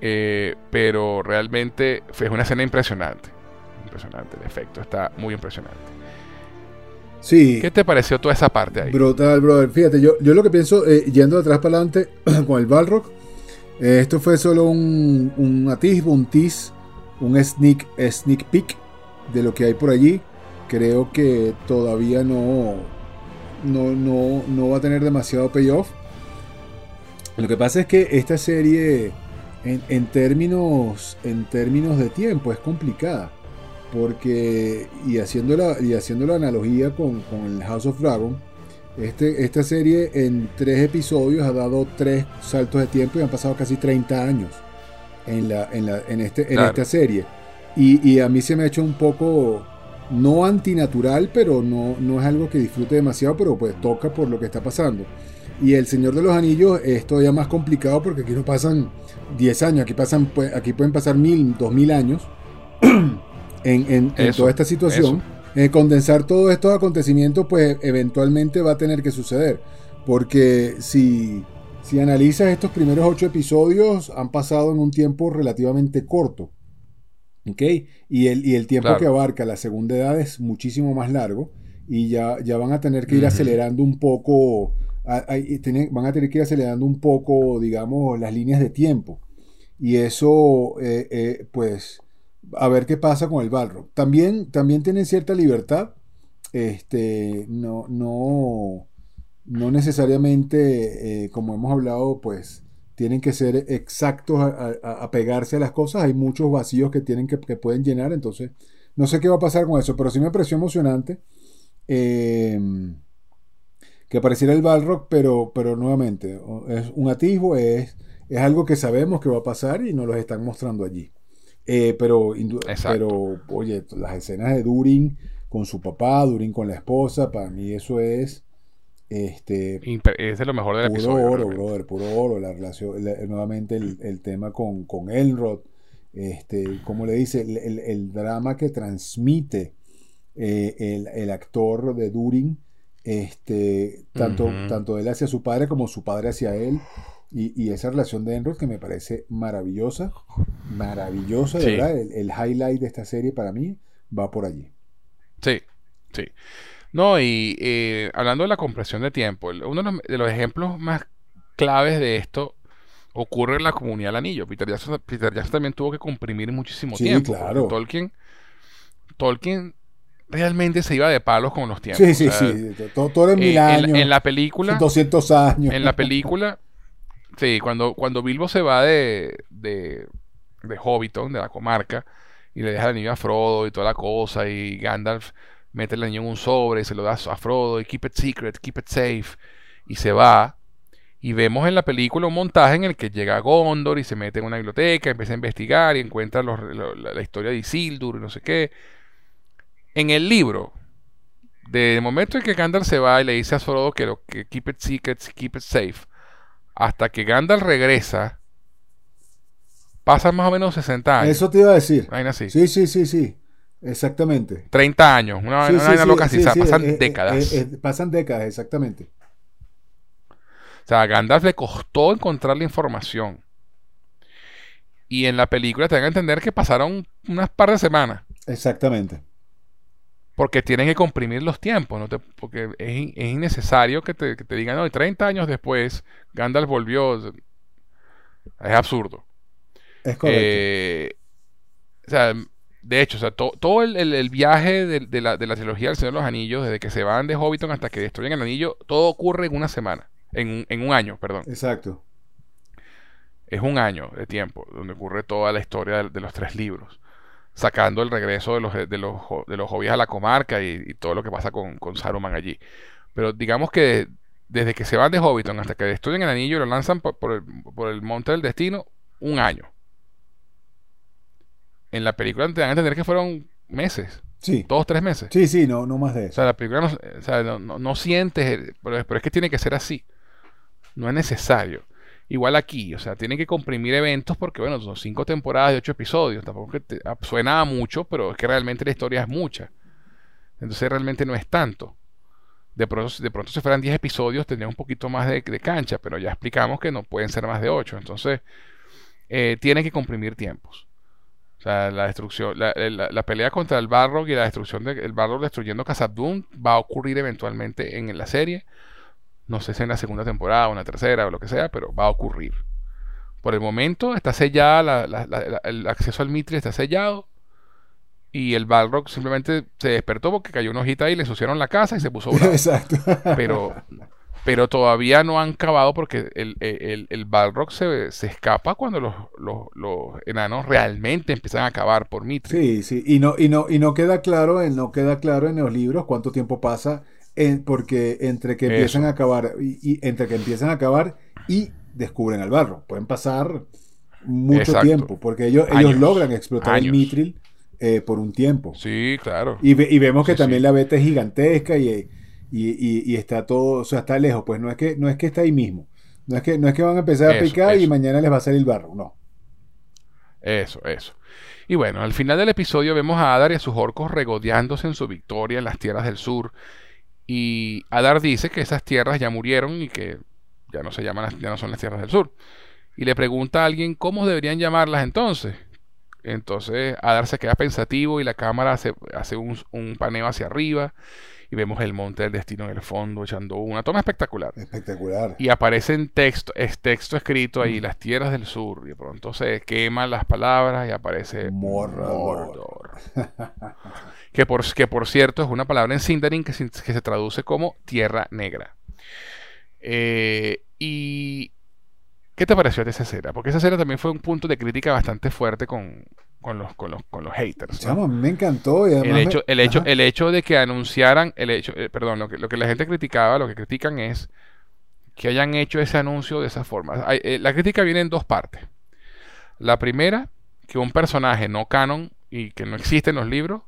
Eh, pero realmente fue una escena impresionante. Impresionante, el efecto está muy impresionante. Sí. ¿Qué te pareció toda esa parte ahí? Brutal, brother. Fíjate, yo, yo lo que pienso, eh, yendo de atrás para adelante con el Balrog, eh, esto fue solo un, un atisbo, un tease, un sneak, sneak peek de lo que hay por allí. Creo que todavía no, no, no, no va a tener demasiado payoff. Lo que pasa es que esta serie en, términos, en términos de tiempo es complicada. Porque, y haciendo la, y haciendo la analogía con, el House of Dragon, este, esta serie en tres episodios ha dado tres saltos de tiempo y han pasado casi 30 años en, la, en, la, en, este, en esta serie. Y, y, a mí se me ha hecho un poco, no antinatural, pero no, no es algo que disfrute demasiado, pero pues toca por lo que está pasando. Y El Señor de los Anillos es todavía más complicado porque aquí no pasan 10 años, aquí, pasan, pues, aquí pueden pasar mil, dos mil años en, toda esta situación. Eh, condensar todos estos acontecimientos, pues eventualmente va a tener que suceder. Porque si, si analizas estos primeros ocho episodios, han pasado en un tiempo relativamente corto. ¿Ok? Y el, y el tiempo que abarca la segunda edad es muchísimo más largo. Y ya, ya van a tener que ir acelerando un poco van a tener que ir acelerando un poco, digamos, las líneas de tiempo. Y eso, eh, eh, pues, a ver qué pasa con el Balrog. También, también tienen cierta libertad. Este, no, no, no necesariamente, eh, como hemos hablado, pues, tienen que ser exactos a, pegarse a las cosas. Hay muchos vacíos que tienen que, que pueden llenar. Entonces, no sé qué va a pasar con eso, pero sí me pareció emocionante em, que apareciera el Balrog, pero, pero nuevamente, es un atisbo, es, es algo que sabemos que va a pasar y nos lo están mostrando allí. Eh, pero, pero, oye, las escenas de Durin con su papá, Durin con la esposa, para mí eso es. Este, es de lo mejor del puro episodio. oro, brother, puro oro. La relación, nuevamente el, tema con, con Elrod, este, como le dice, el, drama que transmite eh, el, actor de Durin, este, tanto, tanto él hacia su padre como su padre hacia él. Y, esa relación de Enrod que me parece maravillosa, maravillosa, de verdad. El, highlight de esta serie para mí va por allí. Sí, sí. No, y eh, hablando de la compresión de tiempo, uno de los, ejemplos más claves de esto ocurre en la comunidad del anillo. Peter Jackson, también tuvo que comprimir muchísimo tiempo. Claro. Tolkien, Tolkien realmente se iba de palos con los tiempos. Sí, sí, sí. Todo, en mil años. En, la película. 200 años. En la película. Sí, cuando, cuando Bilbo se va de, de, de Hobbiton, de la comarca, y le deja el anillo a Frodo y toda la cosa, y Gandalf mete el anillo en un sobre y se lo da a Frodo, y keep it secret, keep it safe, y se va. Y vemos en la película un montaje en el que llega Gondor y se mete en una biblioteca, empieza a investigar y encuentra la, historia de Isildur y no sé qué. En el libro, de momento en que Gandalf se va y le dice a Frodo que, lo, que keep it secret, keep it safe, hasta que Gandalf regresa, pasan más o menos 60 años. Eso te iba a decir. así. Sí, sí, sí, sí. Exactamente. 30 años, una, vaina loca así, pasan eh, eh, décadas. Eh, pasan décadas, exactamente. O sea, a Gandalf le costó encontrar la información. Y en la película te dan a entender que pasaron unas par de semanas. Exactamente. Porque tienen que comprimir los tiempos, ¿no? porque es, innecesario que te, digan, no, 30 años después, Gandalf volvió. Es absurdo. Es correcto. Eh, o sea, de hecho, o sea, todo el, viaje de, la, de, la, trilogía del Señor de los Anillos, desde que se van de Hobbiton hasta que destruyen el anillo, todo ocurre en una semana. En, en un año, perdón. Exacto. Es un año de tiempo donde ocurre toda la historia de los tres libros sacando el regreso de los, de los, de los a la comarca y, todo lo que pasa con, con, Saruman allí. Pero digamos que desde que se van de Hobbiton hasta que destruyen el anillo y lo lanzan por, el, monte del destino, un año. En la película te dan a entender que fueron meses. Sí. Dos, tres meses. Sí, sí, no, no más de eso. O sea, la película no, o sea, no, sientes, pero, pero, es que tiene que ser así. No es necesario. Igual aquí, o sea, tienen que comprimir eventos porque, bueno, son cinco temporadas de ocho episodios. Tampoco te, ah, suena mucho, pero es que realmente la historia es mucha. Entonces realmente no es tanto. De pronto, de pronto si fueran 10 episodios tendría un poquito más de, cancha, pero ya explicamos que no pueden ser más de 8. Entonces, eh, tienen que comprimir tiempos. O sea, la destrucción, la, la, pelea contra el Barrock y la destrucción del Barrock destruyendo Khazad-dûm va a ocurrir eventualmente en la serie no sé si en la segunda temporada o en la tercera o lo que sea, pero va a ocurrir. Por el momento está sellada, el acceso al Mitri está sellado. Y el Balrog simplemente se despertó porque cayó una hojita ahí, le ensuciaron la casa y se puso bravo. Exacto. Pero, pero todavía no han cavado porque el, el, Balrog se, escapa cuando los, los, enanos realmente empiezan a cavar por Mitri. Sí, sí. Y no, y no, y no queda claro, no queda claro en los libros cuánto tiempo pasa porque entre que empiezan a acabar y, entre que empiezan a acabar y descubren el barro. Pueden pasar mucho tiempo, porque ellos, ellos logran explotar el mitril eh, por un tiempo. Sí, claro. Y, vemos que también la beta es gigantesca y, y, está todo, o sea, está lejos. Pues no es que, no es que está ahí mismo. No es que, no es que van a empezar a picar y mañana les va a salir el barro, no. Eso, eso. Y bueno, al final del episodio vemos a Adar y a sus orcos regodeándose en su victoria en las tierras del sur y Adar dice que esas tierras ya murieron y que ya no se llaman, ya no son las tierras del sur. Y le pregunta a alguien cómo deberían llamarlas entonces. Entonces Adar se queda pensativo y la cámara hace, hace un, un, paneo hacia arriba y vemos el monte del destino en el fondo echando una toma espectacular. Espectacular. Y aparece en texto, es texto escrito ahí, mm. las tierras del sur. Y de pronto se queman las palabras y aparece Mordor. que por, que por cierto es una palabra en Sindarin que se, que se traduce como tierra negra. Eh, ¿Y qué te pareció de esa escena? Porque esa escena también fue un punto de crítica bastante fuerte con, con los, con los, con los haters. me encantó. el, hecho, el, hecho, el hecho de que anunciaran, el hecho, eh, perdón, lo que, lo que la gente criticaba, lo que critican es que hayan hecho ese anuncio de esa forma. Eh, la crítica viene en dos partes. La primera, que un personaje no canon y que no existe en los libros,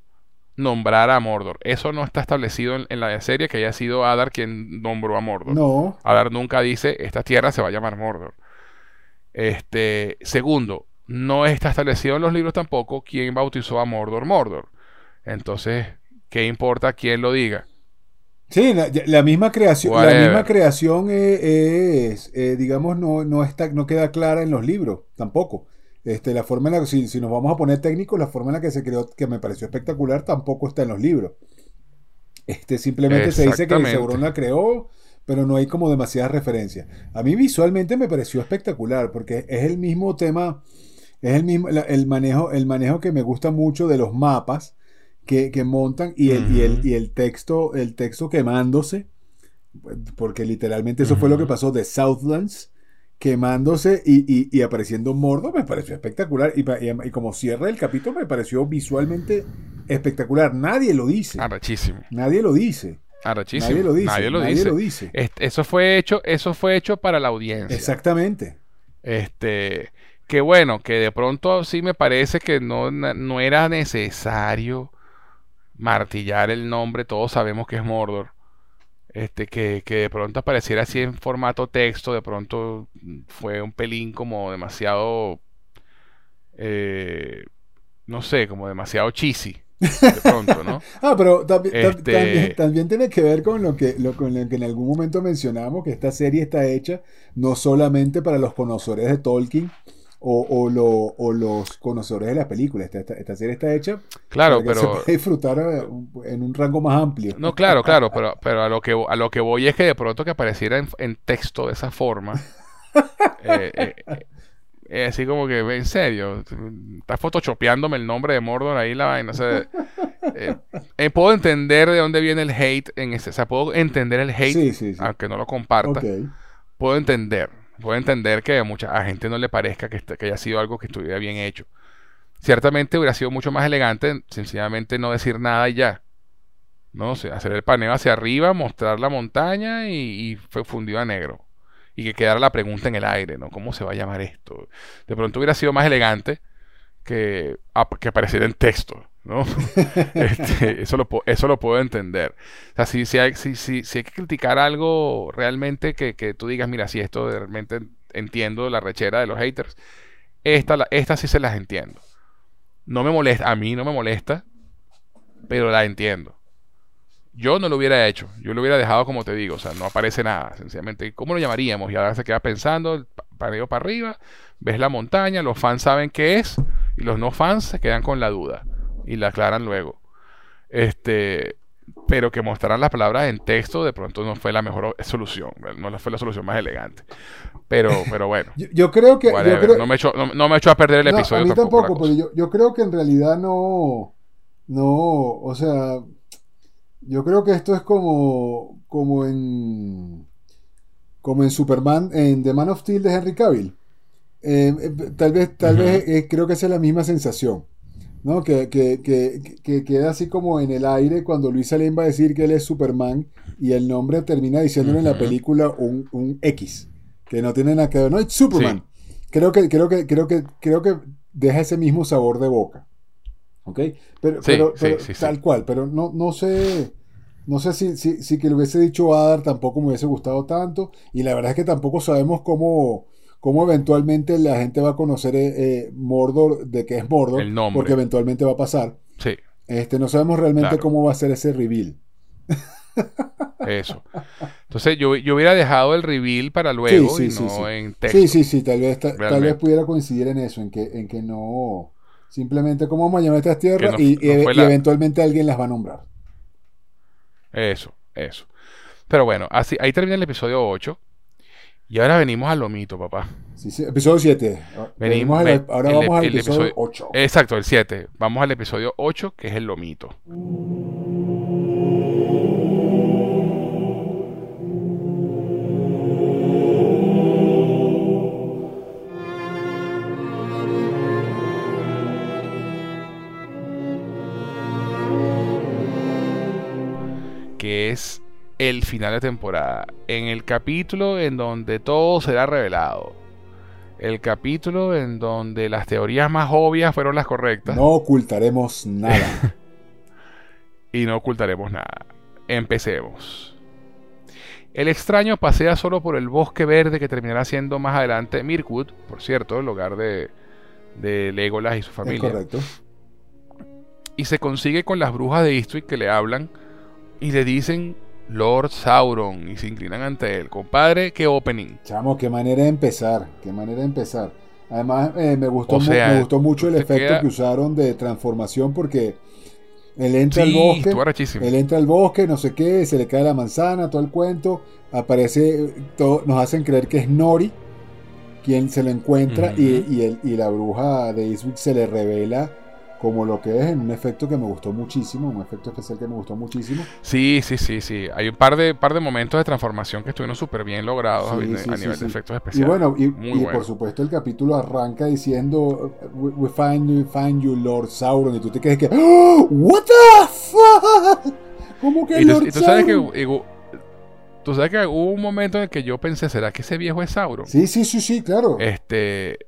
nombrara a Mordor. Eso no está establecido en, la serie que haya sido Adar quien nombró a Mordor. No. Adar nunca dice, esta tierra se va a llamar Mordor. Este, segundo, no está establecido en los libros tampoco quién bautizó a Mordor Mordor. Entonces, ¿qué importa quién lo diga? Sí, la, misma creación, la misma creación es, eh, digamos, no, no, está, no queda clara en los libros tampoco. Este, la forma en la si, si nos vamos a poner técnicos, la forma en la que se creó, que me pareció espectacular, tampoco está en los libros. Este, simplemente se dice que Sauron la creó, pero no hay como demasiadas referencias. A mí visualmente me pareció espectacular, porque es el mismo tema es el mismo, el manejo, el manejo que me gusta mucho de los mapas que, montan y el, y, el, y el, texto, el texto quemándose, porque literalmente eso fue lo que pasó de Southlands, quemándose y, y, apareciendo Mordo, me pareció espectacular. Y, y, como cierra el capítulo, me pareció visualmente espectacular. Nadie lo dice. Arrachísimo. Nadie lo dice. Arrachísimo. Nadie lo dice. Nadie lo dice. Lo dice. eso, fue hecho, eso fue hecho para la audiencia. Exactamente. Este que bueno, que de pronto sí me parece que no, no era necesario martillar el nombre, todos sabemos que es Mordor. Este, que, que, de pronto apareciera así en formato texto, de pronto fue un pelín como demasiado, eh, no sé, como demasiado cheesy. De pronto, ¿no? ah, pero este también, tiene que ver con lo, que, lo, con lo que en algún momento mencionamos, que esta serie está hecha no solamente para los conocedores de Tolkien, o, o, los conocedores de la película. Esta, serie está hecha claro, para que pero, se puede disfrutar eh, en un rango más amplio. No, claro, claro, pero, pero a, lo que, a lo que voy es que de pronto que apareciera en, texto de esa forma. Eh, eh, así como que, en serio, estás photoshopeándome el nombre de Mordor ahí la vaina. puedo entender de dónde viene el hate en ese. O sea, puedo entender el hate, aunque no lo comparta. Puedo entender puedo entender que a mucha gente no le parezca que, este, que haya sido algo que estuviera bien hecho. Ciertamente hubiera sido mucho más elegante sencillamente no decir nada y ya. ¿no? hacer el paneo hacia arriba, mostrar la montaña y, fue fundido a negro. Y que quedara la pregunta en el aire, ¿no? ¿Cómo se va a llamar esto? De pronto hubiera sido más elegante que, apareciera en texto, ¿no? Este, eso, lo, eso lo puedo entender. O sea, si, si, hay, si, si, hay que criticar algo realmente que, que, tú digas, mira, si esto realmente entiendo la rechera de los haters, esta, esta sí se las entiendo. No me molesta, a mí no me molesta, pero la entiendo. Yo no lo hubiera hecho, yo lo hubiera dejado como te digo, o sea, no aparece nada, sencillamente, ¿cómo lo llamaríamos? Y ahora se queda pensando, paneo para arriba, ves la montaña, los fans saben qué es, y los no fans se quedan con la duda y la aclaran luego. Este, pero que mostraran las palabras en texto de pronto no fue la mejor solución, no fue la solución más elegante. Pero, pero bueno. yo, creo que... no, me echó, no, me echó a perder el episodio. A mí tampoco, pero yo, yo, creo que en realidad no... No, o sea... Yo creo que esto es como, como en... Como en Superman, en The Man of Steel de Henry Cavill. Eh, eh, tal vez, tal vez eh, creo que es la misma sensación. ¿no? Que, queda así como en el aire cuando Luis Salem va a decir que él es Superman y el nombre termina diciéndole en la película un, X, que no tiene nada que ver, no, es Superman. Creo, que, creo, que, creo, que, creo que deja ese mismo sabor de boca. ¿Ok? Pero, pero, tal cual, pero no, no sé. No sé si, si, si que lo hubiese dicho Adar tampoco me hubiese gustado tanto. Y la verdad es que tampoco sabemos cómo, cómo eventualmente la gente va a conocer eh, eh, Mordor, de qué es Mordor, porque eventualmente va a pasar. Sí. Este, no sabemos realmente cómo va a ser ese reveal. Eso. Entonces yo, yo, hubiera dejado el reveal para luego y no en texto. Sí, sí, sí, tal vez, tal vez pudiera coincidir en eso, en que, en que no, simplemente cómo vamos a llamar estas tierras y, eventualmente alguien las va a nombrar. Eso, eso. Pero bueno, así, ahí termina el episodio 8. Y ahora venimos al lomito, papá. Sí, sí, episodio 7. Venimos, ahora vamos al episodio 8. Exacto, el 7. Vamos al episodio 8, que es el lomito. Que es el final de temporada. En el capítulo en donde todo será revelado. El capítulo en donde las teorías más obvias fueron las correctas. No ocultaremos nada. y no ocultaremos nada. Empecemos. El extraño pasea solo por el bosque verde que terminará siendo más adelante Mirkwood, por cierto, el hogar de, de Legolas y su familia. correcto. Y se consigue con las brujas de Eastwick que le hablan y le dicen Lord Sauron y se inclinan ante él. Compadre, qué opening. Chamo, qué manera de empezar, qué manera de empezar. Además, eh, me, gustó me gustó mucho el efecto que usaron de transformación porque él entra al bosque, él entra al bosque, no sé qué, se le cae la manzana, todo el cuento, aparece, todo, nos hacen creer que es Nori quien se lo encuentra y, y, la bruja de Eastwick se le revela como lo que es en un efecto que me gustó muchísimo, un efecto especial que me gustó muchísimo. Sí, sí, sí, sí. Hay un par de, par de momentos de transformación que estuvieron súper bien logrados a, nivel de efectos especiales. Y bueno, y, por supuesto el capítulo arranca diciendo we, find, you, find you, Lord Sauron, y tú te quedas que ¡Oh! What the fuck? ¿Cómo que Lord y tú sabes que Tú sabes que hubo un momento en el que yo pensé, ¿será que ese viejo es Sauron? Sí, sí, sí, sí, claro. Este,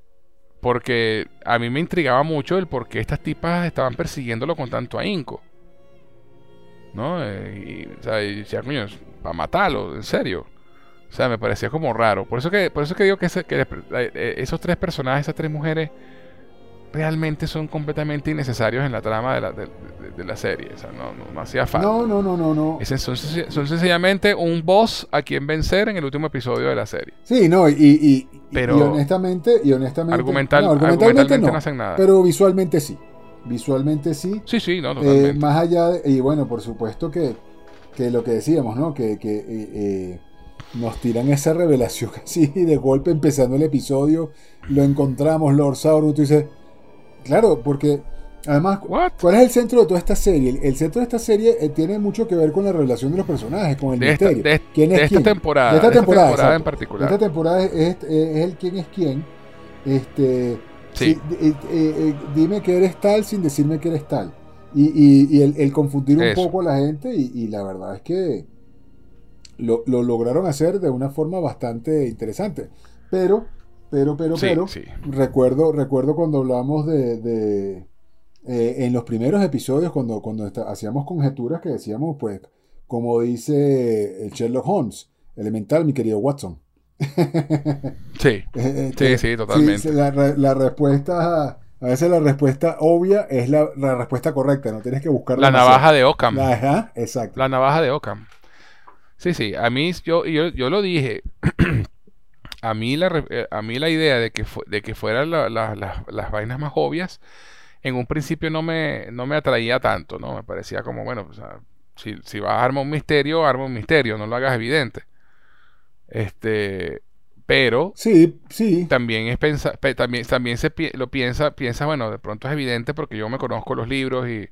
porque a mí me intrigaba mucho el por qué estas tipas estaban persiguiéndolo con tanto ahínco. ¿No? Eh, y, o sea, y decía, coño, para matarlo, en serio. O sea, me parecía como raro. Por eso que, por eso que digo que, que eh, esos tres personajes, esas tres mujeres, realmente son completamente innecesarios en la trama de la, de, la serie. O sea, no, no, hacía falta. No, no, no, no, no. son, son, sencillamente un boss a quien vencer en el último episodio de la serie. Sí, no, y, pero y honestamente, y honestamente, argumental, argumentalmente, no, hacen nada. Pero visualmente sí. Visualmente sí. Sí, sí, no, totalmente. Eh, más allá de, y bueno, por supuesto que, que lo que decíamos, ¿no? Que, que eh, eh, nos tiran esa revelación así de golpe empezando el episodio, lo encontramos, Lord Sauron, tú dices, claro, porque Además, ¿cuál es el centro de toda esta serie? El, centro de esta serie eh, tiene mucho que ver con la relación de los personajes, con el misterio. de, ¿Quién es esta temporada. De esta temporada, en particular. esta temporada es, el quién es quién. Este, sí. Eh, eh, dime que eres tal sin decirme que eres tal. Y, el, confundir un poco a la gente y, la verdad es que lo, lograron hacer de una forma bastante interesante. Pero, pero, pero, pero, recuerdo, recuerdo cuando hablamos de eh, en los primeros episodios, cuando, cuando hacíamos conjeturas que decíamos, pues, como dice el Sherlock Holmes, elemental, mi querido Watson. sí, eh, eh, sí, sí, totalmente. la, respuesta, a veces la respuesta obvia es la, respuesta correcta, no tienes que buscar la navaja de Ockham. Ajá, exacto. La navaja de Ockham. Sí, sí, a mí, yo, yo, yo lo dije. a, mí la, a mí la idea de que, de que fueran las vainas más obvias en un principio no me, no me atraía tanto, ¿no? Me parecía como, bueno, si, si vas a armar un misterio, arma un misterio, no lo hagas evidente. Este, pero sí, sí. También es pensa, también, también se lo piensa, piensa, bueno, de pronto es evidente porque yo me conozco los libros y,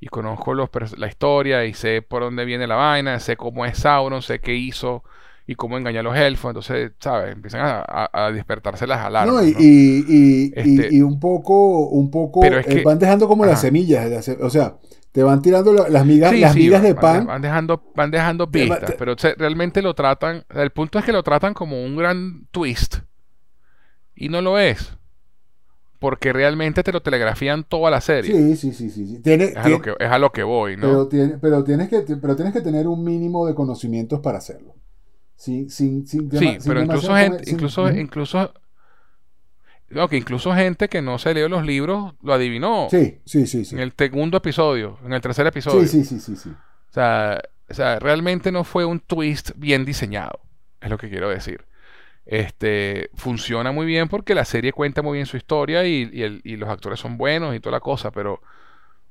y conozco los, la historia y sé por dónde viene la vaina, sé cómo es Sauron, sé qué hizo y cómo engañar a los elfos. Entonces, ¿sabes? Empiezan a, despertarse las alarmas. No, y, este y, un poco, un poco, eh, van dejando como las semillas. O sea, te van tirando las migas, las migas de pan. Van dejando, van dejando pistas, pero realmente lo tratan. El punto es que lo tratan como un gran twist. Y no lo es. Porque realmente te lo telegrafían toda la serie. Sí, sí, sí, sí. es, a lo que, es, a lo que, voy, ¿no? Pero, pero, tienes que, pero tienes que tener un mínimo de conocimientos para hacerlo. Sí, sin, sin, sí pero incluso gente, incluso, incluso, incluso gente que no se leyó los libros lo adivinó. Sí, sí, sí, En el segundo episodio, en el tercer episodio. Sí, sí, sí, sí, O sea, o sea, realmente no fue un twist bien diseñado, es lo que quiero decir. Este funciona muy bien porque la serie cuenta muy bien su historia y, y, los actores son buenos y toda la cosa, pero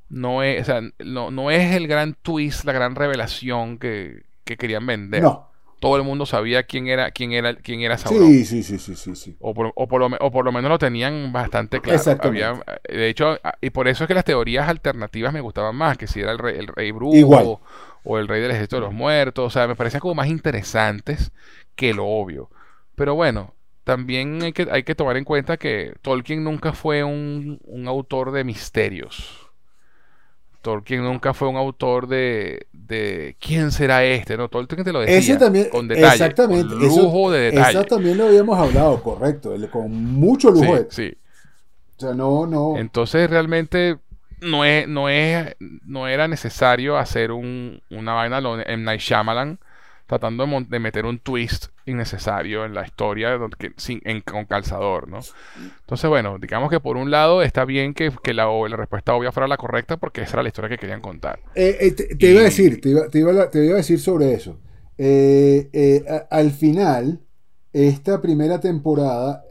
no es, o sea, no, no es el gran twist, la gran revelación que, que querían vender. No, todo el mundo sabía quién era quién era quién era Sauron. Sí, sí, sí, sí, sí, sí. O, por, o, por lo, o por lo menos lo tenían bastante claro. Había, de hecho, y por eso es que las teorías alternativas me gustaban más, que si era el rey, el rey brujo o el rey del ejército de los muertos, o sea, me parecían como más interesantes que lo obvio. Pero bueno, también hay que, hay que tomar en cuenta que Tolkien nunca fue un, un autor de misterios. Tolkien nunca fue un autor de, de quién será este, ¿no? Tolkien te lo decía Ese también, con detalle, exactamente, con lujo de detalle. Eso también lo habíamos hablado, correcto, con mucho lujo. Sí, de, sí. O sea, no, no. Entonces realmente no es, no es, no era necesario hacer un, una vaina en Night Shyamalan tratando de, meter un twist innecesario en la historia sin, con calzador, ¿no? Entonces, bueno, digamos que por un lado está bien que, la, la, respuesta obvia fuera la correcta porque esa era la historia que querían contar. Eh, eh, te, iba a decir, te iba, te iba, a decir sobre eso. Eh, al final, esta primera temporada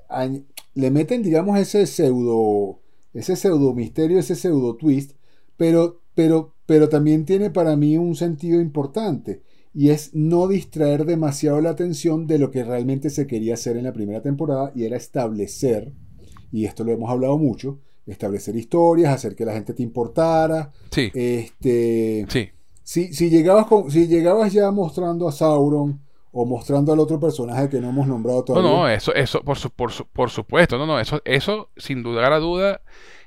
le meten, digamos, ese pseudo, ese pseudo misterio, ese pseudo twist, pero, pero, pero también tiene para mí un sentido importante y es no distraer demasiado la atención de lo que realmente se quería hacer en la primera temporada y era establecer, y esto lo hemos hablado mucho, establecer historias, hacer que la gente te importara. Sí. Este, sí. Si, si, llegabas con, si llegabas ya mostrando a Sauron o mostrando al otro personaje que no hemos nombrado todavía. No, no, eso, eso por, por, por supuesto, no, no, eso, eso sin dudar a duda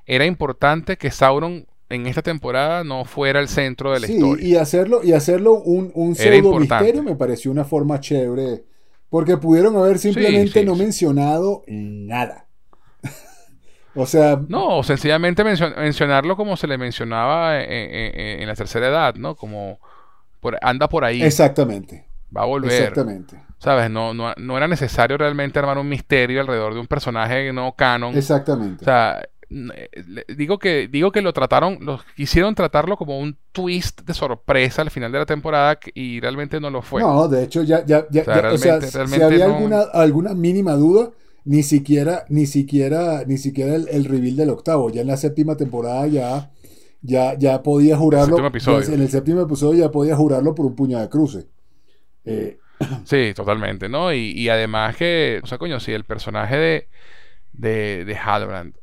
era importante que Sauron en esta temporada no fuera el centro de la sí, historia. Y hacerlo, y hacerlo un, un pseudo misterio me pareció una forma chévere. Porque pudieron haber simplemente no mencionado nada. o sea. No, sencillamente mencionarlo como se le mencionaba en, la tercera edad, ¿no? Como anda por ahí. Exactamente. Va a volver. Exactamente. ¿Sabes? No, no, no era necesario realmente armar un misterio alrededor de un personaje no canon. Exactamente. O sea, digo que digo que lo trataron lo quisieron tratarlo como un twist de sorpresa al final de la temporada y realmente no lo fue. No de hecho ya ya, ya, o sea, si había alguna alguna mínima duda ni siquiera ni siquiera ni siquiera el, reveal del octavo. Ya en la séptima temporada ya ya ya podía jurarlo en el séptimo episodio ya podía jurarlo por un puñado de cruce eh, sí totalmente no y, además que o sea coño si el personaje de de, de Halbrand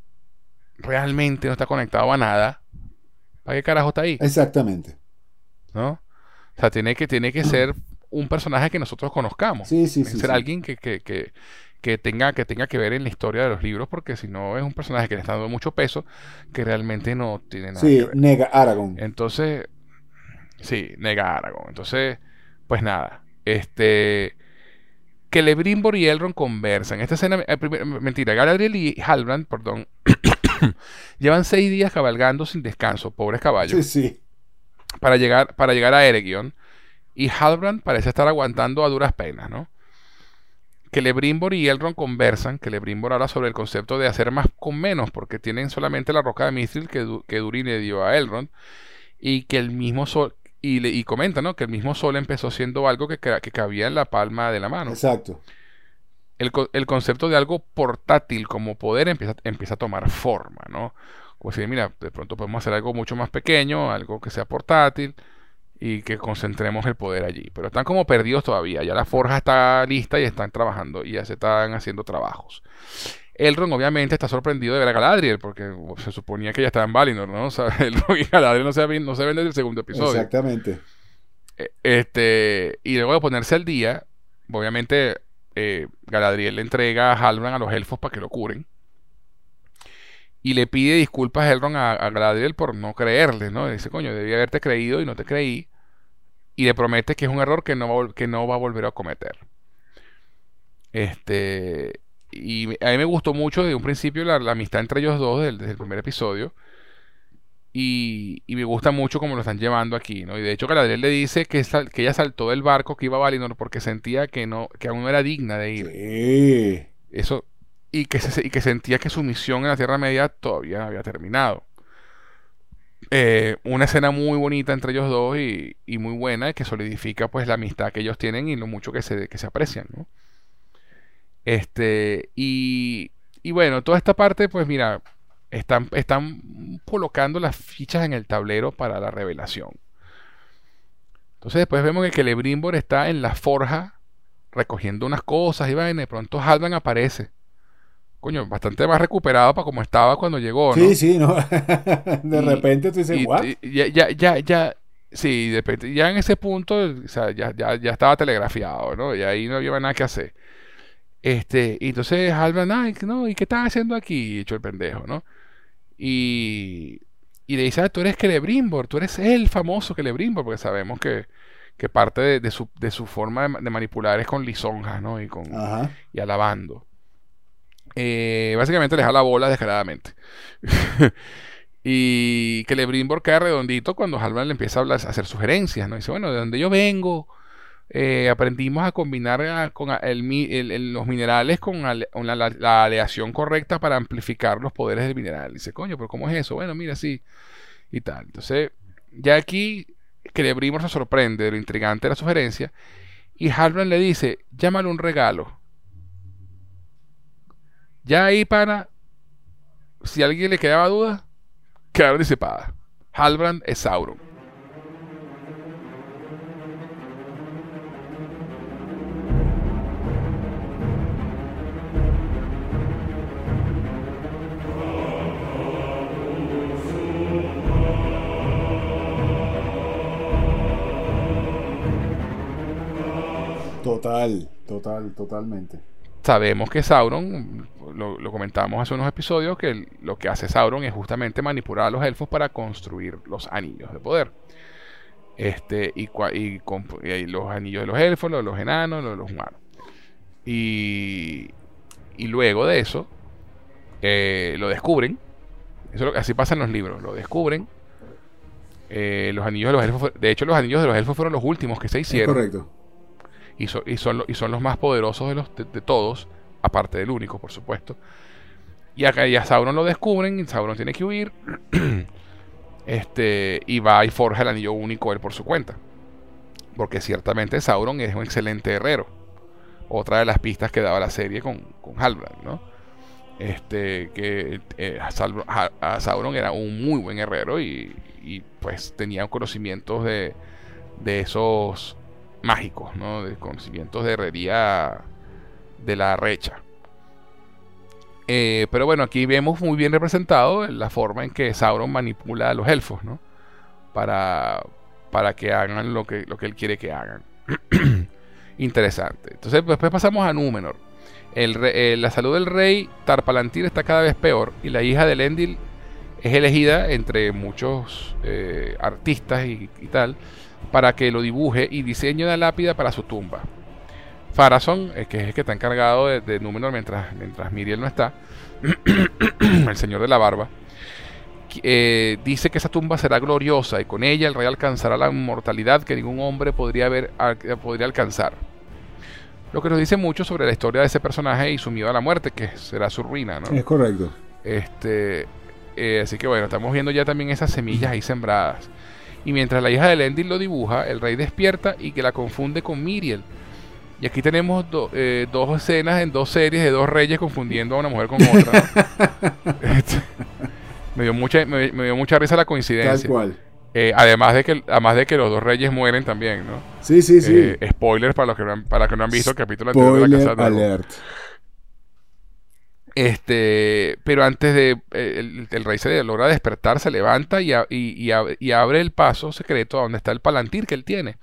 realmente no está conectado a nada, ¿para qué carajo está ahí? Exactamente. ¿No? O sea, tiene que, tiene que ser un personaje que nosotros conozcamos. Sí, sí, tiene que ser alguien que, que, que, que, tenga, que tenga que ver en la historia de los libros, porque si no es un personaje que le está dando mucho peso, que realmente no tiene nada sí, que ver. nega Aragón. Entonces, sí, nega Aragón. Entonces, pues nada, este que Lebrimbor y Elrond conversan. Esta escena, eh, mentira, Galadriel y Halbrand, perdón, Llevan seis días cabalgando sin descanso, pobres caballos. Sí, sí. Para llegar, para llegar a Eregion. Y Halbrand parece estar aguantando a duras penas, ¿no? Que Lebrimbor y Elrond conversan, que Lebrimbor habla sobre el concepto de hacer más con menos, porque tienen solamente la roca de Mithril que, que Durin le dio a Elrond, y que el mismo sol, y, y comenta, ¿no? Que el mismo sol empezó siendo algo que, que cabía en la palma de la mano. Exacto el, concepto de algo portátil como poder empieza, empieza a tomar forma, ¿no? Como decir, mira, de pronto podemos hacer algo mucho más pequeño, algo que sea portátil y que concentremos el poder allí. Pero están como perdidos todavía. Ya la forja está lista y están trabajando y ya se están haciendo trabajos. Elrond obviamente está sorprendido de ver a Galadriel porque se suponía que ya estaba en Valinor, ¿no? O sea, Elrond y Galadriel no se, ven, no se ven desde el segundo episodio. Exactamente. E, este, y luego de ponerse al día, obviamente eh, Galadriel le entrega a Halbrand a los elfos para que lo curen. Y le pide disculpas a Elrond a, Galadriel por no creerle, ¿no? dice, coño, debí haberte creído y no te creí. Y le promete que es un error que no va, que no va a volver a cometer. Este. Y a mí me gustó mucho desde un principio la, amistad entre ellos dos desde el primer episodio. Y, me gusta mucho cómo lo están llevando aquí, ¿no? Y de hecho Galadriel le dice que, que ella saltó del barco que iba a Valinor porque sentía que no, que aún no era digna de ir. Eso, y que, y que sentía que su misión en la Tierra Media todavía no había terminado. Eh, una escena muy bonita entre ellos dos y, y, muy buena que solidifica pues la amistad que ellos tienen y lo mucho que se, que se aprecian, ¿no? Este, y, y bueno, toda esta parte, pues mira, están, están colocando las fichas en el tablero para la revelación. Entonces después vemos que Celebrimbor está en la forja recogiendo unas cosas y y de pronto Halvan aparece. Coño, bastante más recuperado para como estaba cuando llegó, ¿no? Sí, sí, ¿no? de repente tú dices, ¿what? ya, ya, ya, ya, sí, de repente, ya en ese punto, o sea, ya, ya, ya estaba telegrafiado, ¿no? Y ahí no había nada que hacer. Este, y entonces Halvan, ay, no, ¿y qué estás haciendo aquí? Hecho el pendejo, ¿no? Y, y le dice, ah, tú eres Celebrimbor, tú eres el famoso Celebrimbor, porque sabemos que, parte de, su, de, su, forma de, manipular es con lisonjas, ¿no? Y, con, y alabando. Eh, básicamente le da la bola descaradamente. y Celebrimbor queda redondito cuando Halbrand le empieza a, hablar, a hacer sugerencias, ¿no? dice, bueno, de donde yo vengo, eh, aprendimos a combinar con los minerales con la, aleación correcta para amplificar los poderes del mineral. Dice, coño, pero ¿cómo es eso? Bueno, mira, sí. Y tal. Entonces, ya aquí Celebrimor se sorprende de lo intrigante de la sugerencia. Y Halbrand le dice, llámalo un regalo. Ya ahí, para si a alguien le quedaba duda, quedaron disipadas. Halbrand es Sauron. Total, total, totalmente. Sabemos que Sauron, lo, comentábamos hace unos episodios, que lo que hace Sauron es justamente manipular a los elfos para construir los anillos de poder. Este, y, y, los anillos de los elfos, los de los enanos, los de los humanos. Y, y luego de eso, eh, lo descubren. Eso así pasa en los libros. Lo descubren. Eh, los anillos de los elfos. De hecho, los anillos de los elfos fueron los últimos que se hicieron. correcto y, son, y son los más poderosos de, los, de, todos, aparte del único, por supuesto. Y acá ya Sauron lo descubren, y Sauron tiene que huir. este, y va y forja el anillo único él por su cuenta. Porque ciertamente Sauron es un excelente herrero. Otra de las pistas que daba la serie con, con Halbrand, ¿no? Este, que eh, Sauron era un muy buen herrero y, y pues tenía conocimientos de, de esos mágicos, ¿no? de conocimientos de herrería de la recha. Eh, pero bueno, aquí vemos muy bien representado la forma en que Sauron manipula a los elfos, ¿no? Para, para que hagan lo que, lo que él quiere que hagan. Interesante. Entonces, después pasamos a Númenor. Eh, la salud del rey Tarpalantir está cada vez peor y la hija de Elendil es elegida entre muchos eh, artistas y tal para que lo dibuje y diseñe una lápida para su tumba. Farason, eh, que es el que está encargado de, Númenor mientras, mientras Miriel no está, el señor de la barba, eh, dice que esa tumba será gloriosa y con ella el rey alcanzará la inmortalidad que ningún hombre podría, ver, podría alcanzar. Lo que nos dice mucho sobre la historia de ese personaje y su miedo a la muerte, que será su ruina, ¿no? Es correcto. Este, eh, así que bueno, estamos viendo ya también esas semillas ahí sembradas. Y mientras la hija de Elendil lo dibuja, el rey despierta y que la confunde con Miriel. Y aquí tenemos eh, dos escenas en dos series de dos reyes confundiendo a una mujer con otra. Me, dio mucha, me, dio mucha risa la coincidencia. Tal cual. Eh, además, de que, además de que los dos reyes mueren también, ¿no? Sí, sí, sí. Eh, spoilers para los que no han, para que no han visto el capítulo anterior de la Casa alert. Este, pero antes de eh, el, rey se logra despertar, se levanta y, abre el paso secreto a donde está el palantir que él tiene.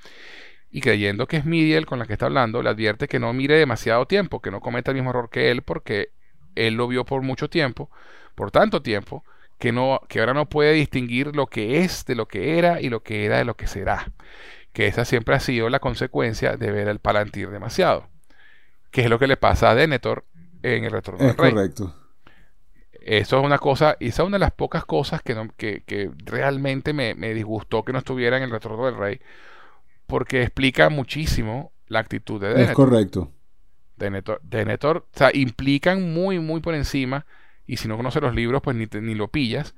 Y creyendo que es Midiel con la que está hablando, le advierte que no mire demasiado tiempo, que no cometa el mismo error que él, porque él lo vio por mucho tiempo, por tanto tiempo, que, no, que ahora no puede distinguir lo que es de lo que era y lo que era de lo que será. Que esa siempre ha sido la consecuencia de ver al palantir demasiado. Que es lo que le pasa a Denethor en el retorno del rey. Correcto. Eso es una cosa, y esa es una de las pocas cosas que, que, realmente me, disgustó que no estuviera en el retorno del rey, porque explica muchísimo la actitud de Denethor. Es correcto. Denethor, o sea, implican muy, muy por encima, y si no conoces los libros, pues ni, ni lo pillas,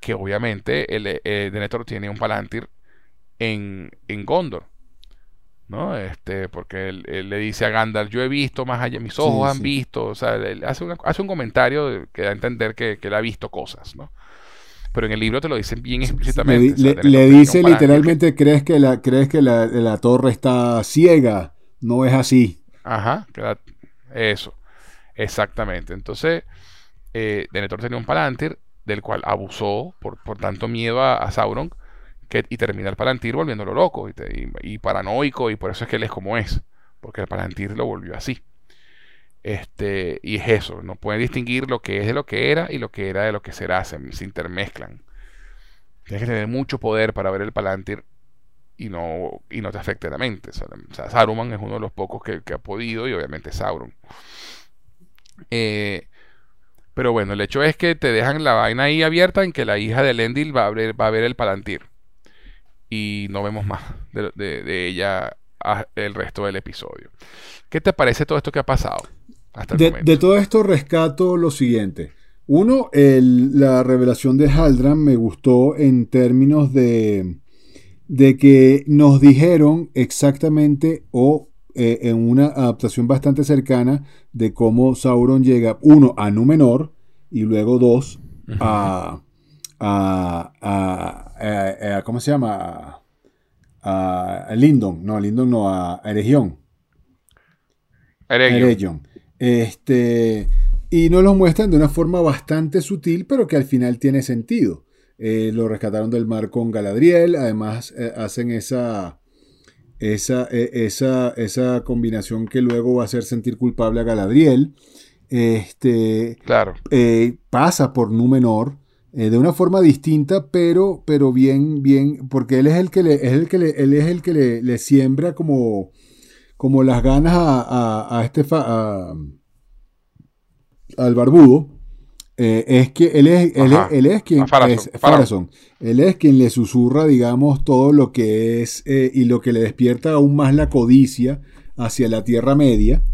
que obviamente el, eh, Denethor tiene un Palantir en, en Gondor. ¿No? Este, porque él, le dice a Gandalf, yo he visto más allá, mis ojos han visto, o sea, él hace, hace un comentario que da a entender que, él ha visto cosas, ¿no? Pero en el libro te lo dicen bien explícitamente. Le, dice literalmente, ¿crees que, la, crees que la, torre está ciega? No es así. Ajá, eso, exactamente. Entonces, eh, Denethor tenía un Palantir del cual abusó por, por tanto miedo a Sauron y termina el Palantir volviéndolo loco y, paranoico y por eso es que él es como es, porque el Palantir lo volvió así. Este, y es eso, no puede distinguir lo que es de lo que era y lo que era de lo que será, se, intermezclan. Tienes que tener mucho poder para ver el Palantir y no, y no te afecte la mente. O sea, Saruman es uno de los pocos que, ha podido y obviamente Sauron. Eh, pero bueno, el hecho es que te dejan la vaina ahí abierta en que la hija de Lendil va a ver, va a ver el Palantir. Y no vemos más de, ella el resto del episodio. ¿Qué te parece todo esto que ha pasado? Hasta el de, de todo esto rescato lo siguiente. Uno, la revelación de Haldran me gustó en términos de, de que nos dijeron exactamente o eh, en una adaptación bastante cercana de cómo Sauron llega, uno, a Númenor y luego dos, a, a, a, ¿cómo se llama? A, Lindon, no, a Lindon no, a Eregion. Eregion. Este, y nos lo muestran de una forma bastante sutil, pero que al final tiene sentido. Eh, lo rescataron del mar con Galadriel. Además, eh, hacen esa, esa, e, esa, esa, combinación que luego va a hacer sentir culpable a Galadriel. Este, claro. Eh, pasa por Númenor. De una forma distinta, pero, pero bien, bien, porque él es el que le, es el que le, él es el que le, siembra como, como las ganas a, a, este al barbudo. Eh, es que él es, él, es quien él es quien le susurra, digamos, todo lo que es eh, y lo que le despierta aún más la codicia hacia la Tierra Media.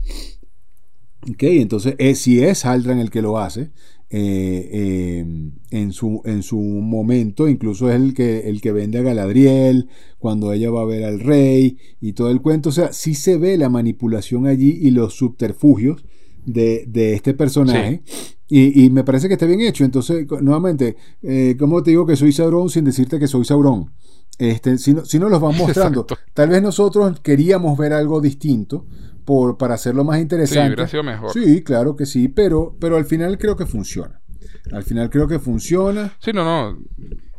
Ok, entonces eh, si es Haldran el que lo hace, en, su, en su momento, incluso es el que, el que vende a Galadriel, cuando ella va a ver al rey y todo el cuento. O sea, sí se ve la manipulación allí y los subterfugios de, este personaje. Y, me parece que está bien hecho. Entonces, nuevamente, eh, como te digo que soy Sauron sin decirte que soy Sauron? Este, si, no, si no los van mostrando. Tal vez nosotros queríamos ver algo distinto por, para hacerlo más interesante. Sí, mejor. Sí, claro que sí, pero, pero al final creo que funciona. Al final creo que funciona. Sí, no, no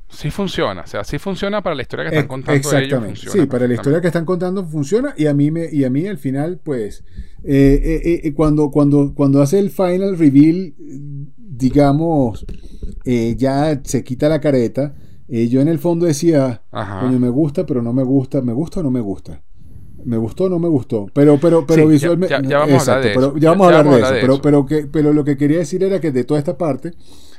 sí funciona. O sea, sí funciona para la historia que están contando. Exactamente. sí, para la historia que están contando funciona. Y a mí, me, y a mí al final, pues, eh, eh, eh, cuando, cuando, cuando hace el final reveal, digamos, ya se quita la careta. yo en el fondo decía, coño, me gusta, pero no me gusta. ¿Me gusta o no me gusta? Me gustó o no me gustó. Pero, pero, pero visualmente. Ya, vamos a hablar de eso. ya vamos a hablar de eso. Pero, pero, que, pero lo que quería decir era que de toda esta parte,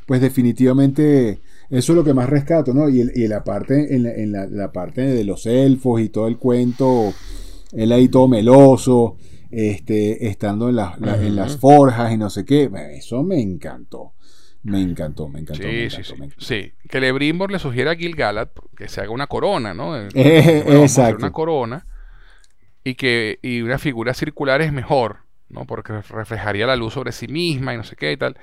pues definitivamente eso es lo que más rescato, ¿no? Y, la parte, en, la, parte de los elfos y todo el cuento, él ahí todo meloso, este, estando en, en las forjas y no sé qué, eso me encantó. Me encantó, me encantó. Sí, sí, sí. sí. Que Lebrimbor le sugiera a Gil-galad que se haga una corona, ¿no? exacto. Una corona y que y una figura circular es mejor, ¿no? Porque reflejaría la luz sobre sí misma y no sé qué y tal.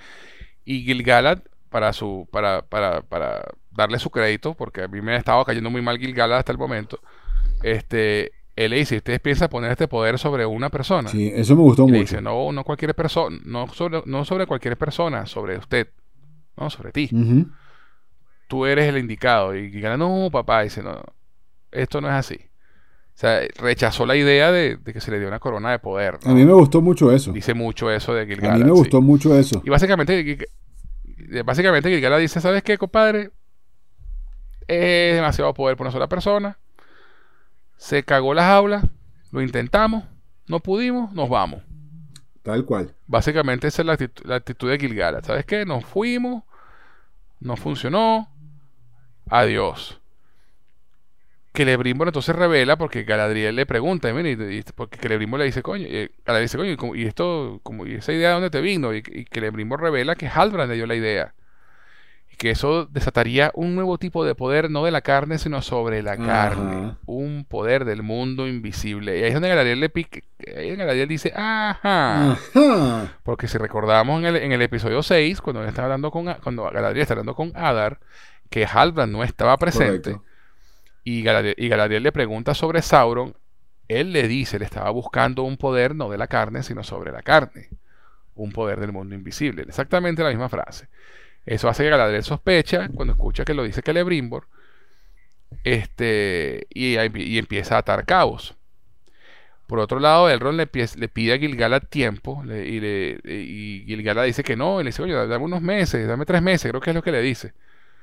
Y Gil-galad para su para, para, para darle su crédito, porque a mí me ha estado cayendo muy mal Gilgalad hasta el momento. Este, él le dice, ¿ustedes piensan poner este poder sobre una persona? Sí, eso me gustó mucho. dice, no, no cualquier persona, no sobre, no sobre cualquier persona, sobre usted, no, sobre ti. Tú eres el indicado. Y Gilgalad, no, papá, dice, no, esto no es así. O sea, rechazó la idea de, que se le dio una corona de poder. A mí me gustó mucho eso. Dice mucho eso de Gilgalad. A mí me gustó mucho eso. Y básicamente básicamente Gilgalad dice, ¿sabes qué, compadre? Es demasiado poder por una sola persona. Se cagó las aulas, lo intentamos, no pudimos, nos vamos. Tal cual. Básicamente esa es la actitud, de Gilgalad. ¿Sabes qué? Nos fuimos, no funcionó, adiós. Que Lebrimbor entonces revela porque Galadriel le pregunta, y, porque que Lebrimbor le dice, coño, y Galadriel dice, coño, y esto, como, y esa idea de dónde te vino, y, que Lebrimbor revela que Halbrand le dio la idea. Y que eso desataría un nuevo tipo de poder, no de la carne, sino sobre la carne. Un poder del mundo invisible. Y ahí es donde Galadriel le pique, ahí Galadriel dice, ajá. Porque si recordamos en el, en el episodio 6, cuando está hablando con, cuando Galadriel está hablando con Adar, que Halbrand no estaba presente y Galadriel, le pregunta sobre Sauron, él le dice, le estaba buscando un poder no de la carne, sino sobre la carne, un poder del mundo invisible. Exactamente la misma frase. Eso hace que Galadriel sospecha cuando escucha que lo dice Celebrimbor este, y, y, empieza a atar cabos. Por otro lado, Elrond le, le pide a Gilgalad tiempo y, le, y Gilgalad dice que no, y le dice, oye, dame unos meses, dame tres meses, creo que es lo que le dice.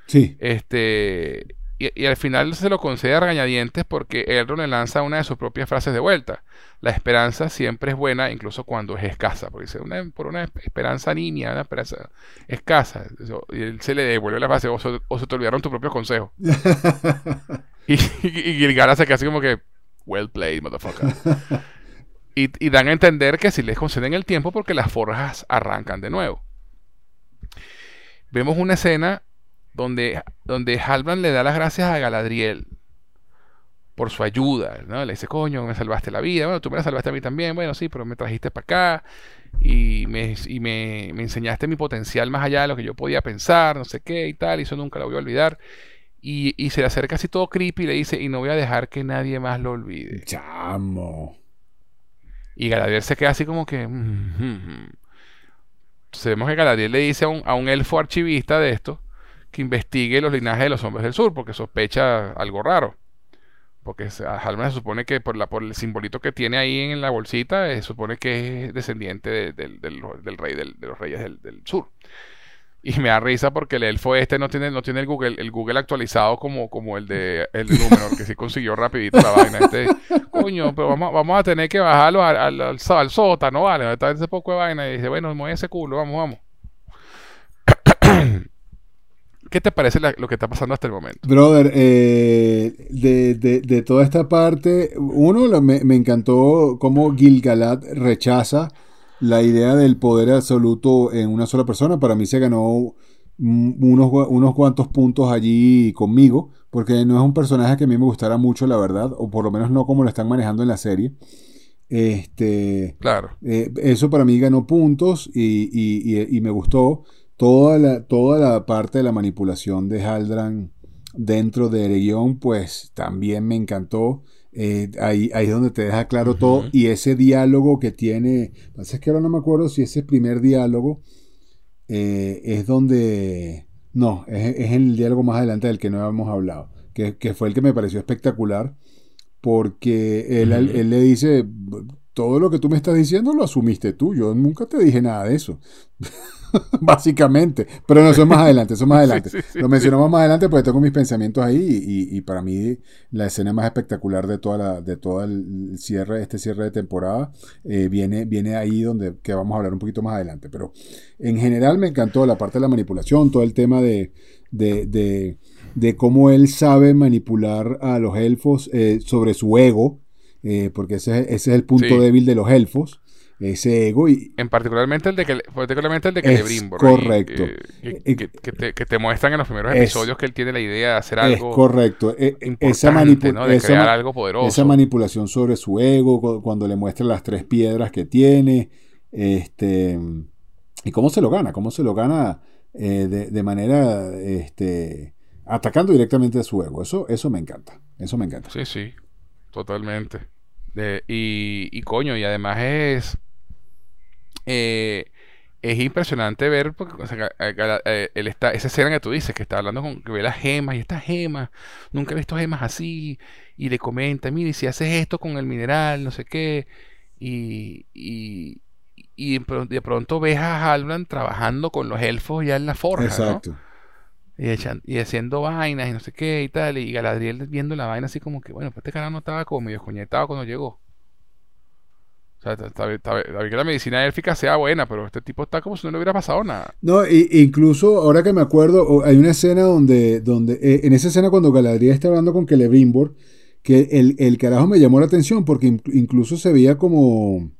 Sí. Este, y, al final se lo concede a regañadientes porque Elrond le lanza una de sus propias frases de vuelta. La esperanza siempre es buena, incluso cuando es escasa. Porque dice, una, por una esperanza niña, una esperanza escasa. y él se le devuelve la frase, o se, te olvidaron tu propio consejo. y, y, el se queda así como que, well played, motherfucker. y, y dan a entender que si les conceden el tiempo porque las forjas arrancan de nuevo. Vemos una escena donde, donde Halbrand le da las gracias a Galadriel por su ayuda, ¿no? Le dice, coño, me salvaste la vida, bueno, tú me la salvaste a mí también, bueno, sí, pero me trajiste para acá y, me, y me, enseñaste mi potencial más allá de lo que yo podía pensar, no sé qué y tal, y eso nunca lo voy a olvidar. Y, y se le acerca así todo creepy y le dice, y no voy a dejar que nadie más lo olvide. Chamo. Y Galadriel se queda así como que... Mm, mm, mm". Sabemos que Galadriel le dice a un, a un elfo archivista de esto, que investigue los linajes de los hombres del sur, porque sospecha algo raro. Porque a Halbrand se supone que por, la, por el simbolito que tiene ahí en la bolsita, se supone que es descendiente del, rey de los reyes del, sur. Y me da risa porque el elfo este no tiene, no tiene el Google, el Google actualizado como, como el de el número, que sí consiguió rapidito la vaina. Este, coño, pero vamos, vamos a tener que bajarlo al, al, al, sótano, ¿vale? Está ese poco de vaina. Y dice, bueno, mueve ese culo, vamos, vamos. ¿Qué te parece lo que está pasando hasta el momento? Brother, eh, de, toda esta parte, uno, me, encantó cómo Gilgalad rechaza la idea del poder absoluto en una sola persona. Para mí se ganó unos, unos cuantos puntos allí conmigo, porque no es un personaje que a mí me gustara mucho, la verdad, o por lo menos no como lo están manejando en la serie. Este, claro. Eh, eso para mí ganó puntos y, y me gustó. Toda la, toda la parte de la manipulación de Haldran dentro de Eregion, pues también me encantó. Eh, ahí, ahí, es donde te deja claro todo. Y ese diálogo que tiene. Pasa es que ahora no me acuerdo si ese primer diálogo eh, es donde. No, es, es, el diálogo más adelante del que no habíamos hablado. Que, que fue el que me pareció espectacular. Porque él, él, le dice. Todo lo que tú me estás diciendo lo asumiste tú. Yo nunca te dije nada de eso. básicamente. Pero no, eso más adelante, eso más adelante. Lo mencionamos más adelante porque tengo mis pensamientos ahí y, para mí la escena más espectacular de toda la, de todo el cierre, este cierre de temporada, eh, viene, viene ahí donde que vamos a hablar un poquito más adelante. Pero en general me encantó la parte de la manipulación, todo el tema de, de, de, cómo él sabe manipular a los elfos eh, sobre su ego, eh, porque ese, ese, es el punto débil de los elfos ese ego y en particularmente el de que particularmente el de Celebrimbor correcto. que, te, muestran en los primeros episodios que él tiene la idea de hacer algo es correcto. E, esa, algo poderoso. esa manipulación sobre su ego cuando le muestra las tres piedras que tiene este y cómo se lo gana cómo se lo gana eh, de, manera este atacando directamente a su ego. Eso eso me encanta eso me encanta. Sí sí totalmente. Y, y coño, y además es eh, es impresionante ver porque, eh, está, esa escena que tú dices, que está hablando con, que ve las gemas y estas gemas, nunca he visto gemas así, y le comenta, mire, si haces esto con el mineral, no sé qué, y, y, y de pronto ves a Halbrand trabajando con los elfos ya en la forja, Exacto. Y, y, haciendo vainas y no sé qué y tal, y Galadriel viendo la vaina así como que, bueno, pues este canal no estaba como medio coñetado cuando llegó. O sea, que la medicina élfica sea buena, pero este tipo está como si no le hubiera pasado nada. No, incluso ahora que me acuerdo, hay una escena donde, donde eh, en esa escena cuando Galadriel está hablando con Celebrimbor, que el, el, carajo me llamó la atención porque incluso se veía como,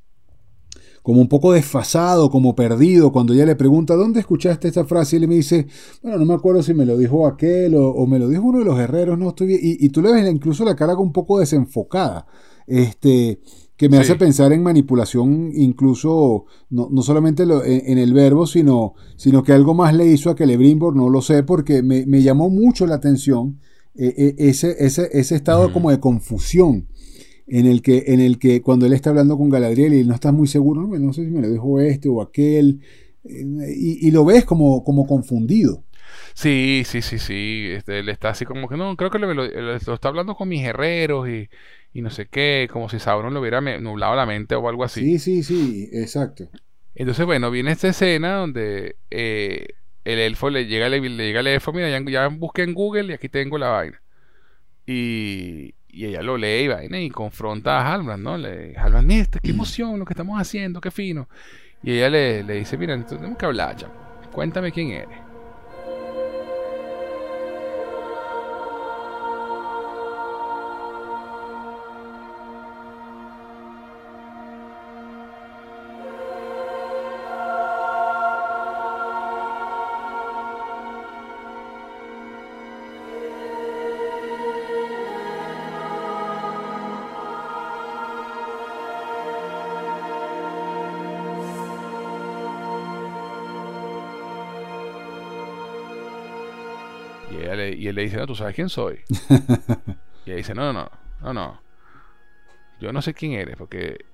como un poco desfasado, como perdido, cuando ella le pregunta, ¿dónde escuchaste esta frase? Y él me dice, bueno, no me acuerdo si me lo dijo aquel o, me lo dijo uno de los guerreros, no estoy bien. Y, y tú le ves incluso la cara un poco desenfocada. Este, que me hace pensar en manipulación incluso no, solamente en, el verbo, sino, sino que algo más le hizo a Celebrimbor, no lo sé, porque me, llamó mucho la atención eh, eh, ese, ese, ese, estado como de confusión en el, que, en el que cuando él está hablando con Galadriel y no está muy seguro, no, sé si me lo dijo este o aquel, eh, y, lo ves como, como confundido. Sí, sí, sí, sí. Este, él está así como que no, creo que lo, lo, está hablando con mis herreros y, y no sé qué, como si Sauron le hubiera nublado la mente o algo así. Sí, sí, sí, exacto. Entonces, bueno, viene esta escena donde eh, el elfo le llega, le, llega el elfo, mira, ya, busqué en Google y aquí tengo la vaina. Y, y ella lo lee y vaina y confronta a Halbrand, ¿no? Le Halbrand, mira, qué emoción lo que estamos haciendo, qué fino. Y ella le, le dice, mira, tenemos que hablar, ya. Cuéntame quién eres. Y, él le dice, no, ¿tú sabes quién soy? y ella dice, no, no, no, no. Yo no sé quién eres, porque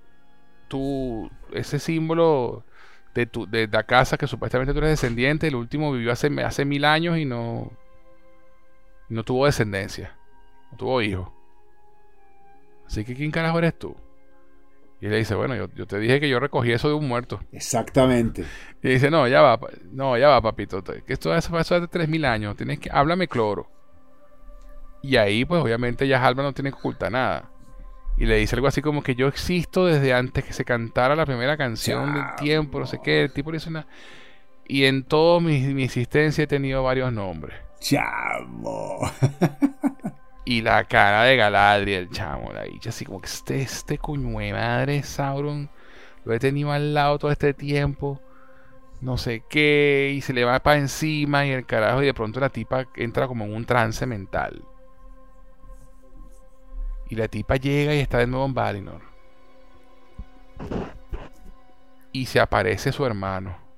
tú, ese símbolo de, tu, de la casa que supuestamente tú eres descendiente, el último vivió hace, hace mil años y no, no tuvo descendencia, no tuvo hijo. Así que ¿quién carajo eres tú? Y le dice, bueno, yo, te dije que yo recogí eso de un muerto. Exactamente. Y dice, no, ya va, no, ya va, papito. Que esto es hace 3.000 años. Tienes que, háblame cloro. Y ahí, pues, obviamente, ya Alba no tiene que ocultar nada. Y le dice algo así como que yo existo desde antes que se cantara la primera canción del tiempo, no sé qué. El tipo dice una... Y en toda mi, mi existencia he tenido varios nombres. Chamo. Y la cara de Galadriel, chamo, la dicha así como que este, este coño de madre Sauron lo he tenido al lado todo este tiempo. No sé qué, y se le va para encima y el carajo, y de pronto la tipa entra como en un trance mental. Y la tipa llega y está de nuevo en Valinor. Y se aparece su hermano.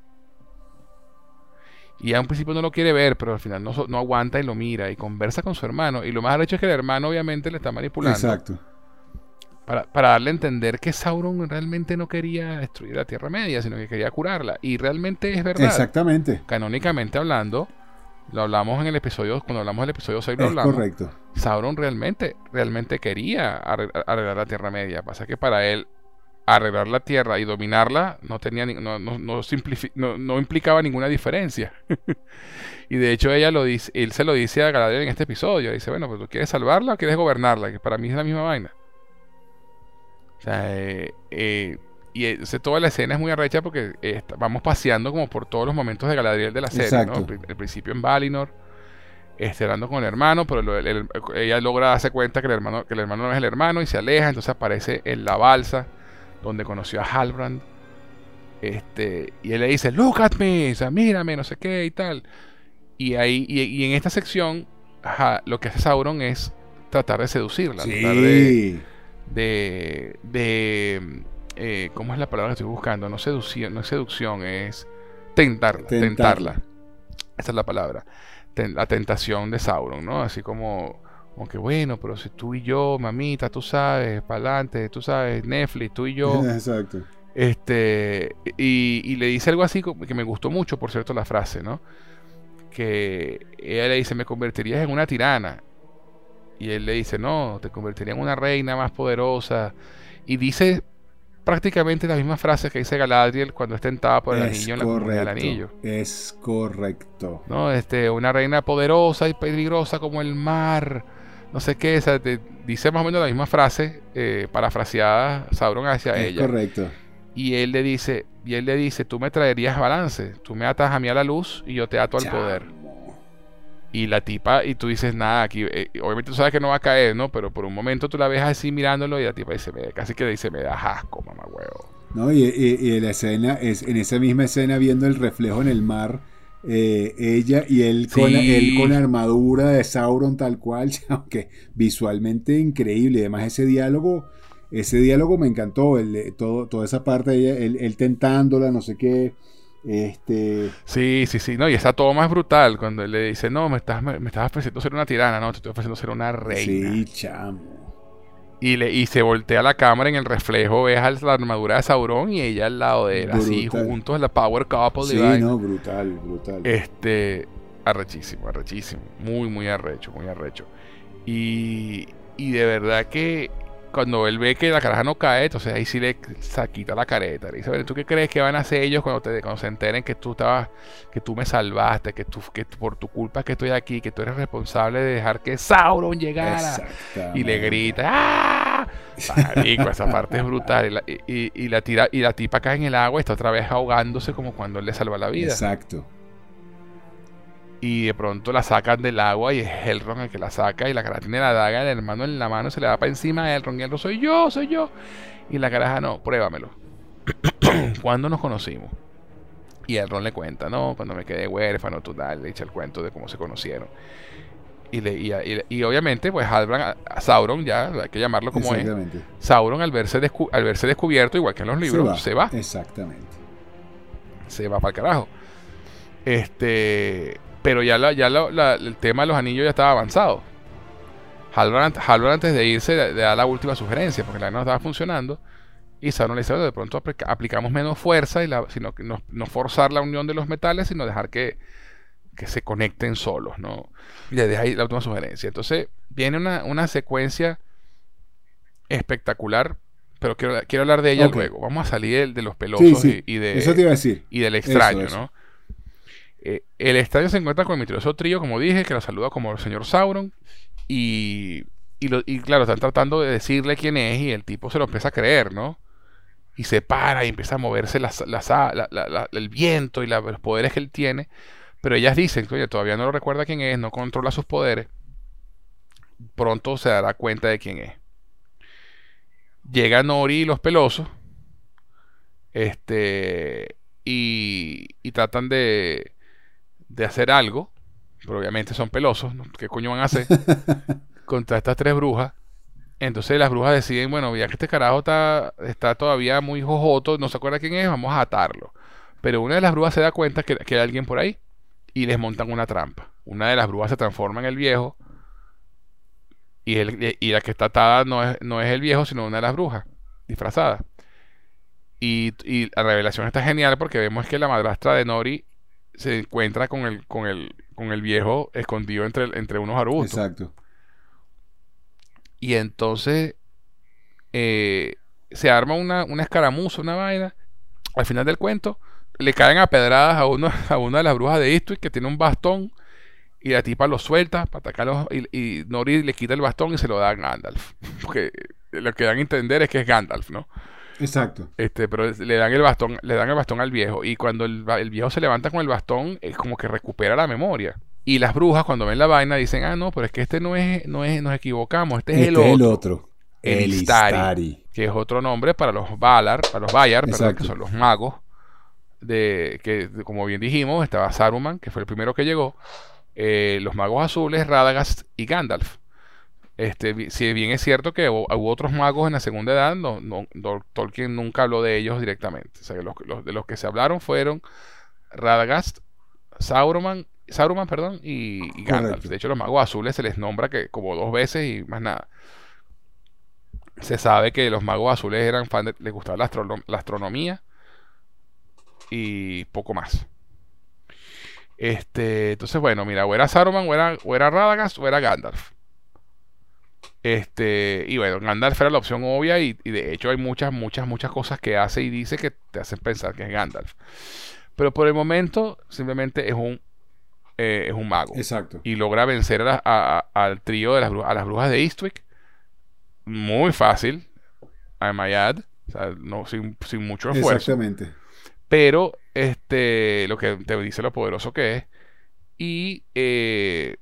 Y a un principio no lo quiere ver, pero al final no, no aguanta y lo mira y conversa con su hermano. Y lo más hecho es que el hermano obviamente le está manipulando. Exacto. Para, para, darle a entender que Sauron realmente no quería destruir la Tierra Media, sino que quería curarla. Y realmente es verdad. Exactamente. Canónicamente hablando, lo hablamos en el episodio, cuando hablamos del episodio 6 lo hablamos. correcto. Sauron realmente, realmente quería arreglar la Tierra Media. Pasa que para él arreglar la tierra y dominarla no tenía no, no, no, implicaba ninguna diferencia. y de hecho ella lo dice, él se lo dice a Galadriel en este episodio, dice, bueno, pues tú quieres salvarla o quieres gobernarla, que para mí es la misma vaina. O sea, eh, eh, y toda la escena es muy arrecha porque eh, vamos paseando como por todos los momentos de Galadriel de la serie, ¿no? El, principio en Valinor, este, hablando con el hermano, pero ella logra darse cuenta que el hermano, que el hermano no es el hermano y se aleja, entonces aparece en la balsa donde conoció a Halbrand. Este, y él le dice, look at me, o sea, mírame, no sé qué y tal. Y ahí, y, en esta sección, lo que hace Sauron es tratar de seducirla, tratar de, de, de eh, ¿cómo es la palabra que estoy buscando? No seducción, no es seducción, es tentarla, tentarla. Esa es la palabra. la tentación de Sauron, ¿no? Así como como que bueno, pero si tú y yo, mamita, tú sabes, para adelante, tú sabes, Netflix, tú y yo. Exacto. Este, y, le dice algo así que me gustó mucho, por cierto, la frase, ¿no? Que ella le dice, me convertirías en una tirana. Y él le dice, no, te convertiría en una reina más poderosa. Y dice prácticamente la misma frase que dice Galadriel cuando es tentada por el anillo en la correcto, del anillo. Es correcto. No, este, una reina poderosa y peligrosa como el mar no sé qué, o sea, dice más o menos la misma frase, eh, parafraseada Sauron hacia es ella. Correcto. Y él le dice, y él le dice, tú me traerías balance, tú me atas a mí a la luz y yo te ato al poder. Y la tipa, y tú dices, nada, aquí, eh, obviamente tú sabes que no va a caer, ¿no? Pero por un momento tú la ves así mirándolo y la tipa dice, me, casi que dice, me da asco, mamá huevo. No, y, y, y, la escena, es, en esa misma escena viendo el reflejo en el mar, eh, ella y él con, él con armadura de Sauron tal cual, aunque visualmente increíble. Además ese diálogo, ese diálogo me encantó, el, todo, toda esa parte ella, él, tentándola, no sé qué. Este... Sí, sí, sí, no, y está todo más brutal cuando él le dice, no, me estás, me, estás ofreciendo ser una tirana, no, te estoy ofreciendo ser una reina. Sí, chamo. Y, le, y se voltea la cámara en el reflejo, ves la armadura de Sauron y ella al lado de él, así juntos, la Power Couple. Sí, no, brutal, brutal. Este, arrechísimo, arrechísimo. Muy, muy arrecho, muy arrecho. Y, y de verdad que cuando él ve que la caraja no cae, entonces ahí sí le quita la careta. Le dice, ¿tú qué crees que van a hacer ellos cuando, te, cuando se enteren que tú estabas, que tú me salvaste, que, tú, que por tu culpa que estoy aquí, que tú eres responsable de dejar que Sauron llegara? Y le grita, ¡ah! Marico, esa parte es brutal. Y la, tira, y la tipa cae en el agua y está otra vez ahogándose como cuando él le salva la vida. Exacto y de pronto la sacan del agua y es Elrond el que la saca y la cara tiene la daga, el hermano en la mano se le da para encima a Elrond y Elrond soy yo, soy yo. Y la caraja no, pruébamelo. ¿Cuándo nos conocimos? Y Elrond le cuenta, no, cuando me quedé huérfano, total, le echa el cuento de cómo se conocieron. Y, le, y, obviamente, pues Halbrand, Sauron, ya hay que llamarlo como es. Sauron, al verse, al verse descubierto, igual que en los libros, se va. Exactamente. Se va para el carajo. Este. Pero ya, ya el tema de los anillos ya estaba avanzado. Halbrand, antes de irse le, da la última sugerencia, porque la no estaba funcionando. Y Sauron le dice, de pronto aplicamos menos fuerza, y la, sino que no, forzar la unión de los metales, sino dejar que, se conecten solos, ¿no? Y le deja ahí la última sugerencia. Entonces viene una, secuencia espectacular, pero quiero, quiero hablar de ella luego. Vamos a salir de, los pelosos Y, de, Eso te iba a decir. y del extraño, ¿no? Eh, el estadio se encuentra con el misterioso trío, como dije, que lo saluda como el señor Sauron. Y, y, claro, están tratando de decirle quién es y el tipo se lo empieza a creer, ¿no? Y se para y empieza a moverse el viento y los poderes que él tiene. Pero ellas dicen, oye, todavía no lo recuerda quién es, no controla sus poderes. Pronto se dará cuenta de quién es. Llega Nori y los pelosos. Este. Y, y tratan de, de hacer algo, pero obviamente son pelosos, ¿qué coño van a hacer? contra estas tres brujas. Entonces las brujas deciden, bueno, ya que este carajo está, está todavía muy jojoto, no se acuerda quién es, vamos a atarlo. Pero una de las brujas se da cuenta que, que hay alguien por ahí y les montan una trampa. Una de las brujas se transforma en el viejo y, el, y la que está atada no es, no es el viejo, sino una de las brujas, disfrazada. Y, y, la revelación está genial porque vemos que la madrastra de Nori se encuentra con el, con el, con el viejo escondido entre, entre unos arbustos. Exacto. Y entonces eh, se arma una, una escaramuza, una vaina. Al final del cuento, le caen a pedradas a, uno, a una de las brujas de Eastwick que tiene un bastón y la tipa lo suelta para atacarlos y, y Nori le quita el bastón y se lo da a Gandalf. Porque lo que dan a entender es que es Gandalf, ¿no? Exacto. Este, pero le dan el bastón, le dan el bastón al viejo. Y cuando el, viejo se levanta con el bastón, es como que recupera la memoria. Y las brujas, cuando ven la vaina, dicen, ah, no, pero es que este no es, no es, nos equivocamos, este, es el este otro. El otro. El, Istari, Que es otro nombre para los Valar, para los Bayar, que son los magos. De, que como bien dijimos, estaba Saruman, que fue el primero que llegó. Eh, los magos azules, Radagast y Gandalf. Este, si bien es cierto que hubo, otros magos en la segunda edad, no, Tolkien nunca habló de ellos directamente. O sea, los, de los que se hablaron fueron Radagast, Sauron, Sauron perdón, y, Gandalf. De hecho, los magos azules se les nombra que como dos veces y más nada. Se sabe que los magos azules eran fan de, les gustaba la, astronomía y poco más. Este, entonces, bueno, mira, o era Saruman, o era, o era Radagast, o era Gandalf. Este, y bueno, Gandalf era la opción obvia y, de hecho hay muchas, muchas, muchas cosas que hace y dice que te hacen pensar que es Gandalf. Pero por el momento simplemente es un, eh, es un mago. Exacto. Y logra vencer al trío de las, a las brujas de Eastwick. Muy fácil. A Mayad. O sea, no, sin, sin mucho esfuerzo. Exactamente. Pero este, lo que te dice lo poderoso que es. Y eh,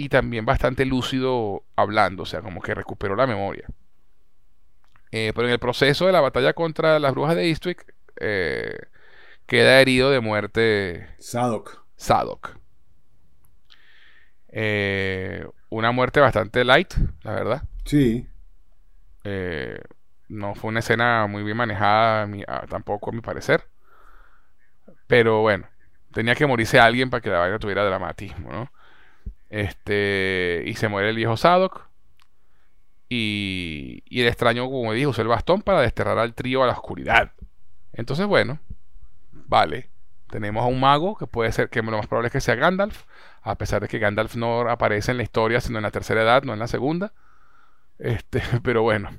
y también bastante lúcido hablando, o sea, como que recuperó la memoria. Eh, pero en el proceso de la batalla contra las brujas de Eastwick, eh, queda herido de muerte Sadok. Sadok. Eh, una muerte bastante light, la verdad. Sí. no fue una escena muy bien manejada, tampoco a mi parecer. Pero bueno, tenía que morirse alguien para que la vaina tuviera dramatismo, ¿no? Este, y se muere el viejo Sadok. Y, y el extraño, como dije, usó el bastón para desterrar al trío a la oscuridad. Entonces, bueno, vale. Tenemos a un mago que puede ser que lo más probable es que sea Gandalf, a pesar de que Gandalf no aparece en la historia, sino en la tercera edad, no en la segunda. Este, pero bueno,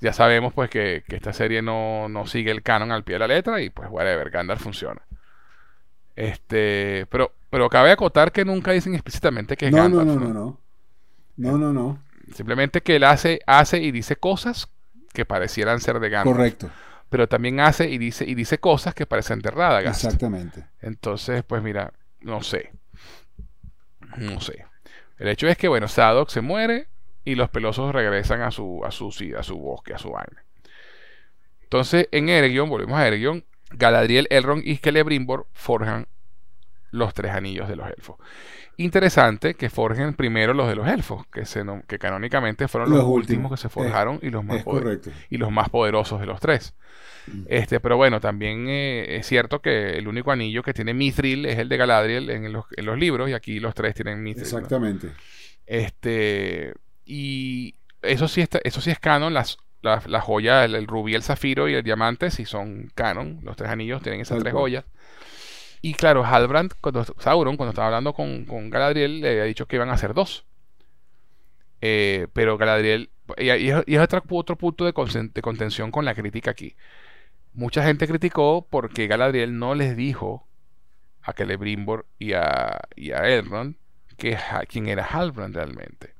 ya sabemos pues que, esta serie no, sigue el canon al pie de la letra y pues whatever, Gandalf funciona. Este, pero, pero cabe acotar que nunca dicen explícitamente que es Gandalf. No, no, no, no. No, no, no. Simplemente que él hace, hace y dice cosas que parecieran ser de Gandalf. Correcto. Pero también hace y dice, y dice cosas que parecen de Radagast. Exactamente. Entonces, pues mira, no sé. No sé. El hecho es que, bueno, Sadok se muere y los pelosos regresan a su, a su, a su bosque, a su vaina. Entonces, en Eregion, volvemos a Eregion, Galadriel, Elrond y Celebrimbor forjan los tres anillos de los elfos. Interesante que forjen primero los de los elfos, que, se, que canónicamente fueron los, últimos que se forjaron y, los más y los más poderosos de los tres. Mm. Este, pero bueno, también eh, es cierto que el único anillo que tiene Mithril es el de Galadriel en los, en los libros y aquí los tres tienen Mithril. Exactamente. Este, y eso sí, está, eso sí es canon, las, la, joya, el, rubí, el zafiro y el diamante sí son canon, los tres anillos tienen esas tres joyas. Y claro, Halbrand, cuando, Sauron, cuando estaba hablando con, Galadriel, le había dicho que iban a ser dos. Eh, pero Galadriel, y, es otro, otro punto de, contención con la crítica aquí. Mucha gente criticó porque Galadriel no les dijo a Celebrimbor y a, y a Elrond que, quién era Halbrand realmente.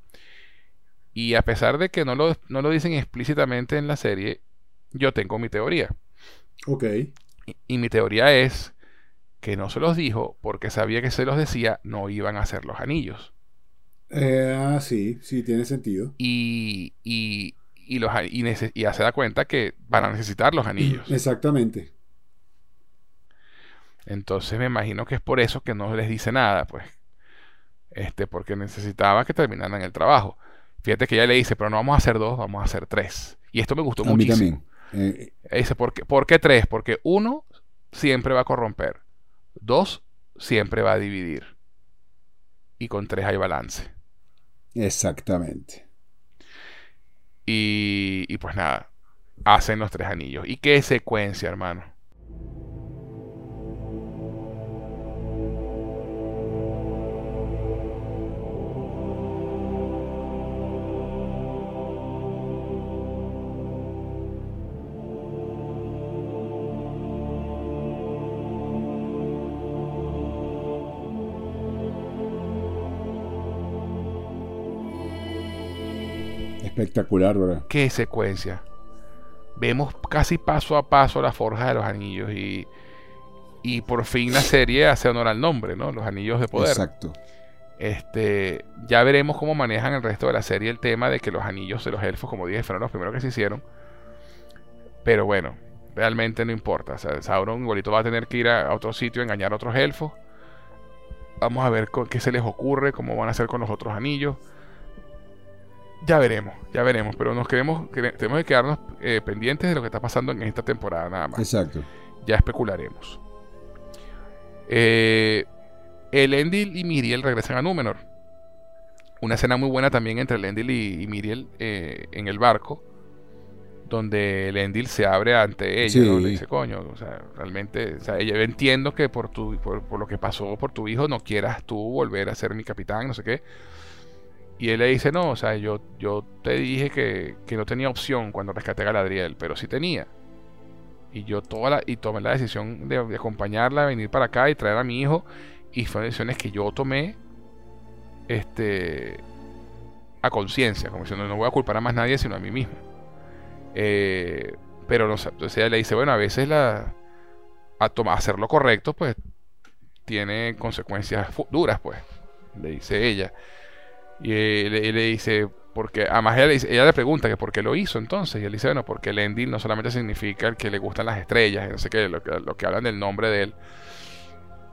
Y a pesar de que no lo, no lo dicen explícitamente en la serie, yo tengo mi teoría. Ok. Y, mi teoría es que no se los dijo porque sabía que se los decía no iban a hacer los anillos. Eh, ah, sí, sí, tiene sentido. Y, y, y, los, y, ya se da cuenta que van a necesitar los anillos. Exactamente. Entonces me imagino que es por eso que no les dice nada, pues. Este, porque necesitaba que terminaran el trabajo. Fíjate que ella le dice, pero no vamos a hacer dos, vamos a hacer tres. Y esto me gustó muchísimo. Eh, dice, ¿por qué, ¿por qué tres? Porque uno siempre va a corromper. Dos siempre va a dividir. Y con tres hay balance. Exactamente. Y, y pues nada, hacen los tres anillos. ¿Y qué secuencia, hermano? Espectacular, ¿verdad? Qué secuencia. Vemos casi paso a paso la forja de los anillos y, y por fin la serie hace honor al nombre, ¿no? Los anillos de poder. Exacto. Este, ya veremos cómo manejan el resto de la serie el tema de que los anillos de los elfos, como dije, fueron los primeros que se hicieron. Pero bueno, realmente no importa. O sea, Sauron igualito va a tener que ir a, otro sitio a engañar a otros elfos. Vamos a ver qué se les ocurre, cómo van a hacer con los otros anillos. Ya veremos, ya veremos, pero nos queremos, tenemos que quedarnos eh, pendientes de lo que está pasando en esta temporada nada más. Exacto. Ya especularemos. Eh, Elendil y Miriel regresan a Númenor. Una escena muy buena también entre Elendil y, Miriel eh, en el barco, donde Elendil se abre ante ella, le dice, coño, o sea, realmente, o sea, ella, yo entiendo que por, tu, por, por lo que pasó por tu hijo no quieras tú volver a ser mi capitán, no sé qué y él le dice, no, o sea, yo, yo te dije que, no tenía opción cuando rescaté a Galadriel, pero sí tenía. Y yo toda la, y tomé la decisión de, acompañarla, venir para acá y traer a mi hijo. Y fueron decisiones que yo tomé este, a conciencia, como diciendo, no voy a culpar a más nadie sino a mí mismo. Eh, pero no, entonces ella le dice, bueno, a veces la, a tomar, hacer lo correcto, pues tiene consecuencias duras, pues, le dice ella. Y él, le dice, porque además ella le, pregunta que por qué lo hizo entonces. Y él dice, bueno, porque el Endil no solamente significa el que le gustan las estrellas, no sé qué, lo que, hablan del nombre de él,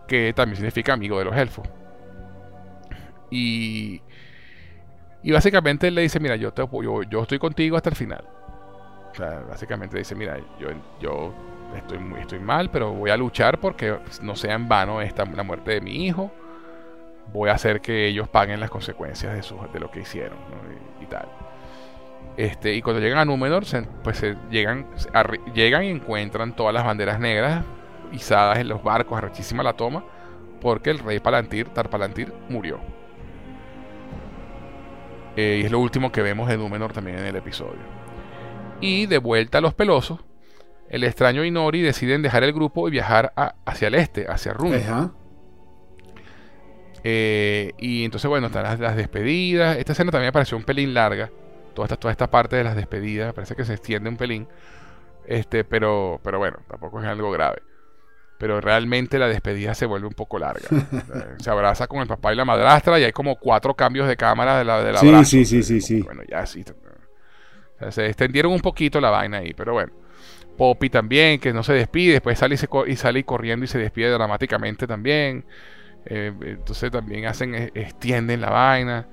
que también significa amigo de los elfos. Y, y básicamente él le dice, mira, yo, te, estoy contigo hasta el final. O sea, básicamente dice, mira, yo, yo estoy, estoy mal, pero voy a luchar porque no sea en vano esta, la muerte de mi hijo voy a hacer que ellos paguen las consecuencias de, su, de lo que hicieron y, tal. Este, y cuando llegan a Númenor, pues llegan, llegan y encuentran todas las banderas negras izadas en los barcos, arrechísima la toma, porque el rey Palantir, Tarpalantir, murió. Eh, y es lo último que vemos de Númenor también en el episodio. Y de vuelta a los pelosos, el extraño y Nori deciden dejar el grupo y viajar hacia el este, hacia Run. Eh, y entonces, bueno, están las, despedidas. Esta escena también me pareció un pelín larga. Toda esta, toda esta parte de las despedidas, parece que se extiende un pelín. Este, pero, pero bueno, tampoco es algo grave. Pero realmente la despedida se vuelve un poco larga. Se abraza con el papá y la madrastra y hay como cuatro cambios de cámara de la de la Sí, sí, sí, sí, sí. Bueno, ya sí. se extendieron un poquito la vaina ahí, pero bueno. Poppy también, que no se despide, después sale y, sale corriendo y se despide dramáticamente también. Eh, entonces también hacen, e, extienden la vaina.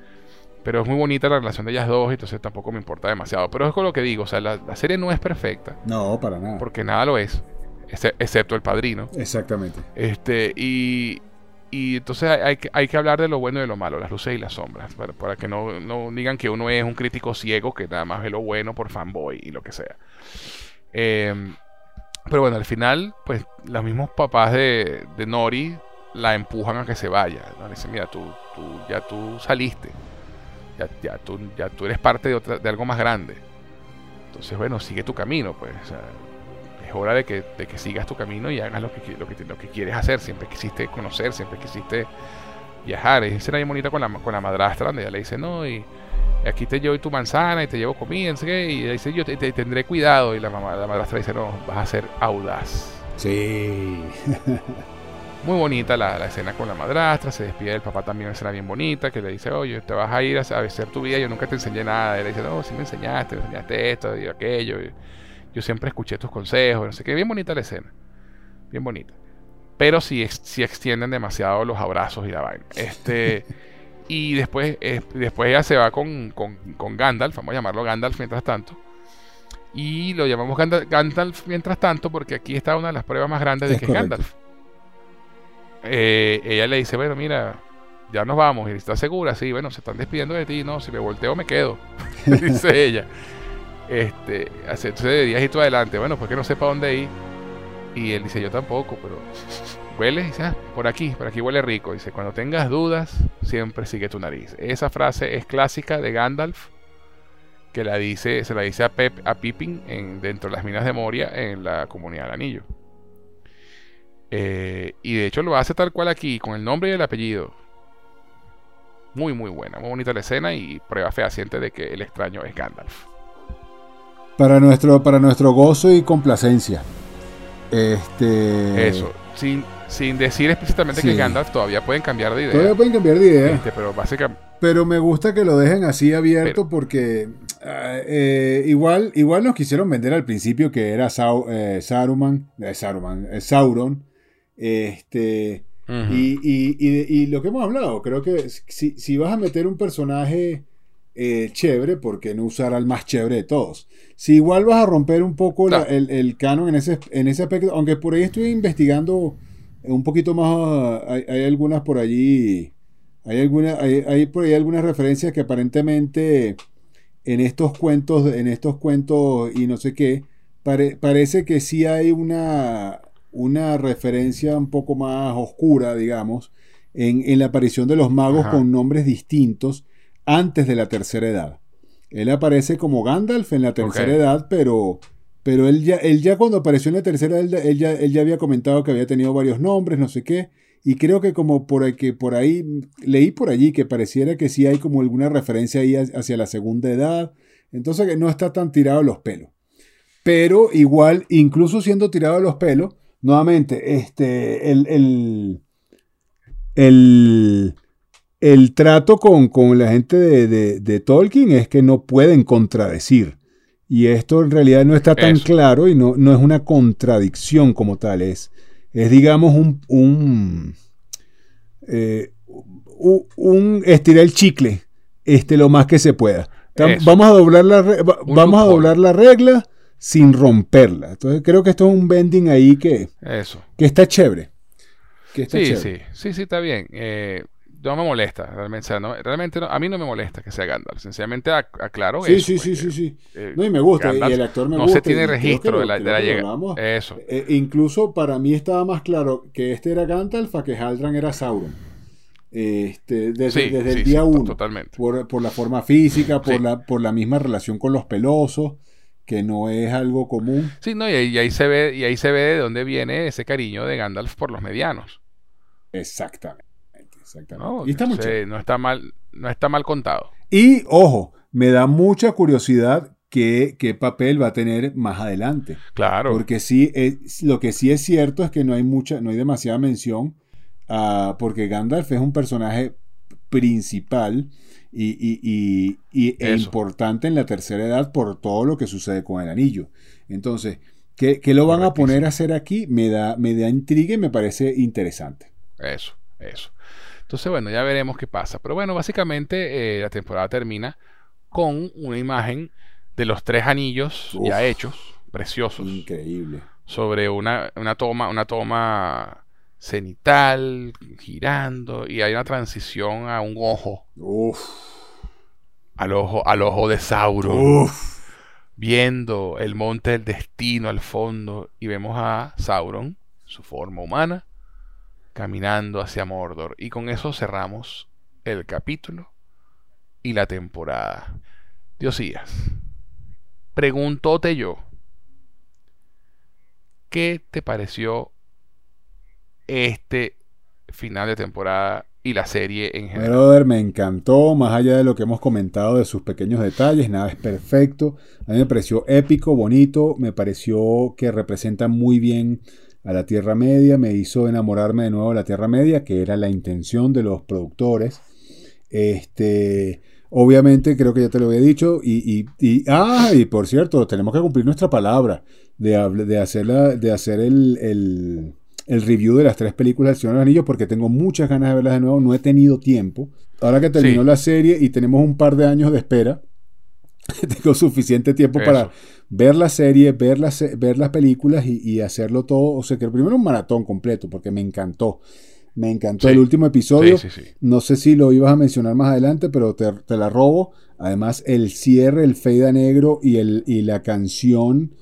Pero es muy bonita la relación de ellas dos, entonces tampoco me importa demasiado. Pero es con lo que digo, o sea, la, serie no es perfecta. No, para nada. Porque nada lo es, excepto el padrino. Exactamente. Este, y, y entonces hay, hay, que hablar de lo bueno y de lo malo, las luces y las sombras, para, que no, no, digan que uno es un crítico ciego que nada más ve lo bueno por fanboy y lo que sea. Em, pero bueno, al final, pues los mismos papás de, de Nori la empujan a que se vaya. Le dicen, mira, tú, tú, ya tú saliste ya, ya, tú, ya tú eres parte de, otra, de algo más grande. Entonces, bueno, sigue tu camino, pues. es hora de que, de que sigas tu camino y hagas lo que, lo que, lo que quieres hacer. Siempre quisiste conocer, siempre quisiste viajar. Y será bien bonita con la, con la madrastra, donde ella le dice, no, y aquí te llevo tu manzana y te llevo comida, y ella dice, yo te, tendré cuidado. Y la, mamá, la madrastra dice, no, vas a ser audaz. Sí. Muy bonita la, escena con la madrastra, se despide del papá también, una escena bien bonita, que le dice, oye, te vas a ir a, hacer tu vida, yo nunca te enseñé nada. Y le dice, no, sí me enseñaste, me enseñaste esto y aquello. yo siempre escuché tus consejos, no sé qué, bien bonita la escena. Bien bonita. Pero sí, sí extienden demasiado los abrazos y la vaina. Este... y después, eh, después ella se va con, con, con, Gandalf, vamos a llamarlo Gandalf mientras tanto. Y lo llamamos Gandalf, mientras tanto porque aquí está una de las pruebas más grandes de que es Gandalf eh, ella le dice, bueno, mira, ya nos vamos. Y está segura, sí, bueno, se están despidiendo de ti. No, si me volteo me quedo. dice ella. Este, entonces de días y tú adelante. Bueno, pues que no sepa dónde ir. Y él dice, yo tampoco, pero huele, dice, ah, por aquí, por aquí huele rico. Dice, cuando tengas dudas, siempre sigue tu nariz. Esa frase es clásica de Gandalf, que la dice, se la dice a, Pep, a Pippin en, dentro de las minas de Moria en la comunidad del anillo. Eh, y de hecho lo hace tal cual aquí, con el nombre y el apellido. Muy, muy buena, muy bonita la escena y prueba fehaciente de que el extraño es Gandalf. Para nuestro, para nuestro gozo y complacencia. Este. Eso, sin, sin decir explícitamente que Gandalf todavía pueden cambiar de idea. Todavía pueden cambiar de idea. Este, pero básicamente. Pero me gusta que lo dejen así abierto porque ah, eh, igual, igual nos quisieron vender al principio que era eh, Saruman, Saruman, Sauron este, y, lo que hemos hablado, creo que si, vas a meter un personaje eh, chévere, ¿por qué no usar al más chévere de todos? Si igual vas a romper un poco el, canon en ese, en ese aspecto, aunque por ahí estoy investigando un poquito más, hay, algunas por allí, hay, alguna, hay, por ahí algunas referencias que aparentemente en estos cuentos, en estos cuentos y no sé qué, parece que sí hay una, una referencia un poco más oscura, digamos, en, la aparición de los magos con nombres distintos antes de la tercera edad. Él aparece como Gandalf en la tercera edad, pero, pero él, ya, él ya cuando apareció en la tercera edad, él ya, él ya había comentado que había tenido varios nombres, no sé qué, y creo que como por ahí, que por ahí, leí por allí que pareciera que sí hay como alguna referencia ahí hacia la segunda edad, entonces que no está tan tirado los pelos. Pero igual, incluso siendo tirado los pelos, nuevamente, este, el, el, trato con, la gente de, Tolkien es que no pueden contradecir. Y esto en realidad no está tan claro y no, no, es una contradicción como tal, es, es digamos un, un, eh, un, estirar el chicle este, lo más que se pueda. Vamos a doblar la, vamos a doblar la regla sin romperla. Entonces creo que esto es un bending ahí que, Eso. que está chévere. sí, sí, sí, sí, está bien. Eh, no me molesta, realmente. no, realmente a mí no me molesta que sea Gandalf. Sencillamente aclaro sí, eso. Sí, sí, sí, sí. Eh, no, y me gusta. y el actor me no gusta. No se tiene registro de la, llegada. Eso. Eh, incluso para mí estaba más claro que este era Gandalf a que Haldran era Sauron. Este, desde, desde el día uno. Totalmente. Por, por, la forma física, por, la, por la misma relación con los pelosos. Que no es algo común. Sí, no, y ahí, se ve, y ahí se ve de dónde viene ese cariño de Gandalf por los medianos. Exactamente, exactamente. No, y está, no está mal, no está mal contado. Y ojo, me da mucha curiosidad qué, qué papel va a tener más adelante. Claro. Porque sí, lo que sí es cierto es que no hay mucha, no hay demasiada mención, uh, porque Gandalf es un personaje principal y, e importante en la tercera edad por todo lo que sucede con el anillo. Entonces, ¿qué, lo van a poner a hacer aquí? Me da, me da intriga y me parece interesante. Eso, eso. Entonces, bueno, ya veremos qué pasa. Pero bueno, básicamente eh, la temporada termina con una imagen de los tres anillos ya hechos, preciosos. Increíble. Sobre una, una toma, una toma cenital, girando, y hay una transición a un ojo. Al ojo, al ojo de Sauron. Viendo el monte del destino al fondo. Y vemos a Sauron, su forma humana, caminando hacia Mordor. Y con eso cerramos el capítulo y la temporada. Diosías, preguntóte yo. ¿Qué te pareció este final de temporada y la serie en general. Me encantó, más allá de lo que hemos comentado de sus pequeños detalles, nada es perfecto. A mí me pareció épico, bonito, me pareció que representa muy bien a la Tierra Media, me hizo enamorarme de nuevo de la Tierra Media, que era la intención de los productores. Este, obviamente, creo que ya te lo había dicho, y, y, ah, y por cierto, tenemos que cumplir nuestra palabra de, de, hacerla, de hacer el review de las tres películas del Señor de los Anillos porque tengo muchas ganas de verlas de nuevo, no he tenido tiempo. Ahora que terminó la serie y tenemos un par de años de espera, tengo suficiente tiempo para ver la serie, ver las, ver las películas y, hacerlo todo. O sea, que primero un maratón completo porque me encantó. Me encantó el último episodio. no sé si lo ibas a mencionar más adelante, pero te, la robo. Además, el cierre, el fade a negro y, el, y la canción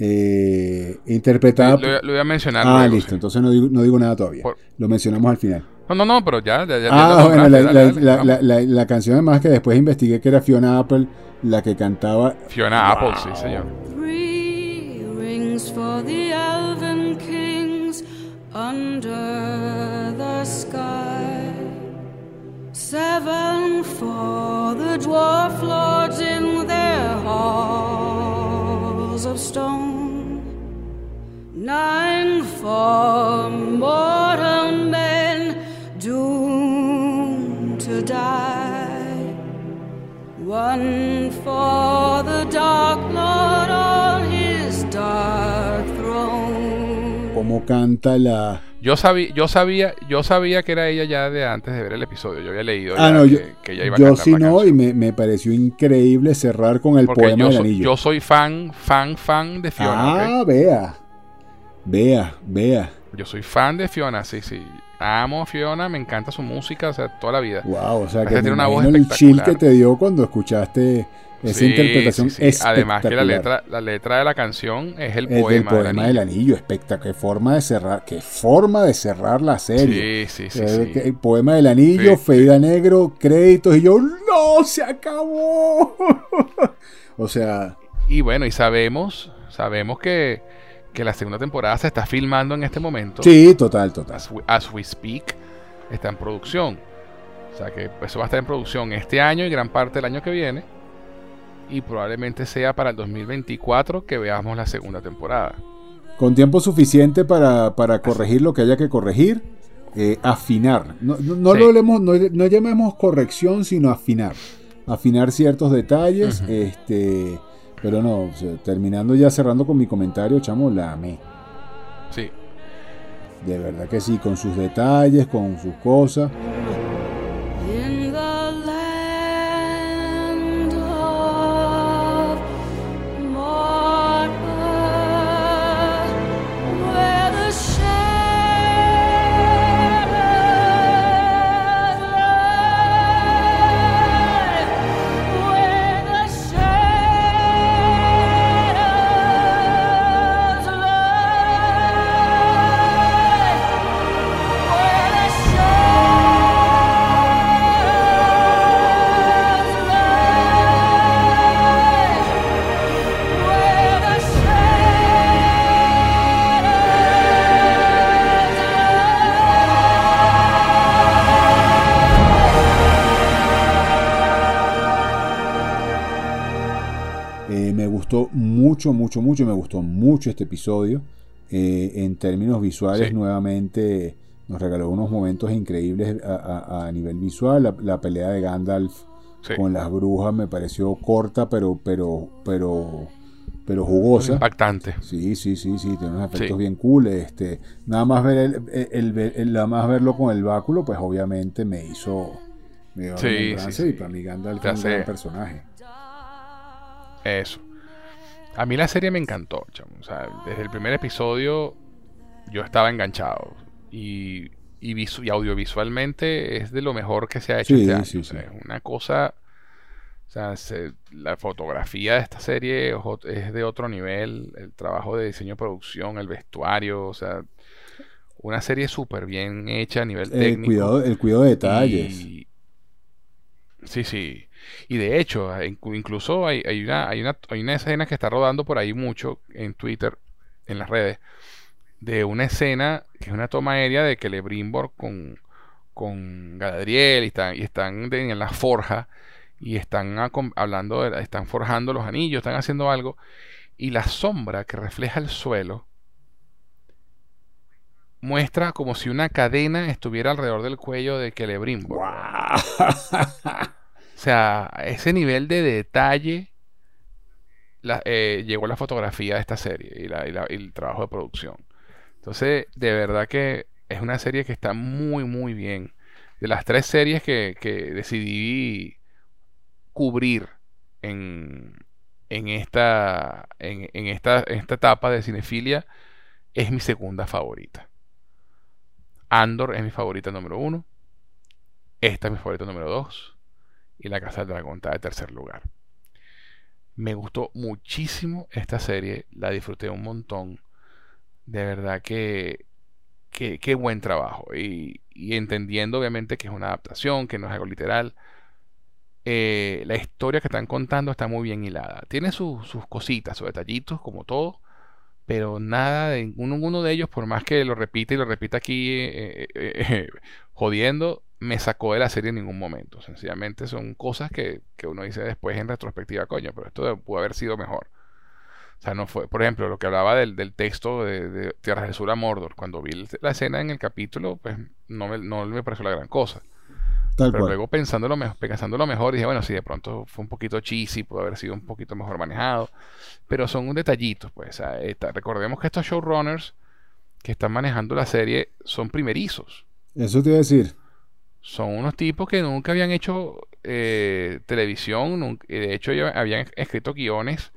eh, interpretada. Lo, voy a mencionar. Ah, listo, entonces no digo, nada todavía. Lo mencionamos al final. No, no, no, pero ya. ya, ah, bueno, la, canción además que después investigué que era Fiona Apple la que cantaba. Fiona Apple, sí, señor. Three rings for the elven kings under the sky. Seven for the dwarf lords in their halls of stone. Nine for mortal men doomed to die. One for the Dark Lord on his dark throne. Como canta la yo sabía, yo sabía, yo sabía que era ella ya de antes de ver el episodio. Yo había leído ah, no, que, yo, que, ella iba a yo sí no, y me, me, pareció increíble cerrar con el poema del anillo. Yo soy fan, fan, fan de Fiona. Ah, vea. Vea, vea. Yo soy fan de Fiona, sí, sí. Amo a Fiona, me encanta su música, o sea, toda la vida. Wow, o sea, que tiene una voz el chill que te dio cuando escuchaste esa interpretación sí, sí. Además que la letra, la letra de la canción es el poema, del, poema del anillo. Espectacular, qué forma de cerrar, qué forma de cerrar la serie. Sí, sí, sí. El, poema del anillo, feida negro, créditos y yo, no, se acabó. o sea. Y bueno, y sabemos, sabemos que que la segunda temporada se está filmando en este momento. Sí, total, total. As we, speak, está en producción. O sea que eso va a estar en producción este año y gran parte del año que viene. Y probablemente sea para el 2024 que veamos la segunda temporada. Con tiempo suficiente para, corregir lo que haya que corregir. Eh, afinar. No, no, lo no, llamemos corrección, sino afinar. Afinar ciertos detalles. Este pero no, terminando ya cerrando con mi comentario, chamo, la amé. Sí. De verdad que sí, con sus detalles, con sus cosas. Mucho, mucho, mucho, me gustó mucho este episodio. Eh, en términos visuales, nuevamente nos regaló unos momentos increíbles a, nivel visual. La, pelea de Gandalf con las brujas me pareció corta, pero, pero, pero, pero jugosa. Impactante. Sí, sí, sí, sí, tiene unos efectos bien cool. Este, nada más ver el, nada más verlo con el báculo, pues obviamente me hizo, me dio sí, sí, y para mí Gandalf es un gran personaje. Eso. A mí la serie me encantó. O sea, desde el primer episodio yo estaba enganchado. Y, y, audiovisualmente es de lo mejor que se ha hecho este año. es una cosa. O sea, la fotografía de esta serie es de otro nivel. El trabajo de diseño, producción, el vestuario. O sea, una serie súper bien hecha a nivel técnico. Cuidado, el cuidado de detalles. sí, sí. Y de hecho, incluso hay, hay, una, hay, una, escena que está rodando por ahí mucho en Twitter, en las redes, de una escena que es una toma aérea de Celebrimbor con, con Galadriel y están, en la forja y están hablando, están forjando los anillos, están haciendo algo y la sombra que refleja el suelo muestra como si una cadena estuviera alrededor del cuello de Celebrimbor. O sea, ese nivel de detalle eh, llegó la fotografía de esta serie y, el trabajo de producción. Entonces, de verdad que es una serie que está muy, muy bien. De las tres series que, decidí cubrir en, esta, en, esta, en esta etapa de cinefilia, es mi segunda favorita. Andor es mi favorita número uno. Esta es mi favorita número dos y La Casa del Dragón está de tercer lugar. Me gustó muchísimo esta serie, la disfruté un montón. De verdad que qué buen trabajo. Y, entendiendo obviamente que es una adaptación, que no es algo literal. Eh, la historia que están contando está muy bien hilada. Tiene sus cositas, sus detallitos, como todo. Pero nada de ninguno de ellos, por más que lo repita y lo repita aquí eh, eh, jodiendo, me sacó de la serie en ningún momento. Sencillamente son cosas que, uno dice después en retrospectiva, coño, pero esto pudo haber sido mejor. O sea, no fue, por ejemplo, lo que hablaba del, texto de, de, Tierra del Sur a Mordor. Cuando vi la escena en el capítulo, pues no me, no me pareció la gran cosa. Pero luego pensándolo, pensándolo mejor, dije, bueno, sí, de pronto fue un poquito cheesy, pudo haber sido un poquito mejor manejado. Pero son un detallito, pues. recordemos que estos showrunners que están manejando la serie son primerizos. Eso te iba a decir son unos tipos que nunca habían hecho eh, televisión, de hecho habían escrito guiones,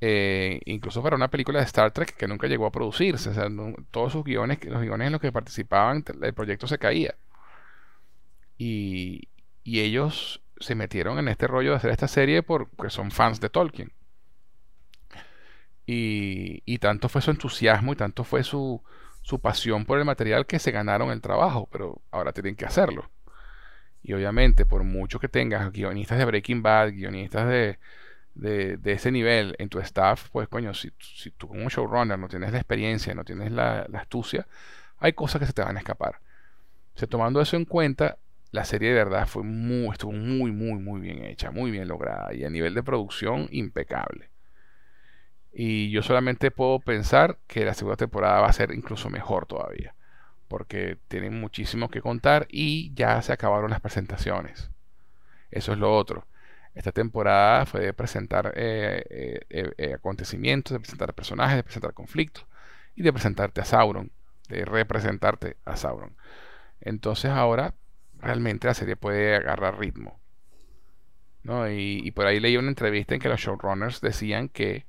eh, incluso para una película de Star Trek que nunca llegó a producirse. O sea, todos sus guiones, los guiones en los que participaban, el proyecto se caía. Y, y ellos se metieron en este rollo de hacer esta serie porque son fans de Tolkien. Y, y tanto fue su entusiasmo y tanto fue su, su pasión por el material que se ganaron el trabajo, pero ahora tienen que hacerlo. Y obviamente, por mucho que tengas guionistas de Breaking Bad, guionistas de, de, ese nivel en tu staff, pues coño, si, si tú como showrunner no tienes la experiencia, no tienes la, astucia, hay cosas que se te van a escapar. O tomando eso en cuenta, la serie de verdad fue muy, estuvo muy, muy, muy bien hecha, muy bien lograda y a nivel de producción impecable. Y yo solamente puedo pensar que la segunda temporada va a ser incluso mejor todavía. Porque tienen muchísimo que contar y ya se acabaron las presentaciones. Eso es lo otro. Esta temporada fue de presentar eh, eh, eh, acontecimientos, de presentar personajes, de presentar conflictos y de presentarte a Sauron, de representarte a Sauron. Entonces ahora realmente la serie puede agarrar ritmo. ¿no? Y, y, por ahí leí una entrevista en que los showrunners decían que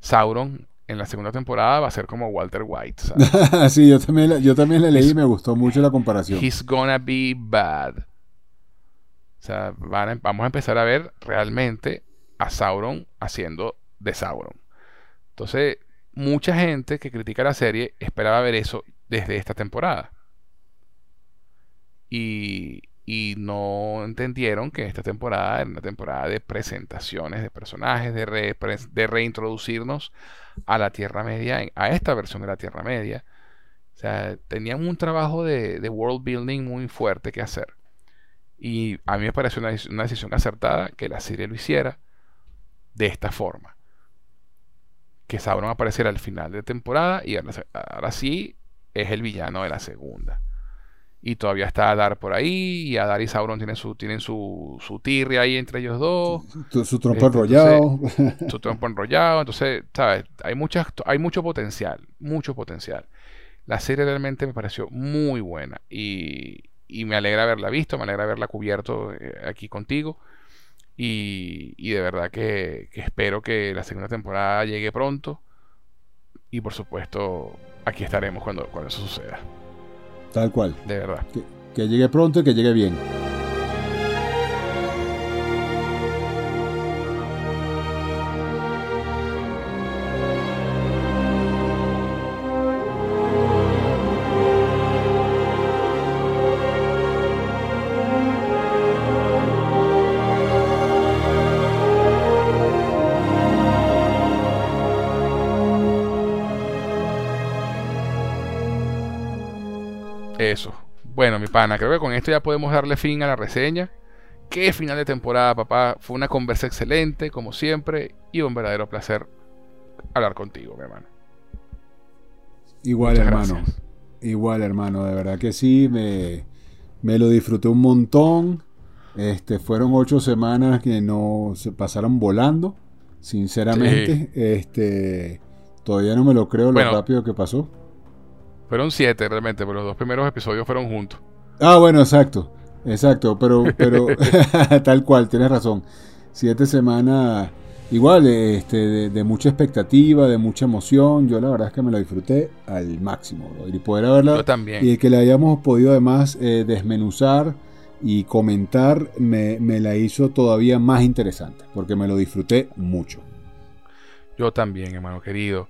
Sauron en la segunda temporada va a ser como Walter White. sí, yo también, yo también le leí y me gustó mucho la comparación. He's gonna be bad. O sea, vamos a empezar a ver realmente a Sauron haciendo de Sauron. Entonces, mucha gente que critica la serie esperaba ver eso desde esta temporada. Y, no entendieron que esta temporada era una temporada de presentaciones de personajes, de, de reintroducirnos a la Tierra Media, a esta versión de la Tierra Media. O sea, tenían un trabajo de, world building muy fuerte que hacer. Y a mí me pareció una, decisión acertada que la serie lo hiciera de esta forma. que Sauron apareciera al final de temporada y ahora, sí es el villano de la segunda. Y todavía está Adar por ahí, y Adar y Sauron tienen su, tienen su, su tirria ahí entre ellos dos. Su, trompo este, enrollado. su trompo enrollado. Entonces, ¿sabes? Hay, muchas, hay mucho potencial, mucho potencial. La serie realmente me pareció muy buena y, y me alegra haberla visto, me alegra haberla cubierto eh, aquí contigo. Y, y de verdad que, espero que la segunda temporada llegue pronto. Y por supuesto, aquí estaremos cuando, cuando eso suceda. Tal cual. De verdad. que llegue pronto y que llegue bien. Pana, creo que con esto ya podemos darle fin a la reseña. Qué final de temporada, papá. Fue una conversa excelente, como siempre, y un verdadero placer hablar contigo, mi hermano. Igual, hermano. Igual, hermano. De verdad que sí, me, me lo disfruté un montón. Este, fueron ocho semanas que no se pasaron volando, sinceramente. Este, todavía no me lo creo lo rápido que pasó. Fueron siete realmente, pero los dos primeros episodios fueron juntos. Ah, bueno, exacto. Exacto, pero, pero tal cual, tienes razón. Siete semanas, igual, este, de, mucha expectativa, de mucha emoción. Yo la verdad es que me la disfruté al máximo. Y poder haberla. también. Y que la hayamos podido además eh, desmenuzar y comentar me, me la hizo todavía más interesante, porque me lo disfruté mucho. Yo también, hermano querido.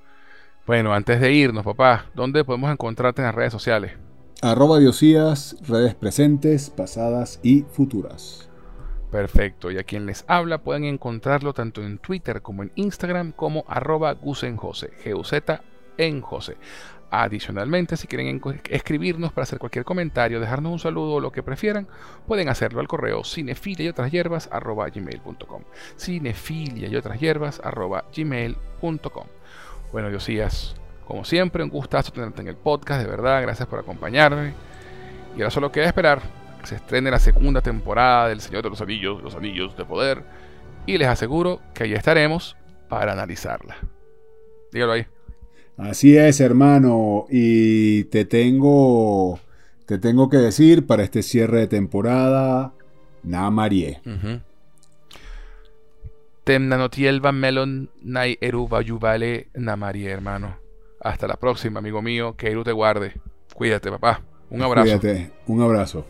Bueno, antes de irnos, papá, ¿dónde podemos encontrarte en las redes sociales? Arroba Diosías, redes presentes, pasadas y futuras. Perfecto, y a quien les habla pueden encontrarlo tanto en Twitter como en Instagram como arroba gusenjose, en José. Adicionalmente, si quieren escribirnos para hacer cualquier comentario, dejarnos un saludo o lo que prefieran, pueden hacerlo al correo cinefilia y otras hierbas gmail.com. Cinefilia y otras hierbas arroba gmail.com. Bueno, Diosías, como siempre, un gustazo tenerte en el podcast, de verdad, gracias por acompañarme. Y ahora solo queda esperar que se estrene la segunda temporada del Señor de los Anillos, los Anillos de Poder, y les aseguro que ahí estaremos para analizarla. Dígalo ahí. Así es, hermano, y te tengo, te tengo que decir para este cierre de temporada, Namarie. Temnanotielva melon nai eruba yubale namarie, hermano. Hasta la próxima, amigo mío. Que Eru te guarde. Cuídate, papá. Un abrazo. Cuídate. Un abrazo.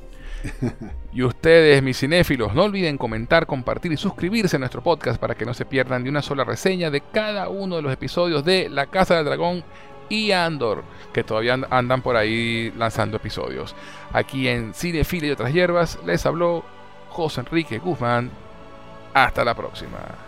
y ustedes, mis cinéfilos, no olviden comentar, compartir y suscribirse a nuestro podcast para que no se pierdan de una sola reseña de cada uno de los episodios de La Casa del Dragón y Andor, que todavía andan por ahí lanzando episodios. Aquí en Cinefile y otras hierbas les habló José Enrique Guzmán. Hasta la próxima.